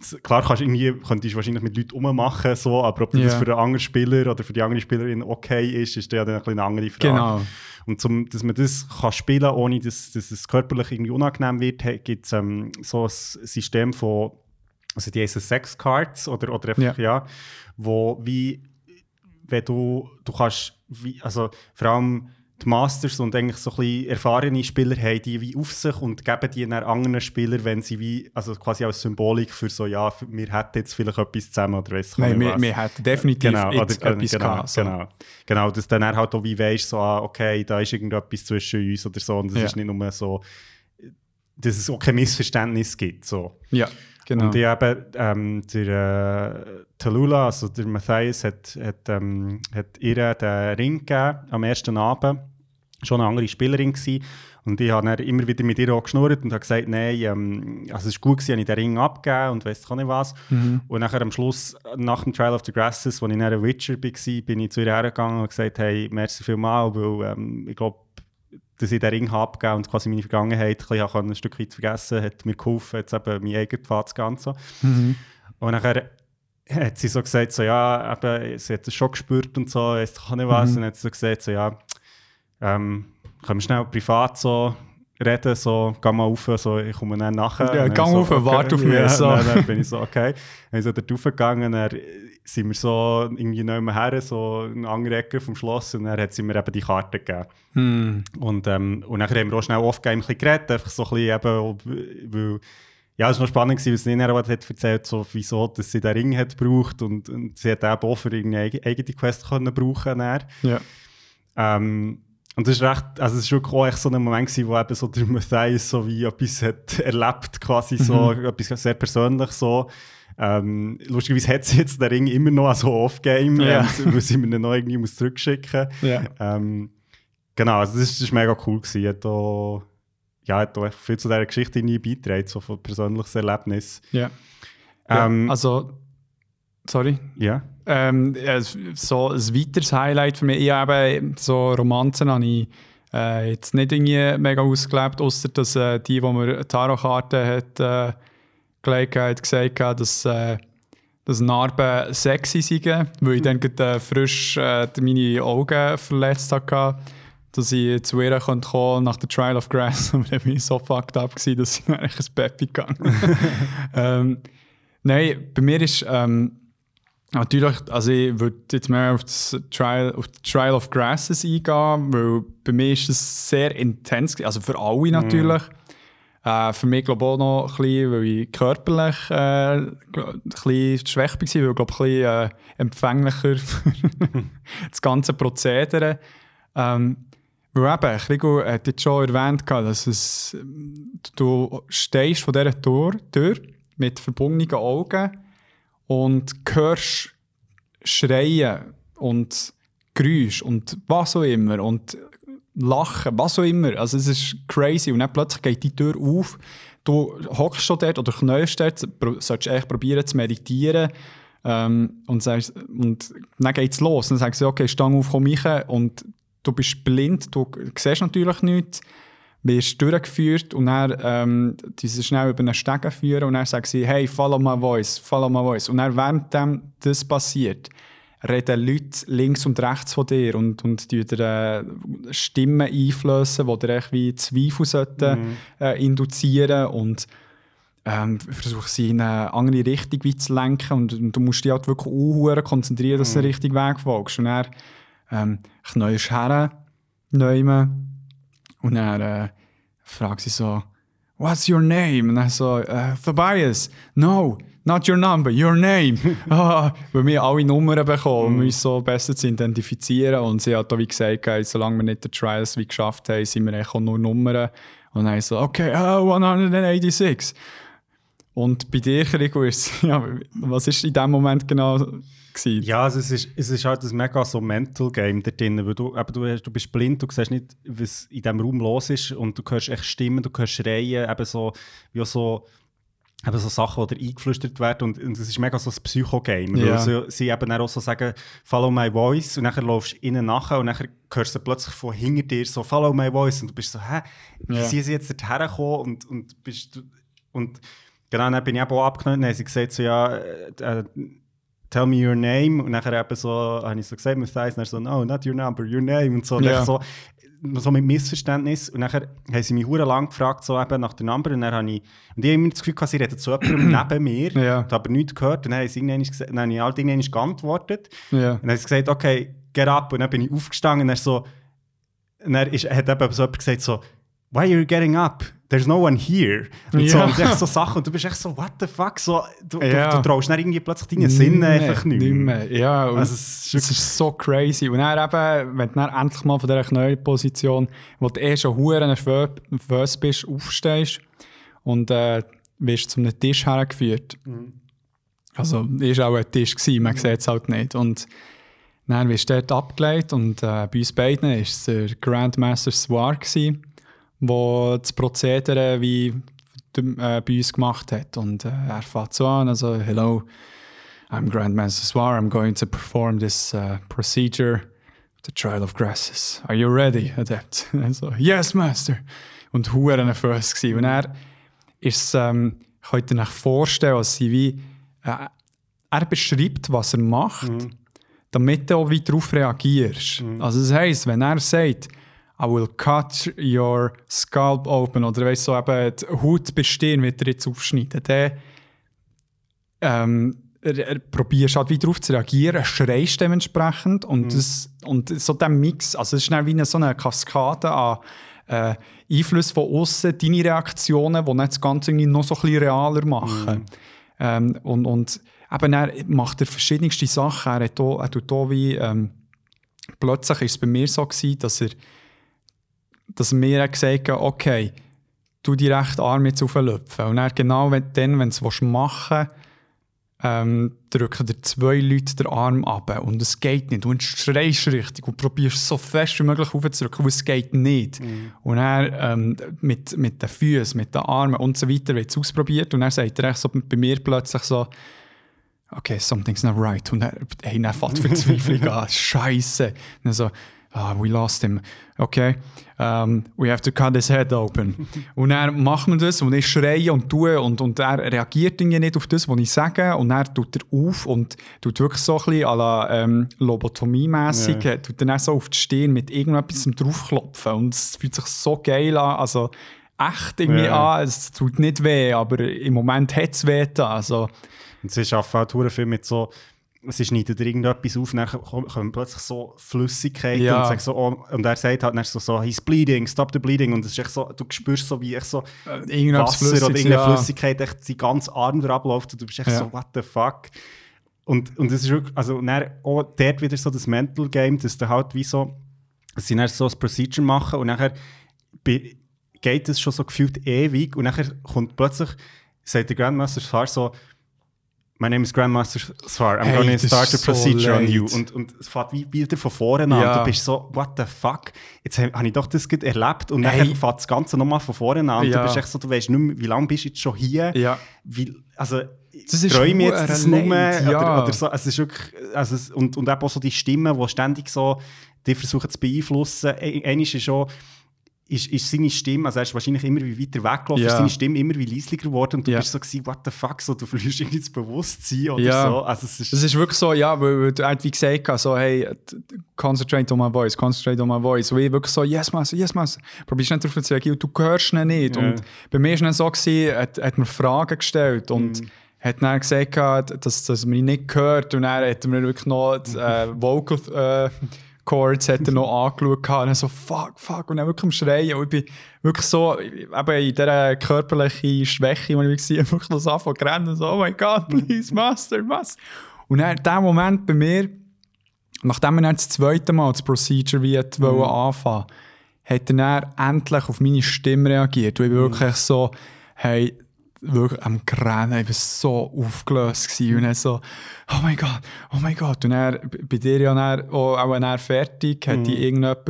s- klar kannst du irgendwie, könntest du wahrscheinlich mit Leuten rummachen, so, aber ob das Ja. für den anderen Spieler oder für die andere Spielerin okay ist, ist ja dann ein eine andere Frage. Genau. Und zum, dass man das kann spielen kann, ohne dass, dass es körperlich irgendwie unangenehm wird, gibt es ähm, so ein System von, also die heißen Sex Cards oder, oder einfach, ja. wo wie, wenn du, du kannst, wie, also vor allem die Masters und eigentlich so ein bisschen erfahrene Spieler haben die wie auf sich und geben die dann anderen Spielern, wenn sie wie, also quasi als Symbolik für so, ja, wir hätten jetzt vielleicht etwas zusammen oder weiss Nein, wir, wir hätten definitiv Genau, jetzt oder, etwas genau, gehabt. So. genau, genau, dass dann er halt auch wie weisst, so, ah, okay, da ist irgendetwas zwischen uns oder so und es Ja. ist nicht nur so, dass es auch kein Missverständnis gibt, so. Ja, genau. Und ich eben, ähm, der äh, Tallulah, also der Matthias, hat, hat, ähm, hat ihr den Ring gegeben am ersten Abend. Schon eine andere Spielerin gewesen. Und ich habe dann immer wieder mit ihr auch geschnurrt und habe gesagt, nein, ähm, also es ist gut gewesen, habe ich den Ring abgegeben und auch nicht was. Und nachher am Schluss, nach dem Trial of the Grasses, als ich ein Witcher war, bin ich zu ihr hergegangen und gesagt, hey, merci vielmals, weil ähm, ich glaube, dass ich den Ring habe abgegeben und quasi meine Vergangenheit ein, bisschen ein Stück weit vergessen hat mir geholfen, jetzt eben meinen eigenen Pfad zu gehen. So. Mhm. Und nachher hat sie so gesagt, so, ja, eben, sie hat es schon gespürt und so, doch auch nicht was. Mhm. Und dann hat sie so gesagt, so, ja, ähm, können wir schnell privat so reden, so, geh mal rauf, so, ich komme dann nachher. Ja, geh dann so, rauf, warte auf mich, Ja, so. Dann, dann bin ich so, okay. Dann ich so dort raufgegangen, dann sind wir so irgendwie neu her, so in andere Ecke vom Schloss und dann hat sie mir eben die Karte gegeben. Hm. Und, ähm, und nachher haben wir auch schnell off-game ein bisschen geredet, einfach so ein bisschen eben, weil, ja, es war noch spannend, gewesen, was Nina hat erzählt so, wieso dass sie den Ring hat gebraucht und, und sie hat eben auch für irgendeine eig- eigene Quest können brauchen dann. Ja. Ähm, und das ist recht, also es ist auch echt so ein Moment gewesen, wo eben so der Matthias so wie etwas hat erlebt, quasi so, etwas sehr persönlich so. Ähm, lustigerweise hat sie jetzt den Ring immer noch, also off-game, Ja. weil sie mir noch irgendwie muss zurückschicken Ja. ähm, genau, also das, ist mega cool gewesen. Hat auch, ja, hat auch viel zu dieser Geschichte nie beigetragen, so von persönliches Erlebnis. Ja. Ja, Ähm, also, sorry. ja. Ähm, s- so ein weiteres Highlight für mich, ich habe so Romanzen habe ich äh, jetzt nicht irgendwie mega ausgelebt, außer dass äh, die, die mir Tarotkarten hat äh, gelegt hat, gesagt hat, dass, äh, dass Narben sexy sind, weil ich dann gerade, äh, frisch äh, meine Augen verletzt hatte, dass ich zu ihr kommen konnte nach der Trial of Grass. Und dann bin ich so fucked up, gewesen, dass ich eigentlich ins Bett gegangen ähm, Nein, bei mir ist ähm, natürlich, also ich würde jetzt mehr auf, das Trial, auf die Trial of Grasses eingehen, weil bei mir ist es sehr intens, also für alle natürlich. Äh, für mich glaube ich auch noch ein bisschen, weil ich körperlich äh, ein bisschen schwach war, weil ich glaube ein bisschen äh, empfänglicher für das ganze Prozedere. Ähm, weil eben, Krigo hat jetzt schon erwähnt, dass es, du stehst von dieser Tür, Tür mit verbundenen Augen und hörst Schreien und Geräusche und was auch immer und Lachen, was auch immer. Also es ist crazy. Und dann plötzlich geht die Tür auf, du hockst schon dort oder knäust dort, solltest echt probieren zu meditieren ähm, und, sagst, und dann geht es los. Dann sagst du, okay, stang auf, komm rein. Und du bist blind, du siehst natürlich nichts, wirst durchgeführt und dann ähm, diese schnell über einen Stegen führen und dann sagen sie, hey, follow my voice, follow my voice. Und dann, während das passiert, reden Leute links und rechts von dir und, und dir äh, Stimmen einflößen, die dir wie Zweifel sollten, mhm. äh, induzieren und ähm, versuchen sie in eine andere Richtung zu lenken und, und, du musst dich halt wirklich auch konzentrieren, dass du den mhm. richtigen Weg folgst. Und dann ähm, knäust du her, neumen, und dann äh, fragt sie so, What's your name? Und dann so, uh, Tobias, no, not your number, your name. ah, weil wir alle Nummern bekommen, um mm. uns so besser zu identifizieren. Und sie hat auch wie gesagt, solange wir nicht die Trials wie geschafft haben, sind wir auch nur Nummern. Und dann so, okay, oh, 186. Und bei dir, Rico, ist ja, was ist in dem Moment genau gewesen? Ja, also es, ist, es ist halt ein mega so Mental Game da drin, weil du, eben, du, du bist blind, du siehst nicht, was in diesem Raum los ist und du hörst echt Stimmen, du hörst Schreien, eben so, wie so, eben so Sachen, die dir eingeflüstert werden und, und es ist mega so ein Psycho-Game, ja. weil sie, eben auch so sagen, follow my voice und dann laufst du ihnen nachher und dann hörst du plötzlich von hinter dir so, follow my voice und du bist so, hä, wie ja. sind sie jetzt dorthin gekommen und, und bist und genau, dann bin ich auch abgenommen dann haben sie gesagt so, ja, äh tell me your name. Und dann eben so, habe ich so gesagt, mit Thighs, und dann so, no, not your number, your name. Und so, und so, so mit Missverständnis. Und dann haben sie mich hure lang gefragt, so eben nach der Number. Und dann habe ich, und ich habe immer das Gefühl, sie reden zu jemandem neben mir. Ja. Ich habe aber nichts gehört. Und dann, gesagt, dann habe ich halt irgendwann geantwortet. Ja. Und dann haben sie gesagt, okay, get up. Und dann bin ich aufgestanden und er so, und dann ist, hat eben so jemand gesagt, so, why are you getting up? There's no one here. Und ja. so, und echt so Sachen. Und du bist echt so, what the fuck? So, du, ja. du, du traust dann irgendwie plötzlich deine Sinne einfach nicht mehr. Nicht mehr. Ja, und also, es, ist, es ist so crazy. Und dann eben, wenn du dann endlich mal von dieser Knäuelposition, wo du eh schon hure nervös bist, aufstehst und äh, wirst zum Tisch hergeführt. Mhm. Also, es war auch ein Tisch, gewesen, man mhm. sieht es halt nicht. Und dann wirst du dort abgelegt und äh, bei uns beiden war es der Grandmaster Swar. Gewesen wo das Prozedere wie äh, bei uns gemacht hat. Und äh, er fängt so an, also, hello, I'm Grandmaster Swar, I'm going to perform this uh, procedure, the Trial of Grasses. Are you ready, Adept? so, yes, Master. Und hure nervös gewesen. Und er ist, ähm, könnt ihr euch vorstellen, als sie wie, äh, er beschreibt, was er macht, mhm. damit du auch wieder darauf reagierst. Mhm. Also das heisst, wenn er sagt, I will cut your scalp open oder weißt so eben die Haut bestehen, wird er jetzt aufschneiden. Dann ähm, er, er probierst halt wieder darauf zu reagieren, schreist dementsprechend und, mhm. das, und so der Mix, also es ist dann wie eine, so eine Kaskade an äh, Einflüssen von außen, deine Reaktionen, die das Ganze noch so ein bisschen realer machen. Mhm. Ähm, und, und eben er macht er verschiedenste Sachen. Er, hat auch, er tut auch wie, ähm, plötzlich war es bei mir so gewesen, dass er dass wir gesagt haben, okay, du die rechte Arm jetzt auflöpfen. Und dann genau wenn, dann, wenn du es machen willst, ähm, drücken dir zwei Leute den Arm ab und es geht nicht. Du schreist richtig und probierst so fest wie möglich aufzudrücken, aber es geht nicht. Mhm. Und er ähm, mit, mit den Füßen, mit den Armen und so weiter wird es ausprobiert und er sagt er so bei mir plötzlich so, okay, something's not right. Und er, hey, dann fängt Verzweiflung an, Scheiße. Und so, ah, we lost him. Okay, um, we have to cut his head open. und dann macht man das und ich schreie und tue und, und er reagiert irgendwie nicht auf das, was ich sage und dann tut er auf und tut wirklich so ein bisschen à la ähm, Lobotomie-mässig, Ja. tut dann auch so auf die Stirn mit irgendetwas draufklopfen und es fühlt sich so geil an, also echt irgendwie Ja. an, es tut nicht weh, aber im Moment hat es weh da, also Und sie arbeiten verdammt viel mit so, sie schneiden dir irgendetwas auf, dann kommen plötzlich so Flüssigkeiten Ja. und, so, oh, und er sagt halt dann so, so, he's bleeding, stop the bleeding. Und es ist echt so, du spürst so, wie echt so irgendetwas Wasser oder irgendeine ja. Flüssigkeit echt seinen ganzen Arm abläuft und du bist echt Ja. so, what the fuck. Und, und das ist wirklich, also dann auch dort wieder so das Mental Game, dass du halt wie so, dass sie dann so ein Procedure machen und nachher geht es schon so gefühlt ewig und nachher kommt plötzlich, sagt der Grandmaster so, My name is Grandmaster Sfar, I'm Hey, gonna start a ist so procedure on you. Und, und es fährt wie Bilder von vorne an. Ja. Und du bist so, what the fuck? Jetzt habe hab ich doch das erlebt und Hey. dann fährt das Ganze nochmal von vorne an. Ja. du bist echt so, du weißt nicht mehr, wie lange bist du jetzt schon hier? Ja. Wie, also, Das ist träume ich jetzt das nur? Oder, oder so, also es ist wirklich, also es, und, und eben auch so die Stimmen, die ständig so, die versuchen zu beeinflussen. Ein- Eines ist schon, ist, ist seine Stimme, also er ist wahrscheinlich immer wie weiter weggelaufen, Ja. ist seine Stimme immer wie leislicher geworden und du Ja. bist so gewesen, what the fuck, so, du verlierst irgendwie das Bewusstsein oder Ja. so. Also es ist, Es ist wirklich so, ja, weil, weil du halt wie gesagt hast, so, hey, concentrate on my voice, concentrate on my voice. Und ich wirklich so, yes, Master, yes, Master. Probierst nicht darauf zu reagieren, du hörst ihn nicht. Ja. Und bei mir war es so, gewesen, hat, hat mir Fragen gestellt und hat dann gesagt, dass, dass man ihn nicht hört. Und dann hat er mir wirklich noch die äh, Vocal äh, Chords hat er noch angeschaut und dann so, fuck, fuck. Und dann wirklich am Schreien. Und ich bin wirklich so, eben in dieser körperlichen Schwäche, die ich war, wirklich noch so anfangen zu rennen. So, oh mein Gott, please, Master, Master. Und dann in dem Moment bei mir, nachdem wir dann das zweite Mal das Procedure wie mhm. anfangen hat er dann endlich auf meine Stimme reagiert. Und ich bin wirklich so, hey, wirklich am ich war so aufgelöst. Gewesen. Und dann so, oh mein Gott, oh mein Gott. Und dann, bei dir ja dann, auch, auch dann fertig, hat die irgendjemand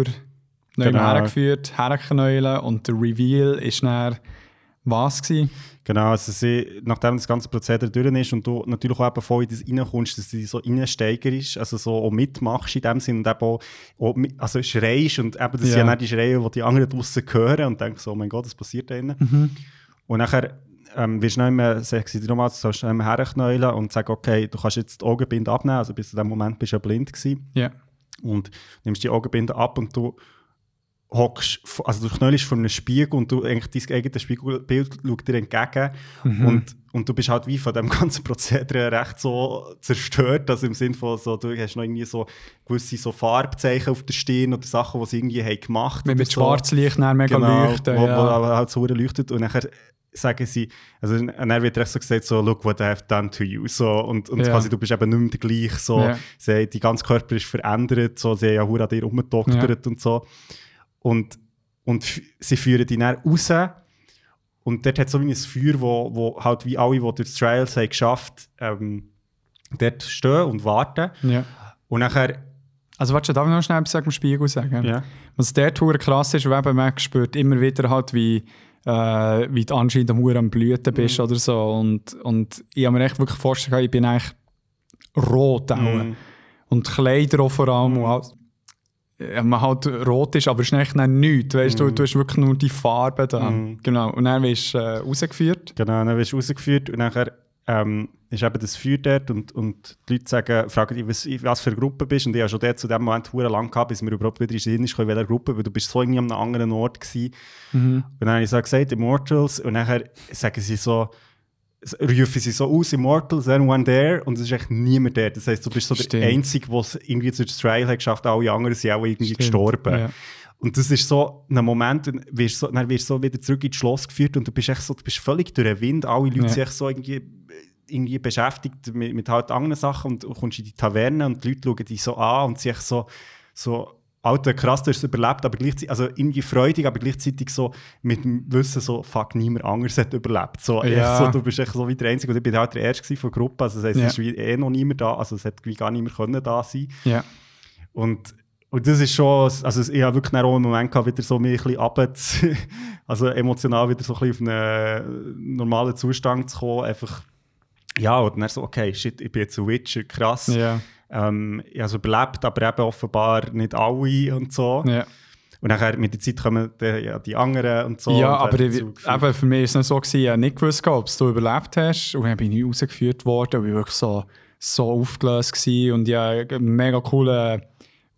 neu Genau. hergeführt, herknäulen und der Reveal ist dann was gewesen? Genau, also sie, nachdem das ganze Prozedere durch ist und du natürlich auch eben voll in das reinkommst, dass du dich so reinsteigerst, also so auch mitmachst in dem Sinn und eben auch, auch mit, also schreist und eben, das Ja. sind ja nicht die Schreie, die die anderen draussen hören und denken so, oh mein Gott, was passiert da drinnen? Und nachher ähm, wirst du nicht mehr, dir nochmal, du sollst nicht mehr herknäulen und sagen, okay, du kannst jetzt die Augenbinde abnehmen, also bis zu dem Moment bist du ja blind gewesen. Ja. und nimmst die Augenbinde ab und du hockst, also du knäulst vor einem Spiegel und du eigentlich dein eigenes Spiegelbild schaut dir entgegen. Und, und du bist halt wie von dem ganzen Prozedere recht so zerstört, also im Sinne von so, du hast noch irgendwie so gewisse so Farbzeichen auf der Stirn oder Sachen, die sie irgendwie haben gemacht Mit, oder mit so. Schwarzlicht dann mega genau, leuchten. wo, ja. wo aber halt so leuchtet und nachher sagen sie, also dann wird recht so gesagt, so, look what I have done to you, so, und, und Ja. quasi du bist eben nicht mehr gleich, so, Ja. sie, die ganze Körper ist verändert, so, sie haben ja an dir rumgedoktert und so. Und, und sie führen dich dann raus und dort hat es so wie ein Feuer, wo, wo halt wie alle, die durch die Trials haben geschafft ähm, dort stehen und warten. ja. Und nachher, Also warte, darf ich noch schnell etwas am Spiegel sagen? ja, Was der Tour krass ist, weil man spürt immer wieder halt, wie, äh, wie du anscheinend am Uhr am Blüten bist Mhm. oder so. Und, und ich habe mir echt wirklich vorgestellt, ich bin eigentlich rot auch. Mhm. Und Kleider auch vor allem. Und halt, ja, man halt rot ist, aber es ist eigentlich dann nichts. Weißt du, du hast wirklich nur die Farbe da. Mhm. Genau. Und dann wirst du äh, rausgeführt. Genau, dann wirst du rausgeführt und nachher ähm, ist eben das Feuer dort und, und die Leute sagen, fragen dich, was, was für eine Gruppe bist und ich habe schon dort zu dem Moment hure lang gehabt, bis wir überhaupt wieder in den Sinn welcher Gruppe, weil du bist so irgendwie an einem anderen Ort gewesen. Und dann habe ich so gesagt, Immortals und nachher sagen sie so, rufen sie so aus, Immortals, anyone there? Und es ist echt niemand der. Das heisst, du bist so Stimmt. der Einzige, der es irgendwie zu Trial hat geschafft, alle anderen sind auch irgendwie Stimmt, gestorben. ja. Und das ist so ein Moment, dann wirst du so, dann wirst du so wieder zurück ins Schloss geführt und du bist echt so, du bist völlig durch den Wind. Alle Leute Ja. sind echt so irgendwie, irgendwie beschäftigt mit, mit halt anderen Sachen und du kommst in die Taverne und die Leute schauen dich so an und sie echt so, so Alter, krass, du hast es überlebt, aber gleichzeitig, also irgendwie freudig, aber gleichzeitig so mit dem Wissen so, fuck, niemand anderes hat überlebt. So, Ja. so, du bist echt so wie der Einzige und ich bin halt der Erste von der Gruppe, also das heisst, Ja. es ist wie eh noch niemand da, also es hätte wie gar niemand können da sein Ja. und, und das ist schon, also ich habe wirklich auch einen Moment gehabt, wieder so mich ein bisschen runter zu- also emotional wieder so ein bisschen auf einen normalen Zustand zu kommen, einfach, ja, und dann so, okay, shit, ich bin jetzt ein Witcher, krass. Ja. Ähm, ich habe es überlebt, aber eben offenbar nicht alle und so. Ja. Und nachher mit der Zeit kommen die, ja, die anderen und so. Ja, und aber ich, eben für mich war es nicht so, gewesen, ich habe nicht gewusst, ob du überlebt hast. Und dann bin ich rausgeführt worden und ich war wirklich so, so aufgelöst. Gewesen. Und ja, einen mega coolen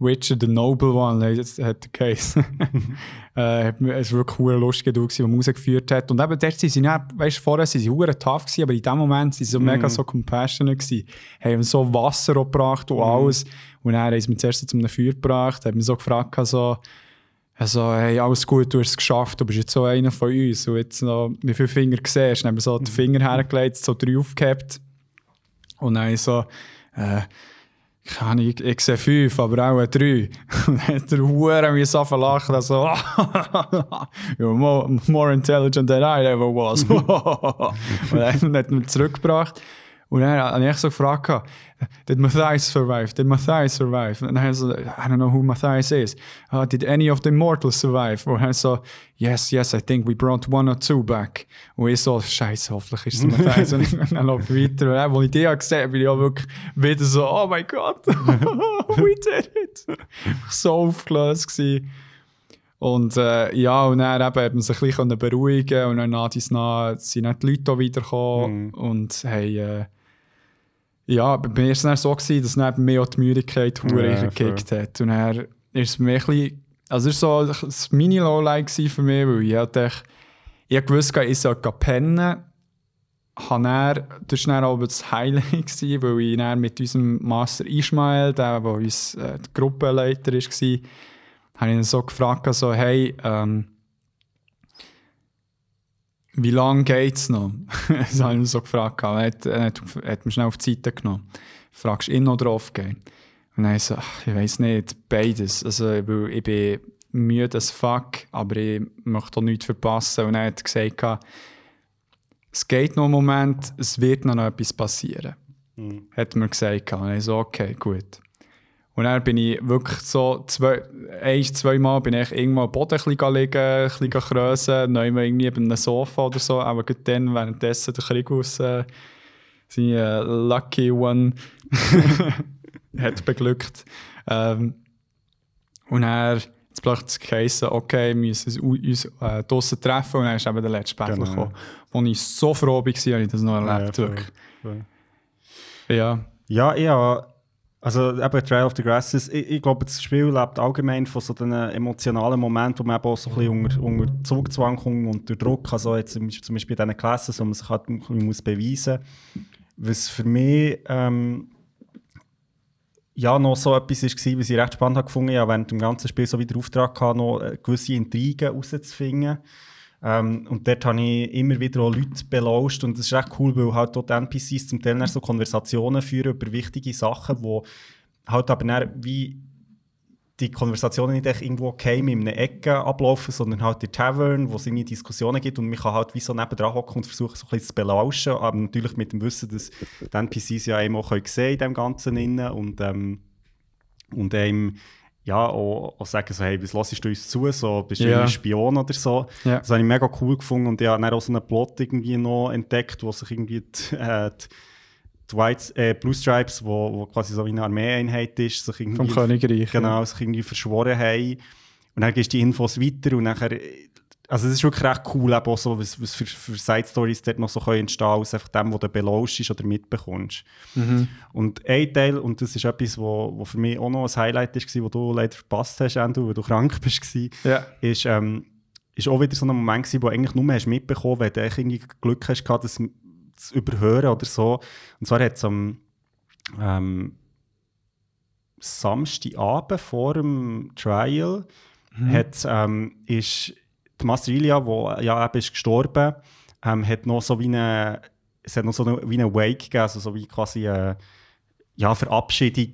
Witcher, the Noble One, hat der Case. äh, es war wirklich ein lustiger Dude, der mich rausgeführt hat. Und eben dort sind sie weißt du, vorher sind sie hure tough gewesen, aber in dem Moment sind sie so mega so compassionate gewesen. Haben so Wasser gebracht und alles. Und dann haben sie mich zuerst so zu einem Feuer gebracht, haben mich so gefragt, so, also, hey, alles gut, du hast es geschafft, du bist jetzt so einer von uns. Und jetzt noch, wie viele Finger siehst? Dann haben wir so die Finger hergelegt, so drei aufgehabt. Und dann so, äh, keine Ahnung, ich, ich sehe fünf, aber auch drei. Und dann hat der Hure mich so verlachen, so, you're more, more intelligent than I ever was. und dann hat er mich zurückgebracht. Und dann habe ich so gefragt, did Matthias survive? Did Matthias survive? Und dann so, I don't know who Matthias is. Uh, did any of the immortals survive? Und er so, yes, yes, I think we brought one or two back. Und ich so, scheiße, hoffentlich ist es Matthias. und dann laufe ich weiter. Und dann, als ich die gesehen habe, bin ich auch wirklich wieder so, oh mein Gott, we did it. so aufgelöst gewesen. Und äh, ja, und dann eben, hat man sich ein bisschen beruhigen und dann nach dies nach sind die Leute wiedergekommen und haben, äh, ja, bei mir war es dann so, gewesen, dass dann mir auch die Müdigkeit Ja, gekickt hat. Und dann ist es mir ein bisschen, also es war so ein Mini-Lowlight für mich, weil ich halt echt, ich gewusst, ich soll pennen. Dann, das war dann aber das Highlight, gewesen, weil ich dann mit unserem Master Ismail, der, der uns äh, der Gruppenleiter war, habe ich ihn so gefragt, so, hey, ähm, wie lange geht es noch? das habe ich ihn so gefragt. Er hat, er hat, hat mich schnell auf die Seite genommen. Fragst du in oder aufgehen? Und dann so, ach, ich weiß nicht, beides. Also, weil ich bin müde as fuck, aber ich möchte auch nichts verpassen. Und er hat gesagt, es geht noch einen Moment, es wird noch etwas passieren. Hat er mir gesagt. Und ich so, okay, gut. Und dann bin ich wirklich so zwei, ein, zwei Mal bin ich irgendwo am Boden ein bisschen liegen, ein bisschen krösen, neu irgendwie bei einem Sofa oder so, aber gut dann, währenddessen der Krigus, äh, seine äh, Lucky One hat beglückt. Ähm, und er hat es plötzlich geheißen, okay, wir müssen uns äh, draussen treffen und dann ist eben der letzte Battle Genau. gekommen, wo ich so froh war, dass ich das noch erlebt wirklich. voll. Ja, Ja, ja. Also eben Trial of the Grasses, ich, ich glaube, das Spiel lebt allgemein von so den emotionalen Momenten, wo man eben auch so ein bisschen unter, unter Zugzwang kommt und durch Druck, also jetzt zum Beispiel in diesen Klassen, wo man sich halt muss beweisen muss. Was für mich ähm, ja noch so etwas war, was ich recht spannend habe gefunden habe, während dem ganzen Spiel so wieder Auftrag hatte, noch äh, gewisse Intrigen herauszufinden. Ähm, und dort habe ich immer wieder auch Leute belauscht und das ist echt cool, weil halt dort NPCs zum Teil so Konversationen führen über wichtige Sachen, wo halt aber dann wie die Konversationen nicht irgendwo in einer Ecke ablaufen, sondern halt in der Tavern, wo es irgendwie Diskussionen gibt und man kann halt wie so nebendran hocken und versuchen, so ein bisschen zu belauschen, aber natürlich mit dem Wissen, dass die NPCs ja eben auch können sehen in dem Ganzen innen und, ähm, und einem ja, auch, auch sagen so, hey, was hörst du uns zu, so, bist du Ja. ein Spion oder so. Ja. Das habe ich mega cool gefunden und ich habe dann auch so einen Plot irgendwie noch entdeckt, wo sich irgendwie die, äh, die, die White, äh, Blue Stripes, wo, wo quasi so wie eine Armeeeinheit ist, sich irgendwie vom Königreich. genau, sich irgendwie verschworen haben. Und dann gehst du die Infos weiter und nachher, also es ist wirklich recht cool, eben auch so, was, was für, für Side-Stories dort noch so können entstehen aus einfach dem, was du belauschst oder mitbekommst. Und ein Teil, und das ist etwas, wo, wo für mich auch noch ein Highlight war, wo du leider verpasst hast, Andrew, weil du krank bist, Ja. ist, ähm, ist auch wieder so ein Moment gewesen, wo du eigentlich nur hast mitbekommen, wenn du irgendwie Glück hast gehabt, das zu überhören oder so. Und zwar hat es am ähm, Samstagabend vor dem Trial hat, ähm, ist die Master Ilia, die ja eben ist gestorben, ähm, hat noch so wie eine, es hat noch so eine, wie eine Wake gegeben, also so wie quasi eine ja, Verabschiedung,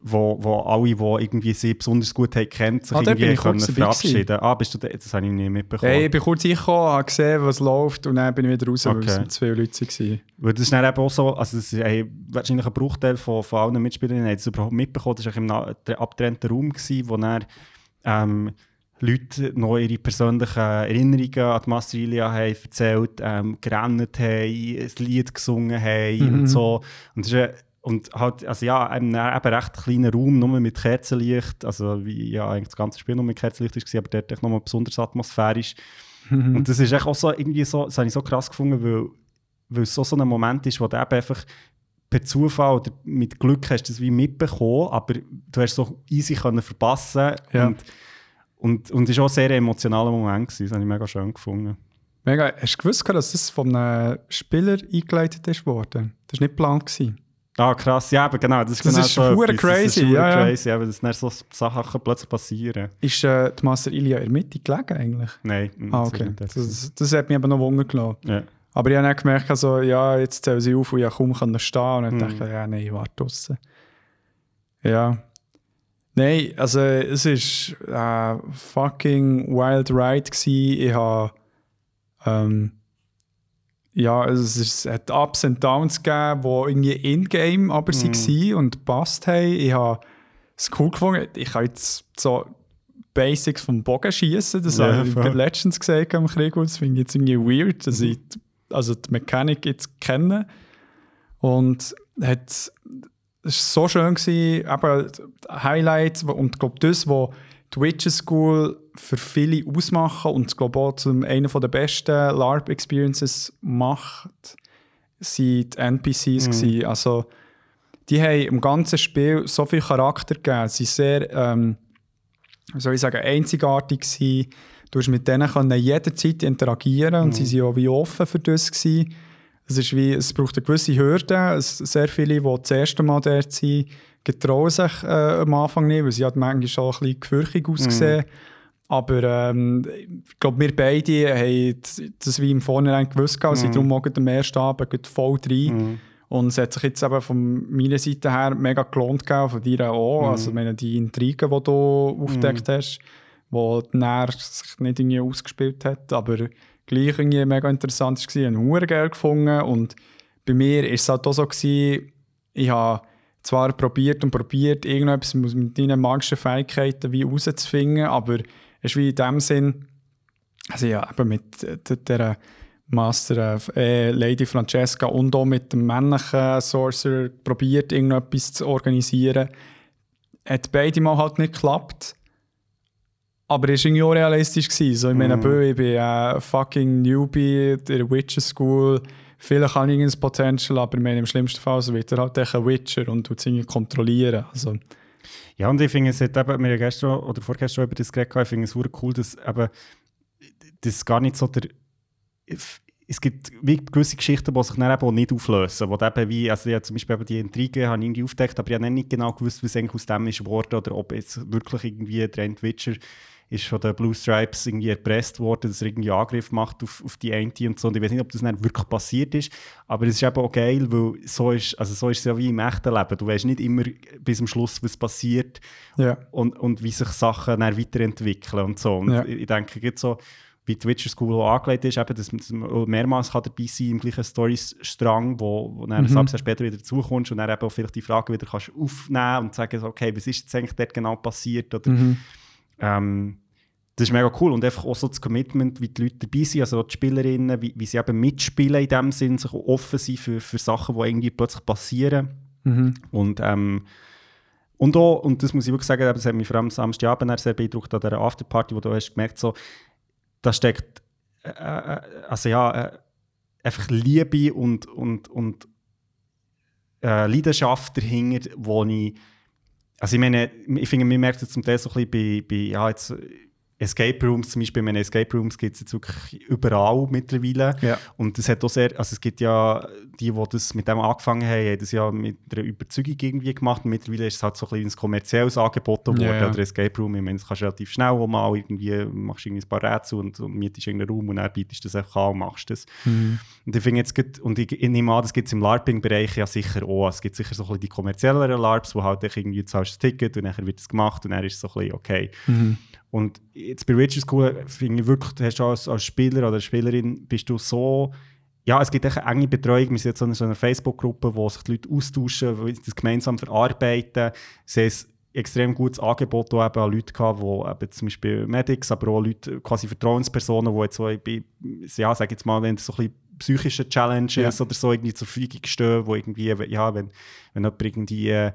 wo, wo alle, die irgendwie sie besonders gut haben, kennt, sich Ah, irgendwie können verabschieden. Ah, bist du da, das habe ich nicht mitbekommen. Hey, ich bin kurz reingekommen, habe gesehen, was läuft und dann bin ich wieder raus, weil Okay. es mit zwei Leute waren. Weil das ist dann eben auch so, also das ist äh, wahrscheinlich ein Bruchteil von, von allen Mitspielern haben das überhaupt mitbekommen. Das war im abgetrennten Raum, gewesen, wo dann ähm, Leute noch ihre persönlichen Erinnerungen an die Master Ilia haben erzählt, ähm, gerannt haben, ein Lied gesungen haben und so. Und ist und halt, also ja, ein eben recht kleiner Raum, nur mit Kerzenlicht, also wie ja eigentlich das ganze Spiel nur mit Kerzenlicht war, aber dort nochmal besonders atmosphärisch. Mhm. Und das ist echt auch so, irgendwie so, das habe ich so krass gefunden, weil, weil es so, so ein Moment ist, wo du eben einfach per Zufall oder mit Glück hast du das wie mitbekommen, aber du hast so easy können verpassen Ja. und, und, es war auch ein sehr emotionaler Moment, gewesen. das habe ich mega schön gefunden. Mega. Hast du gewusst, dass das von einem Spieler eingeleitet ist worden? Das war nicht geplant. Gewesen. Ah, krass, ja, aber genau, das ist Das genau ist so etwas. Das ist crazy, ja, ja. crazy, aber dass dann so Sachen plötzlich passieren. Ist äh, die Master Ilia in der Mitte gelegen eigentlich? Nein, Ah, das okay. nicht Das, das hat mich aber noch Wunder gelassen. Ja. Aber ich habe dann gemerkt, also, ja, jetzt zählen sie auf und ich kaum können stehen Und dann Mhm. dachte ich, ja, nein, warte draussen. Ja. Nein, also es war äh, fucking Wild Ride. Gewesen. Ich habe. Ähm, ja, also es, ist, es hat Ups und Downs gegeben, die irgendwie in-game aber Mhm. waren und gepasst haben. Ich habe es cool gefunden. Ich kann jetzt so Basics vom Bogen schießen. Das Ja, habe ich voll. letztens gesagt am Krieg. Das finde ich jetzt irgendwie weird, dass ich die- also die Mechanik jetzt kenne. Und hat, es war so schön, gewesen, eben Highlights und glaube, das, was die Witcher School für viele ausmachen und glaube auch zu einer der besten LARP-Experiences macht, sind die NPCs. gewesen. Also, die haben im ganzen Spiel so viel Charakter gegeben. Sie sind sehr, ähm, soll ich sagen, einzigartig gewesen. Du hast mit denen können jederzeit interagieren und sie waren auch wie offen für das. Gewesen. Es, ist wie, es braucht eine gewisse Hürde. Es, sehr viele, die das erste Mal dort sind, getrauen sich äh, am Anfang nicht, weil sie halt manchmal schon ein bisschen gefürchtig ausgesehen. Aber ähm, ich glaube, wir beide haben das wie im Vornherein gewusst, gehabt, sind darum gerade am ersten Abend voll rein. Und es hat sich jetzt eben von meiner Seite her mega gelohnt, gehabt, von dir auch. Also, ich meine, die Intrigen, die du aufgedeckt hast, die sich nicht irgendwie ausgespielt hat, aber gleich irgendwie mega interessant war. Ich habe Huren geil gefunden. Und bei mir war es halt auch so, gewesen, ich habe zwar probiert und probiert, irgendetwas mit deinen magischen Fähigkeiten wie rauszufinden, aber es ist wie in dem Sinn, also ja, eben mit äh, der Master äh, Lady Francesca und auch mit dem männlichen Sorcerer probiert, irgendetwas zu organisieren. Hat beide Mal halt nicht geklappt. Aber es war irgendwie auch realistisch. Gewesen. So, ich meine, Bö, ich bin ein fucking Newbie der Witcher School. Vielleicht habe ich ein Potential, aber ich meine, im schlimmsten Fall so wird er halt ein Witcher und tut es irgendwie kontrollieren. Also, Ja, und ich finde es hat eben, wir haben gestern oder vorgestern über das geredet, ich finde es super cool, dass eben das gar nicht so der es gibt wie gewisse Geschichten, die sich dann eben nicht auflösen, wo eben wie, also ja, zum Beispiel eben die Intrigen habe ich irgendwie aufgedeckt, aber ich habe nicht genau gewusst, was eigentlich aus dem ist geworden oder ob jetzt wirklich irgendwie der End Witcher ist von den Blue Stripes irgendwie erpresst worden, dass er irgendwie Angriff macht auf, auf die eine und so. Und ich weiß nicht, ob das dann wirklich passiert ist, aber es ist eben auch geil, weil so ist, also so ist es ja wie im echten Leben. Du weißt nicht immer bis zum Schluss, was passiert ja. und, und wie sich Sachen dann weiterentwickeln und so. Und Ja. ich, denke, jetzt so, wie die Witcher School auch angelegt ist, eben, dass, man mehrmals kann dabei sein im gleichen Storystrang, wo, wo dann Mhm. ein halbes Jahr später wieder dazukommst und dann eben auch vielleicht die Frage wieder kannst aufnehmen und sagen, okay, was ist jetzt eigentlich dort genau passiert? Oder, Mhm. Ähm, das ist mega cool und einfach auch so das Commitment, wie die Leute dabei sind, also die Spielerinnen, wie, wie sie eben mitspielen in dem Sinn, sich offen sind für, für Sachen, die irgendwie plötzlich passieren. Mhm. Und, ähm, und auch, und das muss ich wirklich sagen, das hat mich vor allem am Samstagabend sehr beeindruckt an dieser Afterparty, wo du hast gemerkt, so, da steckt äh, äh, also ja, äh, einfach Liebe und, und, und äh, Leidenschaft dahinter, wo ich, also ich meine, ich finde, man merkt es zum Teil so ein bisschen bei, bei ja, jetzt Escape Rooms, zum Beispiel, meine Escape Rooms gibt es jetzt wirklich überall mittlerweile. Ja. Und das hat auch sehr, also es gibt ja die, die das mit dem angefangen haben, haben das ja mit einer Überzeugung irgendwie gemacht. Und mittlerweile ist es halt so ein, bisschen ein kommerzielles Angebot geworden, Ja, ja. oder Escape Room. Ich meine, das kannst du relativ schnell auch mal irgendwie, machst irgendwie ein paar Rätsel und, und mietest irgendeinen Raum und dann bietest du das einfach an und machst das. Mhm. Und ich finde jetzt und ich, ich nehme an, das gibt es im LARPing-Bereich ja sicher auch. Es gibt sicher so ein bisschen die kommerzielleren LARPs, wo halt irgendwie du zahlst ein Ticket und dann wird es gemacht und dann ist es so ein bisschen okay. Mhm. Und jetzt bei Witcher School finde ich wirklich, du hast auch als, als Spieler oder Spielerin bist du so, ja, es gibt eine enge Betreuung. Wir sind jetzt in so einer Facebook-Gruppe, wo sich die Leute austauschen, wo sie das gemeinsam verarbeiten. Sie haben ein extrem gutes Angebot auch eben an Leute gehabt, die eben zum Beispiel Medics, aber auch Leute, quasi Vertrauenspersonen, die jetzt so, bei, ja, sag jetzt mal, wenn du so ein bisschen psychischen Challenges Ja. oder so irgendwie zur Verfügung stehen, wo irgendwie, ja, wenn, wenn jemand irgendwie äh,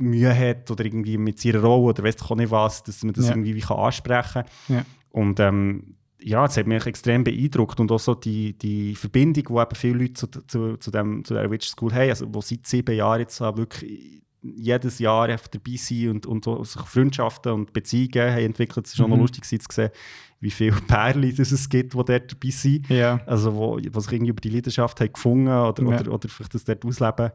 Mühe hat oder irgendwie mit seiner Rolle oder weiss doch auch nicht was, dass man das Ja. irgendwie wie kann ansprechen kann. Ja. Und ähm, ja, es hat mich extrem beeindruckt und auch so die, die Verbindung, die eben viele Leute zu, zu, zu, dem, zu der Witch School haben, also wo seit sieben Jahren jetzt auch wirklich jedes Jahr einfach dabei sind und, und so sich Freundschaften und Beziehungen haben entwickelt. Es ist noch Mhm. lustig gewesen zu sehen, wie viele Pärchen es gibt, die dort dabei sind. Ja. Also wo, wo sich irgendwie über die Leidenschaft haben gefunden oder, Ja. oder, oder vielleicht das dort ausleben.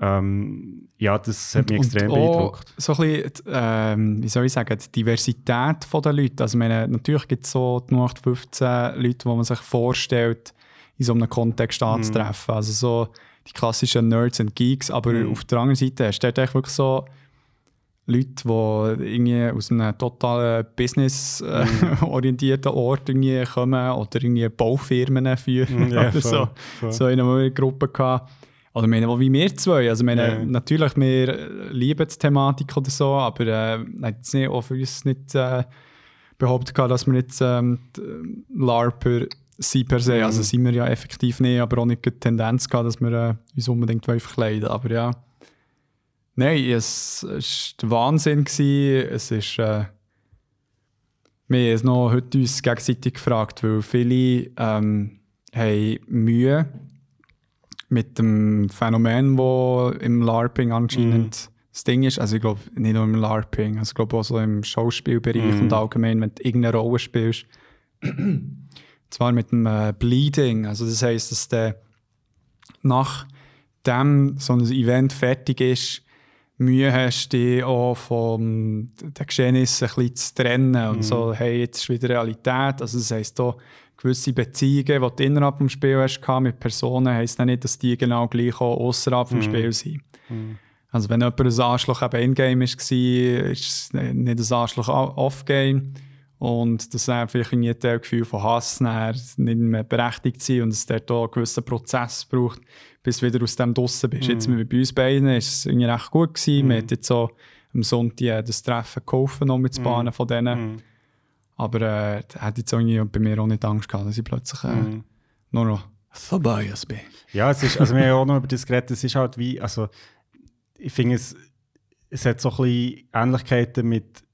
Ähm, ja, das hat mich Und extrem auch beeindruckt. So ein bisschen, die, ähm, wie soll ich sagen, die Diversität der Leute. Also, meine, natürlich gibt es so die 0815 Leute, die man sich vorstellt, in so einem Kontext anzutreffen. Also so die klassischen Nerds und Geeks. Aber Mhm. auf der anderen Seite hast du dort wirklich so Leute, die irgendwie aus einem total business-orientierten Ort irgendwie kommen oder irgendwie Baufirmen führen Mhm, ja, oder so. voll, voll. So in einer Gruppe gehabt. Oder ich meine, wie wir zwei. Also, meine, Ja. natürlich, wir lieben die Thematik oder so, aber äh, hat nicht, auch für uns nicht äh, behauptet, dass wir jetzt ähm, die LARPer sind per se. Mhm. Also sind wir ja effektiv nicht, aber auch nicht die Tendenz gehabt, dass wir äh, uns unbedingt verkleiden Aber ja. Nein, es war Wahnsinn. Gewesen. Es ist. Äh, wir haben es noch heute uns gegenseitig gefragt, weil viele ähm, haben Mühe mit dem Phänomen, das im LARPing anscheinend das Ding ist. Also ich glaube, nicht nur im LARPing, also ich glaube auch so im Schauspielbereich und allgemein, wenn du irgendeine Rolle spielst. Zwar mit dem äh, Bleeding, also das heisst, dass der nachdem so ein Event fertig ist, Mühe hast, dich auch von den Geschehnissen ein bisschen zu trennen und so, hey, jetzt ist wieder Realität. Also das heisst auch, gewisse Beziehungen, die du innerhalb des Spiels hast, mit Personen, heisst dann nicht, dass die genau gleich auch außerhalb des Spiels sind. Also wenn jemand ein Arschloch eben in-game war, ist es nicht ein Arschloch off-game. Und das dann vielleicht ein Gefühl von Hass nicht mehr berechtigt sind und es dort auch einen gewissen Prozess braucht, bis du wieder aus dem draussen bist. Jetzt mit bei uns beiden war es irgendwie recht gut. Gewesen. Wir haben jetzt auch am Sonntag das Treffen geholfen, noch mit Bahnen von denen. Aber äh, hat jetzt irgendwie bei mir auch nicht Angst gehabt, dass ich plötzlich äh, nur noch vorbei bin. Ja, es ist, also wir haben auch noch über das geredet, es ist halt wie, also ich finde es, es hat so ein bisschen Ähnlichkeiten mit,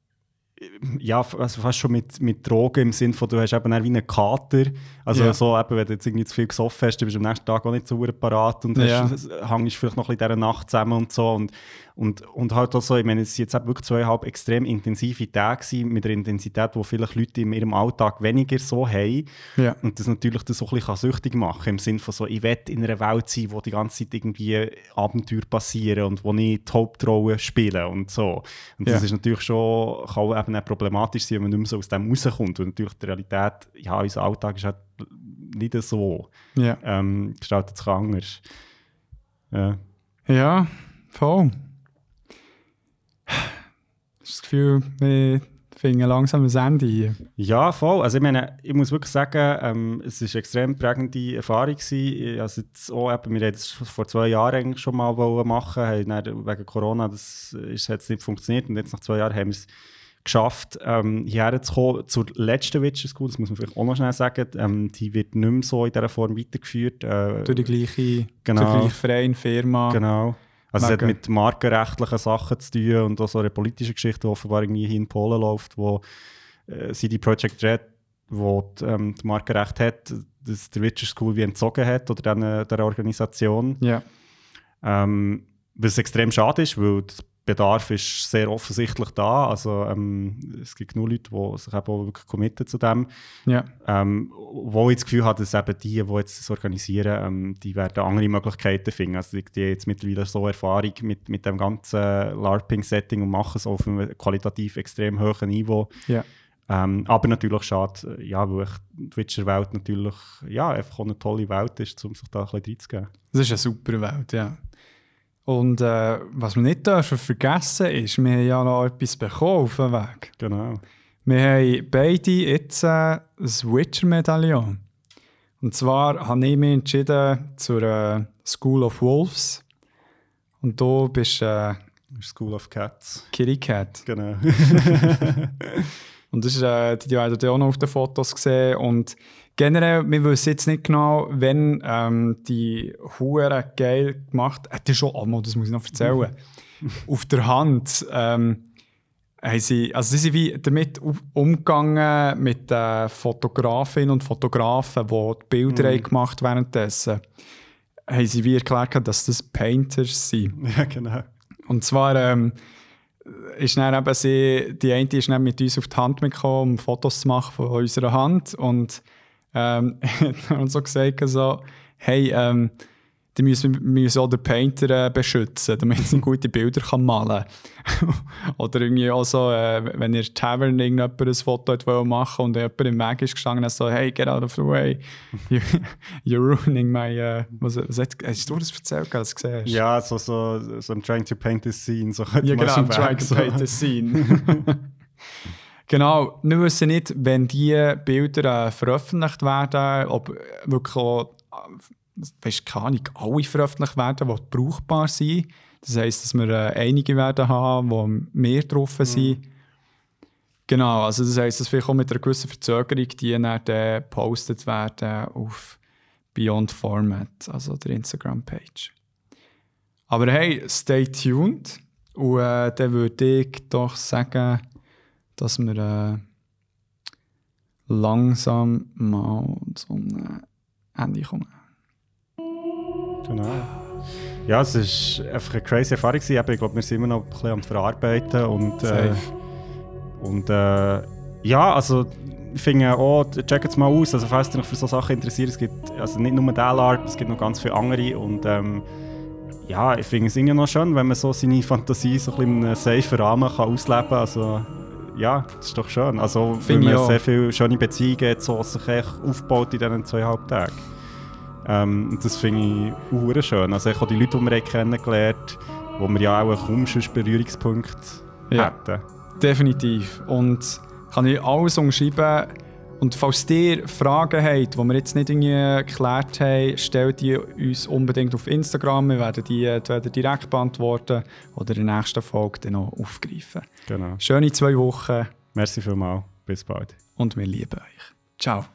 ja, also fast schon mit, mit Drogen im Sinne von, du hast eben wie einen Kater, also Ja. so eben, wenn du jetzt irgendwie zu viel gesoffen hast, dann bist du am nächsten Tag auch nicht so parat und hast, hängst vielleicht noch ein bisschen in dieser Nacht zusammen und so und, und, und halt auch so, ich meine, es sind jetzt wirklich zweieinhalb extrem intensive Tage gewesen, mit einer Intensität, die vielleicht Leute in ihrem Alltag weniger so haben Ja. und das natürlich das so ein bisschen süchtig machen kann, im Sinne von so, ich will in einer Welt sein, wo die ganze Zeit irgendwie Abenteuer passieren und wo ich die Hauptrolle spiele und so. Und das Ja. ist natürlich schon, kann auch eben auch problematisch sein, wenn man nicht mehr so aus dem rauskommt. Und natürlich die Realität, ja, unser Alltag ist halt nicht so. Ja. Ähm, gestaltet sich anders. Ja. Ja, voll. Das Gefühl, wir finden langsam ein Ende hier. Ja, voll. Also ich meine, ich muss wirklich sagen, ähm, es war eine extrem prägende Erfahrung. Gewesen. Also jetzt auch, eben, wir haben das vor zwei Jahren eigentlich schon mal machen, haben dann wegen Corona, das ist, hat nicht funktioniert und jetzt nach zwei Jahren haben wir es geschafft, ähm, hierher zu kommen zur letzten Witcher School, das muss man vielleicht auch noch schnell sagen, ähm, die wird nicht mehr so in dieser Form weitergeführt. Äh, Durch die gleiche, Genau. durch die gleiche Verein, Firma. Genau. Also es hat mit markenrechtlichen Sachen zu tun und auch so eine politische Geschichte, die offenbar irgendwie hier in Polen läuft, wo äh, CD Projekt Red, wo die, ähm, die Markenrecht hat, das der Witcher School wie entzogen hat oder dann, äh, der Organisation. Ja. Ähm, was extrem schade ist, weil der Bedarf ist sehr offensichtlich da. Also ähm, es gibt genug Leute, die sich eben auch wirklich committen zu dem. ja. Ähm, wo ich das Gefühl habe, dass eben die, die jetzt das organisieren, ähm, die werden andere Möglichkeiten finden. Also die, die haben jetzt mittlerweile so Erfahrung mit, mit dem ganzen LARPing-Setting und machen es auf einem qualitativ extrem hohen Niveau. Ja. Ähm, aber natürlich schade, ja, weil ich die Witcher-Welt natürlich ja, einfach eine tolle Welt ist, um sich da ein bisschen reinzugeben. Das ist eine super Welt, ja. Und äh, was wir nicht dürfen vergessen ist, wir haben ja noch etwas bekommen auf dem Weg. Genau. Wir haben beide jetzt äh, ein Witcher-Medaillon. Und zwar habe ich mich entschieden zur äh, School of Wolves. Und du bist äh, School of Cats. Kitty Cat. Genau. Und das ist, äh, die ihr auch noch auf den Fotos gesehen. Und generell, wir wissen jetzt nicht genau, wenn ähm, die Hure geil gemacht hat. Das schon, oh, das muss ich noch erzählen. auf der Hand ähm, haben sie, also sie sind wie damit umgegangen mit den Fotografinnen und Fotografen, die die Bilder Mhm. gemacht haben währenddessen. Haben sie wie erklärt, dass das Painters sind. Ja, genau. Und zwar ähm, ist dann eben sie, die eine ist dann mit uns auf die Hand mitgekommen, um Fotos zu machen von unserer Hand. Und ähm, hat uns so gesagt, so, hey, ähm, die müssen, wir müssen auch den Painter äh, beschützen, damit er gute Bilder kann malen kann. Oder irgendwie auch so, äh, wenn ihr Tavern irgendjemand ein Foto hat machen und jemand im Weg ist gestanden und so, hey, get out of the way, you, you're ruining my... Äh, was, was hat, hast du das erzählt, als du gesehen hast? Ja, so, so, so I'm trying to paint this scene. So könnte Ja, man genau, I'm trying to paint the scene. Genau, wir wissen nicht, wenn diese Bilder äh, veröffentlicht werden, ob äh, wirklich auch, äh, keine Ahnung, alle veröffentlicht werden, die brauchbar sind. Das heisst, dass wir äh, einige werden haben, die mehr drauf sind. Genau, also das heisst, dass vielleicht auch mit einer gewissen Verzögerung die dann gepostet werden auf Beyond Format, also der Instagram-Page. Aber hey, stay tuned. Und äh, dann würde ich doch sagen, dass wir äh, langsam mal zum äh, Ende kommen. Genau. Ja, es war einfach eine crazy Erfahrung. Ich glaube, wir sind immer noch ein bisschen am Verarbeiten. Und, äh, Safe. und äh, ja, also ich finde auch, checkt es mal aus. Also, falls ihr euch für solche Sachen interessiert, es gibt also nicht nur den LARP, es gibt noch ganz viele andere. Und ähm, ja, ich finde es irgendwie noch schön, wenn man so seine Fantasie so ein bisschen in einem safen Rahmen kann ausleben kann. Also, ja, das ist doch schön. Also, weil ich man auch. sehr viele schöne Beziehungen hat, so sich echt aufgebaut in diesen zweieinhalb Tagen. Ähm, und das finde ich hure schön. Also ich auch die Leute, die wir kennengelernt haben, wo wir ja auch kaum sonst Berührungspunkte Ja. hätten. Definitiv. Und kann ich alles umschreiben. Und falls ihr Fragen habt, die wir jetzt nicht irgendwie geklärt haben, stellt die uns unbedingt auf Instagram. Wir werden die entweder direkt beantworten oder in der nächsten Folge dann noch aufgreifen. Genau. Schöne zwei Wochen Merci vielmals. Bis bald. und wir lieben euch. Ciao.